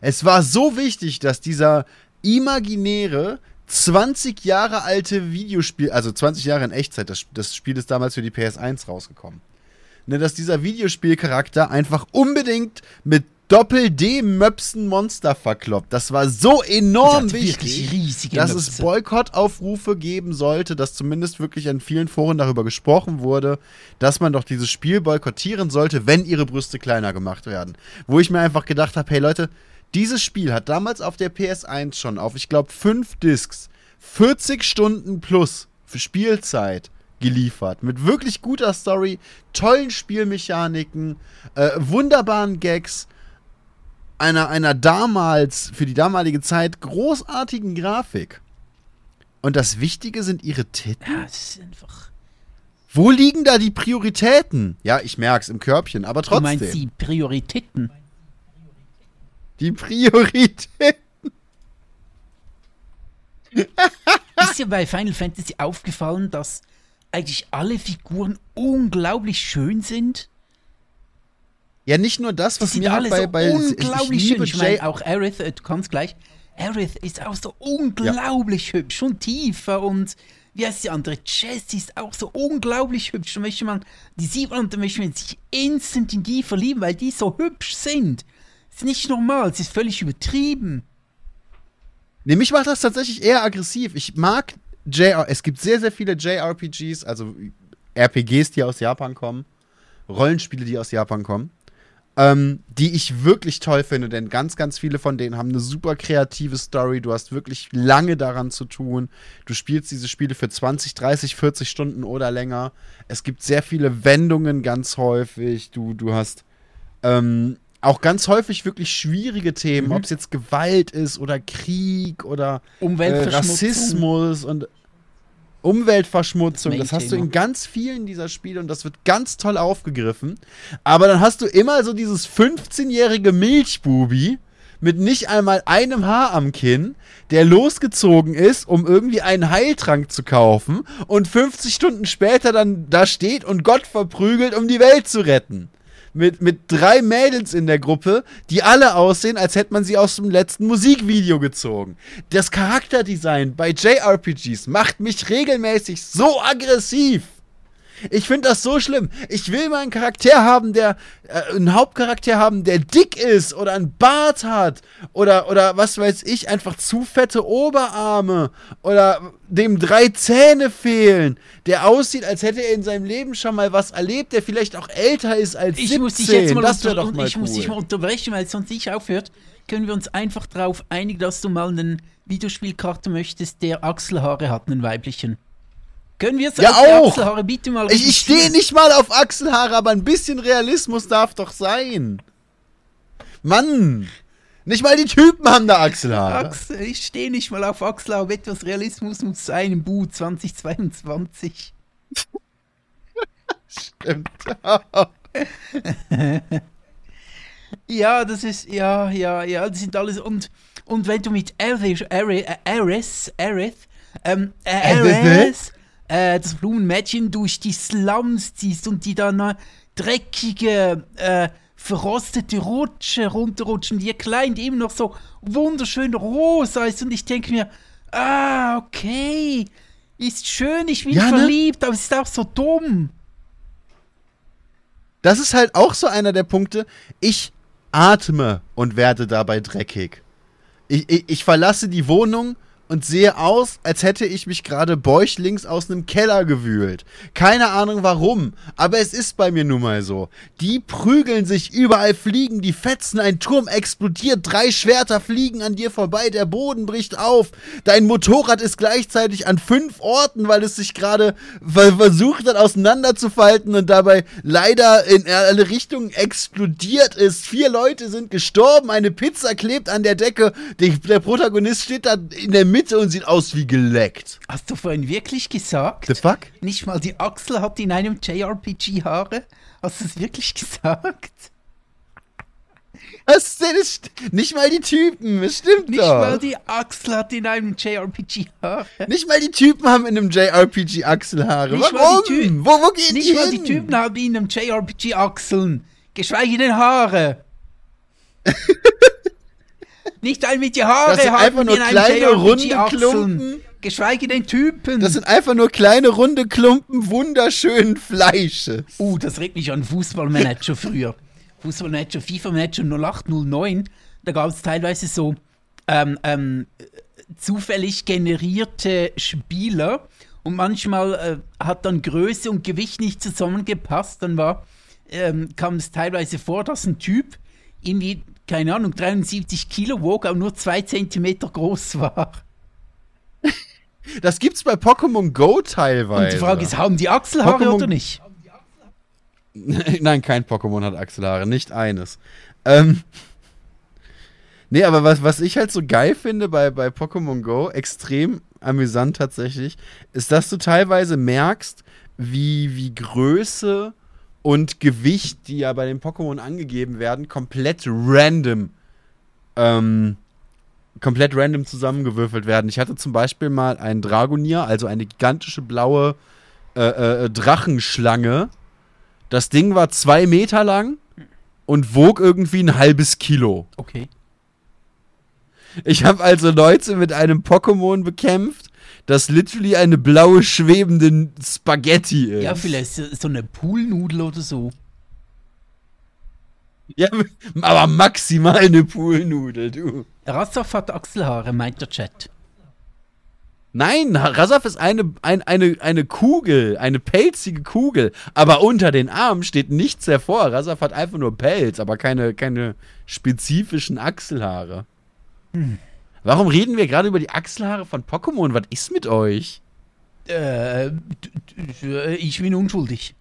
Es war so wichtig, dass dieser imaginäre 20 Jahre alte Videospiel, also 20 Jahre in Echtzeit, das, das Spiel ist damals für die PS1 rausgekommen. Ne, dass dieser Videospielcharakter einfach unbedingt mit Doppel-D-Möpsen Monster verkloppt. Das war so enorm wichtig, riesige dass es Möpse. Boykottaufrufe geben sollte, dass zumindest wirklich in vielen Foren darüber gesprochen wurde, dass man doch dieses Spiel boykottieren sollte, wenn ihre Brüste kleiner gemacht werden. Wo ich mir einfach gedacht habe, hey Leute, dieses Spiel hat damals auf der PS1 schon auf, ich glaube, fünf Discs 40 Stunden plus für Spielzeit geliefert. Mit wirklich guter Story, tollen Spielmechaniken, äh, wunderbaren Gags, einer, einer damals, für die damalige Zeit, großartigen Grafik. Und das Wichtige sind ihre Titten. Ja, es ist einfach. Wo liegen da die Prioritäten? Ja, ich merk's im Körbchen, aber Du trotzdem. meinst die Prioritäten? die Priorität. [laughs] Ist dir bei Final Fantasy aufgefallen, dass eigentlich alle Figuren unglaublich schön sind? Ja, nicht nur das, was mir alle bei, so bei unglaublich ich schön. liebe Ich meine, auch Aerith, äh, du kannst gleich. Aerith ist auch so unglaublich hübsch und tiefer und wie heißt die andere? Jessie ist auch so unglaublich hübsch. Da möchte man, die sieht man und da möchte man sich instant in die verlieben, weil die so hübsch sind. Das ist nicht normal, es ist völlig übertrieben. Nee, mich macht das tatsächlich eher aggressiv. Ich mag JR. Es gibt sehr, sehr viele JRPGs, also RPGs, die aus Japan kommen. Rollenspiele, die aus Japan kommen. Ähm, die ich wirklich toll finde, denn ganz, ganz viele von denen haben eine super kreative Story. Du hast wirklich lange daran zu tun. Du spielst diese Spiele für 20, 30, 40 Stunden oder länger. Es gibt sehr viele Wendungen ganz häufig. Du, du hast ähm, auch ganz häufig wirklich schwierige Themen, ob es jetzt Gewalt ist oder Krieg oder äh. Rassismus und Umweltverschmutzung. Das Das hast du in ganz vielen dieser Spiele und das wird ganz toll aufgegriffen. Aber dann hast du immer so dieses 15-jährige Milchbubi mit nicht einmal einem Haar am Kinn, der losgezogen ist, um irgendwie einen Heiltrank zu kaufen und 50 Stunden später dann da steht und Gott verprügelt, um die Welt zu retten mit, mit drei Mädels in der Gruppe, die alle aussehen, als hätte man sie aus dem letzten Musikvideo gezogen. Das Charakterdesign bei JRPGs macht mich regelmäßig so aggressiv. Ich finde das so schlimm. Ich will mal einen Charakter haben, der äh, einen Hauptcharakter haben, der dick ist oder einen Bart hat oder oder was weiß ich, einfach zu fette Oberarme oder dem drei Zähne fehlen, der aussieht, als hätte er in seinem Leben schon mal was erlebt, der vielleicht auch älter ist als Ich 17. muss dich jetzt mal, das wäre doch mal ich muss dich cool. mal unterbrechen, weil es sonst nicht aufhört. Können wir uns einfach darauf einigen, dass du mal einen Videospielkarte möchtest, der Achselhaare hat, einen weiblichen? Können wir es Ja, auch. Achselhaare bitte mal Ich, ich stehe nicht mal auf Achselhaare, aber ein bisschen Realismus darf doch sein. Mann! Nicht mal die Typen haben da Achselhaare. Achsel, ich stehe nicht mal auf Achselhaare, aber etwas Realismus muss sein im Bu 2022. [laughs] Stimmt. [laughs] Ja, das ist, ja, ja, ja, das sind alles, und, und wenn du mit Aerith, Aerith, Aerith, Aerith, ähm, äh, Aerith, äh, das Blumenmädchen durch die Slums ziehst und die dann äh, dreckige, äh, verrostete Rutsche runterrutschen, die ihr Kleid eben noch so wunderschön rosa ist und ich denke mir, ah, okay, ist schön, ich bin Ja, ne? verliebt, aber es ist auch so dumm. Das ist halt auch so einer der Punkte. Ich atme und werde dabei dreckig. Ich, ich, ich verlasse die Wohnung und sehe aus, als hätte ich mich gerade bäuchlings aus einem Keller gewühlt. Keine Ahnung warum, aber es ist bei mir nun mal so. Die prügeln sich, überall fliegen die Fetzen, ein Turm explodiert, drei Schwerter fliegen an dir vorbei, der Boden bricht auf. Dein Motorrad ist gleichzeitig an fünf Orten, weil es sich gerade ver versucht hat auseinanderzufalten und dabei leider in alle Richtungen explodiert ist. Vier Leute sind gestorben, eine Pizza klebt an der Decke, der Protagonist steht da in der Mitte und sieht aus wie geleckt. Hast du vorhin wirklich gesagt? The fuck? Nicht mal die Achsel hat in einem JRPG Haare? Hast du es wirklich gesagt? Was denn? Das st- nicht mal die Typen, es stimmt Nicht doch. mal die Achsel hat in einem JRPG Haare. Nicht mal die Typen haben in einem JRPG Achselhaare. Nicht mal Warum? die Typen. Wo, wo gehen Nicht die mal hin? die Typen haben in einem JRPG Achseln. Geschweige denn Haare. [laughs] Nicht all mit die Haare Das sind einfach nur kleine, runde. Klumpen. Geschweige denn Typen. Das sind einfach nur kleine, runde Klumpen wunderschönen Fleisches. Uh, das regt mich an Fußballmanager früher. Fußballmanager, FIFA-Manager 0809. Da gab es teilweise so ähm, ähm, zufällig generierte Spieler und manchmal äh, hat dann Größe und Gewicht nicht zusammengepasst. Dann war, ähm, kam es teilweise vor, dass ein Typ irgendwie, keine Ahnung, 73 Kilo wog, aber nur zwei Zentimeter groß war. Das gibt's bei Pokémon Go teilweise. Und die Frage ist, haben die Achselhaare Pokémon- oder nicht? [laughs] Nein, kein Pokémon hat Achselhaare, nicht eines. Ähm. Nee, aber was, was ich halt so geil finde bei, bei Pokémon Go, extrem amüsant tatsächlich, ist, dass du teilweise merkst, wie, wie Größe und Gewicht, die ja bei den Pokémon angegeben werden, komplett random, ähm, komplett random zusammengewürfelt werden. Ich hatte zum Beispiel mal einen Dragonier, also eine gigantische blaue äh, äh, Drachenschlange. Das Ding war zwei Meter lang und wog irgendwie ein halbes Kilo. Okay. Ich habe also Leute mit einem Pokémon bekämpft, das literally eine blaue schwebende Spaghetti ist. Ja, vielleicht so, so eine Poolnudel oder so. Ja, aber maximal eine Poolnudel, du. Rassaf hat Achselhaare, meint der Chat. Nein, Rasaf ist eine, ein, eine, eine Kugel, eine pelzige Kugel. Aber unter den Armen steht nichts hervor. Rasaf hat einfach nur Pelz, aber keine, keine spezifischen Achselhaare. Warum reden wir gerade über die Achselhaare von Pokémon? Was ist mit euch? Äh, ich bin unschuldig.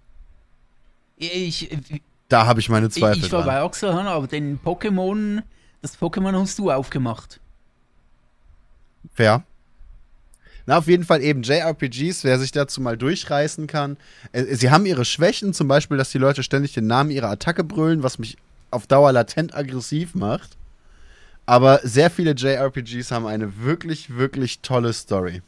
Ich, ich, Da habe ich meine Zweifel ich war dran. bei Achselhaaren, aber den Pokémon, das Pokémon hast du aufgemacht. Fair. Na, auf jeden Fall eben JRPGs, wer sich dazu mal durchreißen kann. Äh, Sie haben ihre Schwächen, zum Beispiel, dass die Leute ständig den Namen ihrer Attacke brüllen, was mich auf Dauer latent aggressiv macht. Aber sehr viele JRPGs haben eine wirklich, wirklich tolle Story.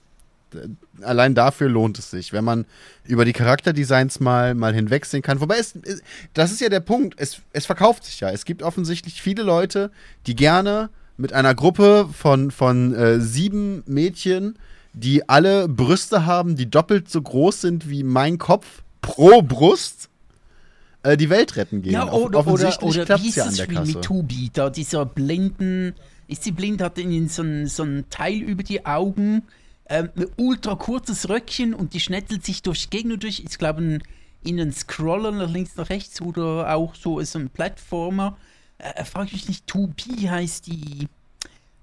Allein dafür lohnt es sich, wenn man über die Charakterdesigns mal, mal hinwegsehen kann. Wobei, es, es, das ist ja der Punkt, es, es verkauft sich ja. Es gibt offensichtlich viele Leute, die gerne mit einer Gruppe von, von äh, sieben Mädchen, die alle Brüste haben, die doppelt so groß sind wie mein Kopf pro Brust, äh, die Welt retten gehen. Ja, oder, oder, offensichtlich oder wie klappt's ist ja Spiel mit Tubi? Da dieser blinden, ist sie blind, hat ihnen so ein, so ein Teil über die Augen, ähm, ein ultra kurzes Röckchen und die schnetzelt sich durch die Gegner durch. Ich glaube, ein, in einen Scroller nach links nach rechts oder auch so ist so ein Plattformer. Äh, frage ich mich nicht, Tubi heißt die,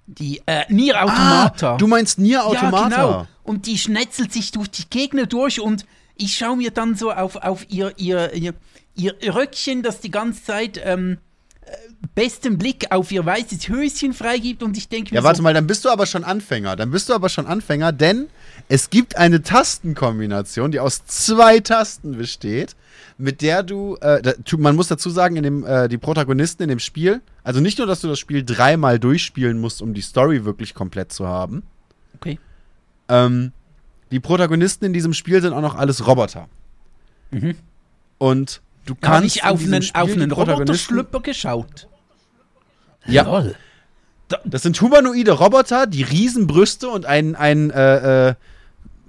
die, äh, Nier Automata. Ah, du meinst Nier Automata? Ja, genau. Und die schnetzelt sich durch die Gegner durch und ich schaue mir dann so auf, auf ihr, ihr, ihr, ihr Röckchen, das die ganze Zeit ähm, besten Blick auf ihr weißes Höschen freigibt und ich denke mir Ja, warte so, mal, dann bist du aber schon Anfänger. Dann bist du aber schon Anfänger, denn es gibt eine Tastenkombination, die aus zwei Tasten besteht, mit der du, äh, da, man muss dazu sagen, in dem, äh, die Protagonisten in dem Spiel, also nicht nur, dass du das Spiel dreimal durchspielen musst, um die Story wirklich komplett zu haben, okay. ähm, die Protagonisten in diesem Spiel sind auch noch alles Roboter. Mhm. Und du kannst ich auf einen, Spiel auf einen Roboterschlüpper geschaut. Ja. Lol. Das sind humanoide Roboter, die Riesenbrüste und ein, ein äh, äh,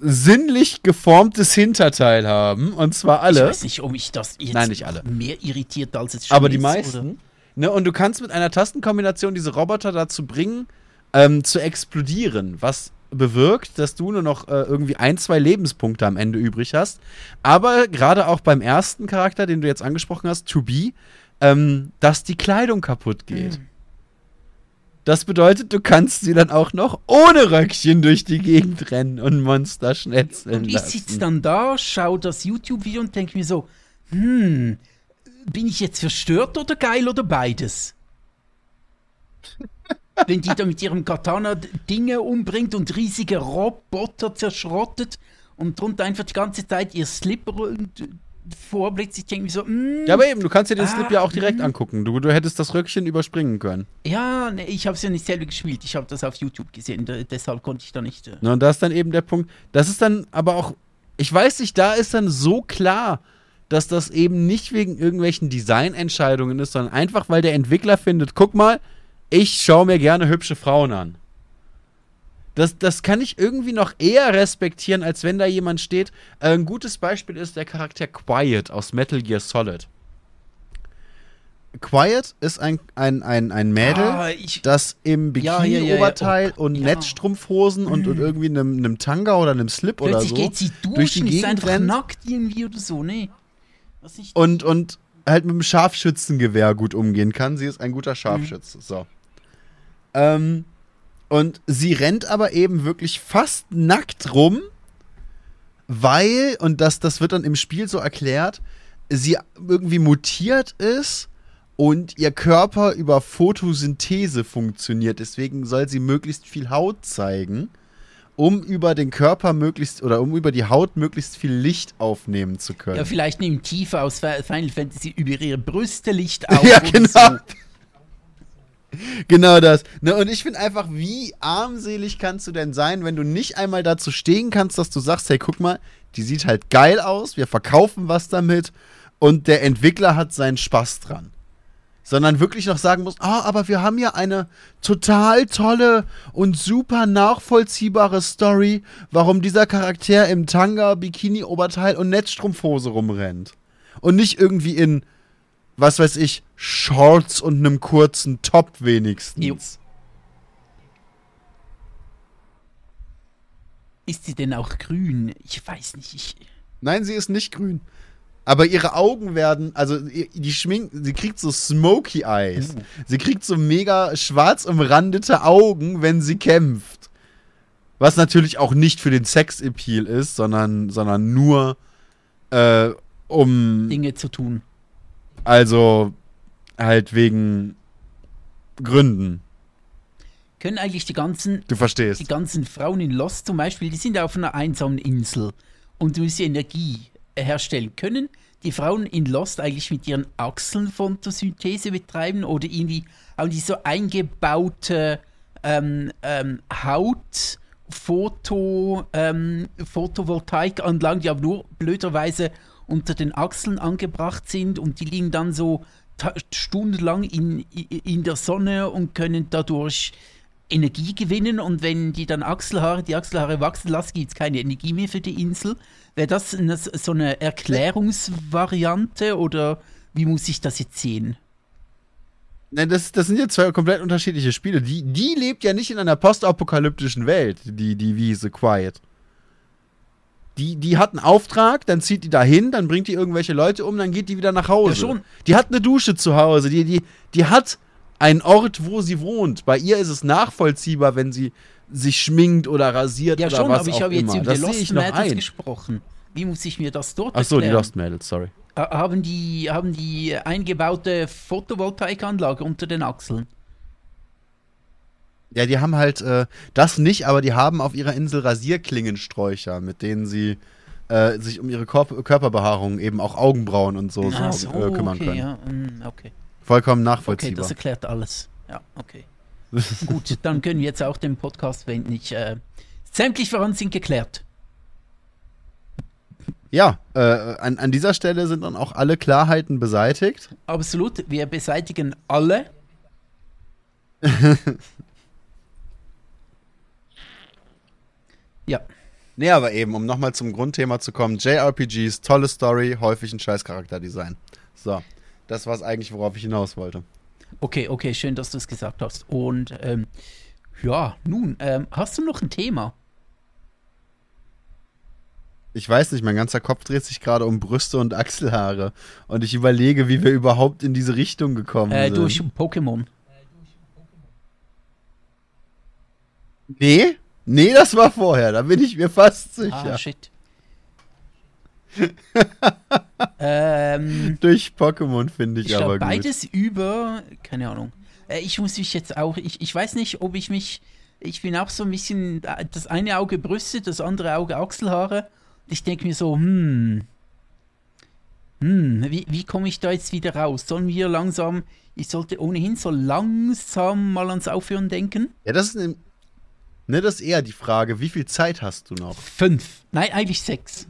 sinnlich geformtes Hinterteil haben. Und zwar Ich alle. weiß nicht, ob mich das jetzt Nein, nicht alle. mehr irritiert, als es schon Aber die ist, meisten. Ne, und du kannst mit einer Tastenkombination diese Roboter dazu bringen, ähm, zu explodieren, was bewirkt, dass du nur noch äh, irgendwie ein, zwei Lebenspunkte am Ende übrig hast. Aber gerade auch beim ersten Charakter, den du jetzt angesprochen hast, To Be, ähm, dass die Kleidung kaputt geht. Mhm. Das bedeutet, du kannst sie dann auch noch ohne Röckchen durch die Gegend rennen und Monster schnetzeln Und ich sitze dann da, schaue das YouTube-Video und denke mir so, hm, bin ich jetzt verstört oder geil oder beides? [laughs] Wenn die da mit ihrem Katana Dinge umbringt und riesige Roboter zerschrottet und drunter einfach die ganze Zeit ihr Slipper und, vorblitzt, ich denke mir so, hm, Ja, aber eben, du kannst dir den Slip Ah, ja auch direkt mhm. angucken. Du, du hättest das Röckchen überspringen können. ja, nee, ich habe es ja nicht selber gespielt, ich habe das auf YouTube gesehen, da, deshalb konnte ich da nicht. Äh, Ne, und da ist dann eben der Punkt. Das ist dann aber auch, ich weiß nicht, da ist dann so klar, dass das eben nicht wegen irgendwelchen Designentscheidungen ist, sondern einfach, weil der Entwickler findet, guck mal, ich schaue mir gerne hübsche Frauen an. Das, das kann ich irgendwie noch eher respektieren, als wenn da jemand steht. Äh, ein gutes Beispiel ist der Charakter Quiet aus Metal Gear Solid. Quiet ist ein, ein, ein, ein Mädel, Ah, ich- das im Ja, ja, ja, ja. Bikini-Oberteil Oh, und ja. Netzstrumpfhosen und, und irgendwie einem, einem Tanga oder einem Slip oder Plötzlich so geht sie durch die duschen, ist Gegend einfach rennt nackt irgendwie oder so, nee. Was nicht und, und halt mit dem Scharfschützengewehr gut umgehen kann. Sie ist ein guter Scharfschütze. So. Ähm, und sie rennt aber eben wirklich fast nackt rum, weil, und das, das wird dann im Spiel so erklärt, sie irgendwie mutiert ist und ihr Körper über Photosynthese funktioniert. Deswegen soll sie möglichst viel Haut zeigen, um über den Körper möglichst oder um über die Haut möglichst viel Licht aufnehmen zu können. Ja, vielleicht nimmt Tifa aus Fi- Final Fantasy über ihre Brüste Licht [laughs] auf. Ja, genau. So. [laughs] Genau das. Ne, und ich finde einfach, wie armselig kannst du denn sein, wenn du nicht einmal dazu stehen kannst, dass du sagst, hey, guck mal, die sieht halt geil aus, wir verkaufen was damit und der Entwickler hat seinen Spaß dran. Sondern wirklich noch sagen muss, ah, aber wir haben ja eine total tolle und super nachvollziehbare Story, warum dieser Charakter im Tanga, Bikini-Oberteil und Netzstrumpfhose rumrennt. Und nicht irgendwie in was weiß ich, Shorts und einem kurzen Top wenigstens. Jo. Ist sie denn auch grün? Ich weiß nicht. Ich, Nein, sie ist nicht grün. Aber ihre Augen werden, also die schminken, sie kriegt so Smoky Eyes. Uh. Sie kriegt so mega schwarz umrandete Augen, wenn sie kämpft. Was natürlich auch nicht für den Sex-Appeal ist, sondern, sondern nur äh, um, Dinge zu tun. Also halt wegen Gründen. Können eigentlich die ganzen, Du verstehst. die ganzen Frauen in Lost zum Beispiel, die sind auf einer einsamen Insel und müssen Energie herstellen. Können die Frauen in Lost eigentlich mit ihren Achseln Photosynthese betreiben oder irgendwie haben die so eingebaute ähm, ähm, Haut, Foto, ähm, Photovoltaikanlagen, die aber nur blöderweise unter den Achseln angebracht sind und die liegen dann so stundenlang in, in der Sonne und können dadurch Energie gewinnen und wenn die dann Achselhaare, die Achselhaare wachsen lassen, gibt es keine Energie mehr für die Insel. Wäre das eine, so eine Erklärungsvariante oder wie muss ich das jetzt sehen? Das, das sind ja zwei komplett unterschiedliche Spiele. Die, die lebt ja nicht in einer postapokalyptischen Welt, die, die Wiese Quiet. Die, die hat einen Auftrag, dann zieht die da hin, dann bringt die irgendwelche Leute um, dann geht die wieder nach Hause. Ja, schon. Die hat eine Dusche zu Hause, die, die, die hat einen Ort, wo sie wohnt. Bei ihr ist es nachvollziehbar, wenn sie sich schminkt oder rasiert Ja oder schon, was aber ich auch habe jetzt immer. über das die Lost Mädels gesprochen. Wie muss ich mir das dort Ach so, die? Lost Mädels, sorry. Ha- Haben die, haben die eingebaute Photovoltaikanlage unter den Achseln? Ja, die haben halt äh, das nicht, aber die haben auf ihrer Insel Rasierklingensträucher, mit denen sie äh, sich um ihre Korp Körperbehaarung, eben auch Augenbrauen und so, Ach so äh, kümmern okay, können. ja, mm, okay. Vollkommen Okay, nachvollziehbar. das erklärt alles. Ja, okay. [laughs] Gut, dann können wir jetzt auch den Podcast beenden. Ich, äh, sämtliche Fragen sind geklärt. ja, äh, an, an dieser Stelle sind dann auch alle Klarheiten beseitigt. Absolut, wir beseitigen alle. [laughs] ja, Nee, aber eben, um nochmal zum Grundthema zu kommen, JRPGs, tolle Story, häufig ein scheiß Charakterdesign. So, das war es eigentlich, worauf ich hinaus wollte. okay, okay, schön, dass du es gesagt hast. Und ähm, ja, nun, ähm, hast du noch ein Thema? Ich weiß nicht, mein ganzer Kopf dreht sich gerade um Brüste und Achselhaare. Und ich überlege, wie wir überhaupt in diese Richtung gekommen Äh, sind. durch Pokémon. Nee? Nee, das war vorher, da bin ich mir fast sicher. Ah, shit. [laughs] ähm, Durch Pokémon finde ich, ich aber glaube, gut. beides über, keine Ahnung. Äh, ich muss mich jetzt auch, ich, ich weiß nicht, ob ich mich, ich bin auch so ein bisschen, äh, das eine Auge Brüste, das andere Auge Achselhaare. Ich denke mir so, hm, hm, wie, wie komme ich da jetzt wieder raus? Sollen wir langsam, ich sollte ohnehin so langsam mal ans Aufhören denken? Ja, das ist, ne, das ist eher die Frage, wie viel Zeit hast du noch? Fünf, nein, eigentlich sechs.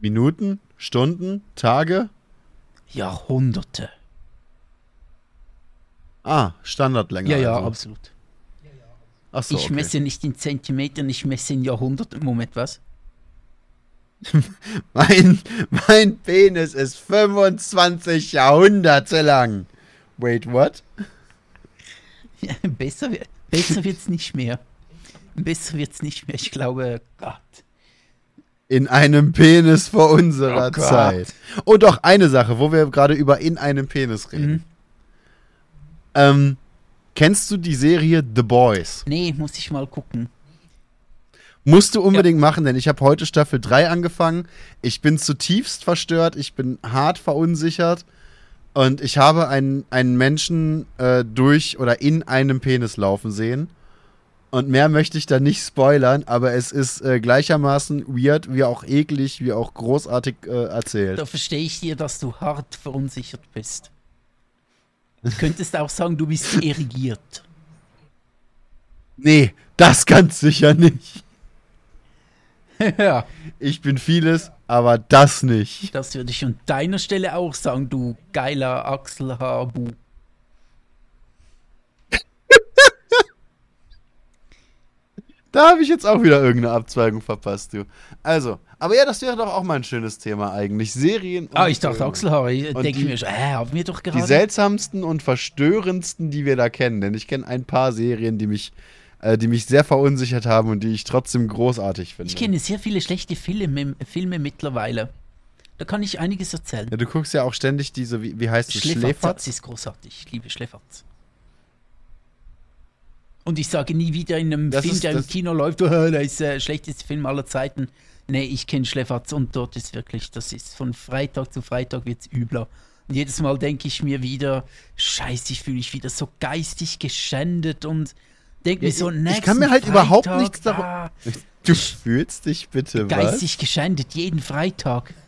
Minuten, Stunden, Tage? Jahrhunderte. Ah, Standardlänge. Ja, ja, also. absolut. Ach so, ich okay. messe nicht in Zentimetern, ich messe in Jahrhunderten. Moment, was? [laughs] Mein, mein Penis ist 25 Jahrhunderte lang. Wait, what? Ja, [laughs] besser besser wird's nicht mehr. Besser wird's nicht mehr. Ich glaube, Gott. In einem Penis vor unserer Oh. Zeit. Und doch eine Sache, wo wir gerade über in einem Penis reden. Mhm. Ähm, kennst du die Serie The Boys? Nee, muss ich mal gucken. Musst du unbedingt machen, denn ich habe heute Staffel 3 angefangen. Ich bin zutiefst verstört, ich bin hart verunsichert und ich habe einen, einen Menschen äh, durch oder in einem Penis laufen sehen. Und mehr möchte ich da nicht spoilern, aber es ist äh, gleichermaßen weird, wie auch eklig, wie auch großartig äh, erzählt. Da verstehe ich dir, dass du hart verunsichert bist. Du könntest auch sagen, du bist irrigiert. Nee, das ganz sicher nicht. [laughs] ja, Ich bin vieles, aber das nicht. das würde ich an deiner Stelle auch sagen, du geiler Achselhaarbu. [laughs] Da habe ich jetzt auch wieder irgendeine Abzweigung verpasst, du. Also, aber ja, das wäre doch auch mal ein schönes Thema eigentlich. Serien. und Ah, ich dachte. Achselhaare. Ich denke die- mir schon, äh, haben wir doch Die gerade. seltsamsten und verstörendsten, die wir da kennen. Denn ich kenne ein paar Serien, die mich, äh, die mich sehr verunsichert haben und die ich trotzdem großartig finde. Ich kenne sehr viele schlechte Filme, Filme mittlerweile. Da kann ich einiges erzählen. ja, du guckst ja auch ständig diese, wie, wie heißt es, Schläferz ist großartig. Ich liebe Schläferz. Und ich sage nie wieder in einem Das Film, ist- der im Kino läuft, [laughs] oh, der ist der schlechteste Film aller Zeiten. Nee, ich kenne Schläferz und dort ist wirklich, das ist von Freitag zu Freitag wird's übler. Und jedes Mal denke ich mir wieder, scheiße, ich fühle mich wieder so geistig geschändet und denke Ja, mir so, ich- ich kann mir halt überhaupt Freitag, nichts darum- ah, [laughs] Du fühlst dich bitte, was? geistig geschändet, jeden Freitag. [laughs]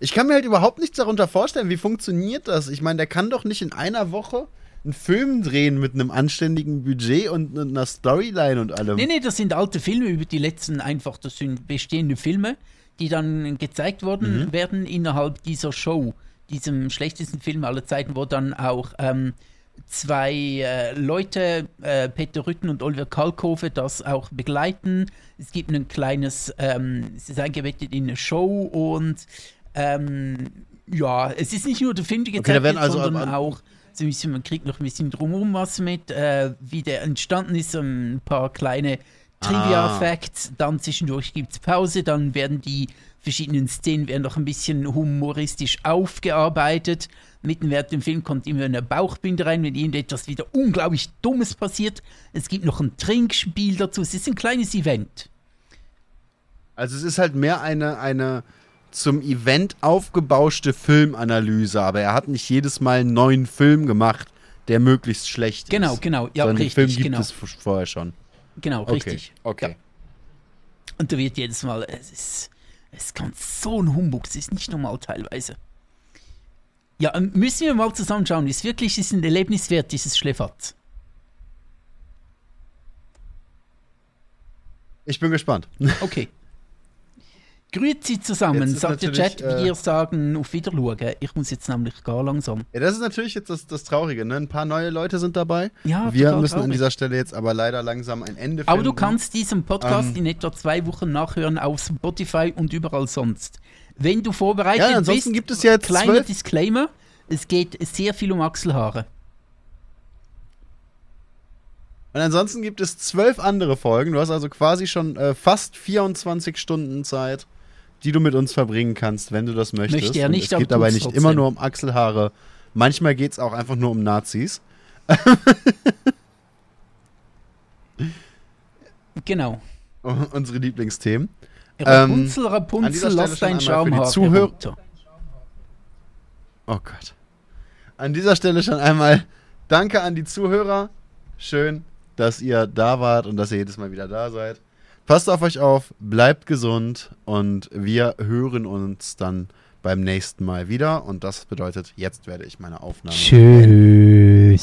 Ich kann mir halt überhaupt nichts darunter vorstellen. Wie funktioniert das? Ich meine, der kann doch nicht in einer Woche einen Film drehen mit einem anständigen Budget und einer Storyline und allem. Nee, nee, das sind alte Filme über die letzten einfach, das sind bestehende Filme, die dann gezeigt worden Mhm. werden innerhalb dieser Show, diesem schlechtesten Film aller Zeiten, wo dann auch ähm, zwei äh, Leute, äh, Peter Rütten und Oliver Kalkofe, das auch begleiten. Es gibt ein kleines, ähm, es ist eingebettet in eine Show und ähm, ja, es ist nicht nur der Film, der Okay, gezeigt wird, also sondern auch so ein bisschen, man kriegt noch ein bisschen drumherum was mit, äh, wie der entstanden ist, ein paar kleine Trivia-Facts, dann zwischendurch gibt es Pause, dann werden die verschiedenen Szenen werden noch ein bisschen humoristisch aufgearbeitet. Mitten während dem Film kommt immer eine Bauchbinde rein, wenn irgendetwas wieder unglaublich Dummes passiert. Es gibt noch ein Trinkspiel dazu, es ist ein kleines Event. Also es ist halt mehr eine, eine zum Event aufgebauschte Filmanalyse, aber er hat nicht jedes Mal einen neuen Film gemacht, der möglichst schlecht Genau, ist. genau, ja, Sondern den richtig, Film gibt genau. es vorher schon. Genau, Okay, richtig. okay. Ja. Und da wird jedes Mal, es ist, es ganz so ein Humbug, es ist nicht normal teilweise. Ja, ähm, müssen wir mal zusammenschauen, ist wirklich ist ein Erlebnis wert, dieses Schläferz. Ich bin gespannt. [laughs] Okay. Grüezi zusammen, sagt der Chat, äh, wir sagen auf Wiederschauen. Ich muss jetzt nämlich gar langsam. Ja, das ist natürlich jetzt das, das Traurige, ne? Ein paar neue Leute sind dabei. Ja, Wir müssen an traurig. dieser Stelle jetzt aber leider langsam ein Ende Aber finden. du kannst diesen Podcast Ähm, in etwa zwei Wochen nachhören auf Spotify und überall sonst. Wenn du vorbereitet Ja, ansonsten bist, gibt es ja jetzt kleiner zwölf- Disclaimer, es geht sehr viel um Achselhaare. Und ansonsten gibt es zwölf andere Folgen. Du hast also quasi schon äh, fast 24 Stunden Zeit, die du mit uns verbringen kannst, wenn du das möchtest. Möchte er Und nicht, es aber geht dabei nicht trotzdem. immer nur um Achselhaare. Manchmal geht es auch einfach nur um Nazis. Genau. [laughs] Unsere Lieblingsthemen. Rapunzel, dieser Rapunzel, lass schon dein einmal für die Zuhörer-. Oh Gott. An dieser Stelle schon einmal danke an die Zuhörer. Schön, dass ihr da wart und dass ihr jedes Mal wieder da seid. Passt auf euch auf, bleibt gesund und wir hören uns dann beim nächsten Mal wieder. Und das bedeutet, jetzt werde ich meine Aufnahme. Tschüss.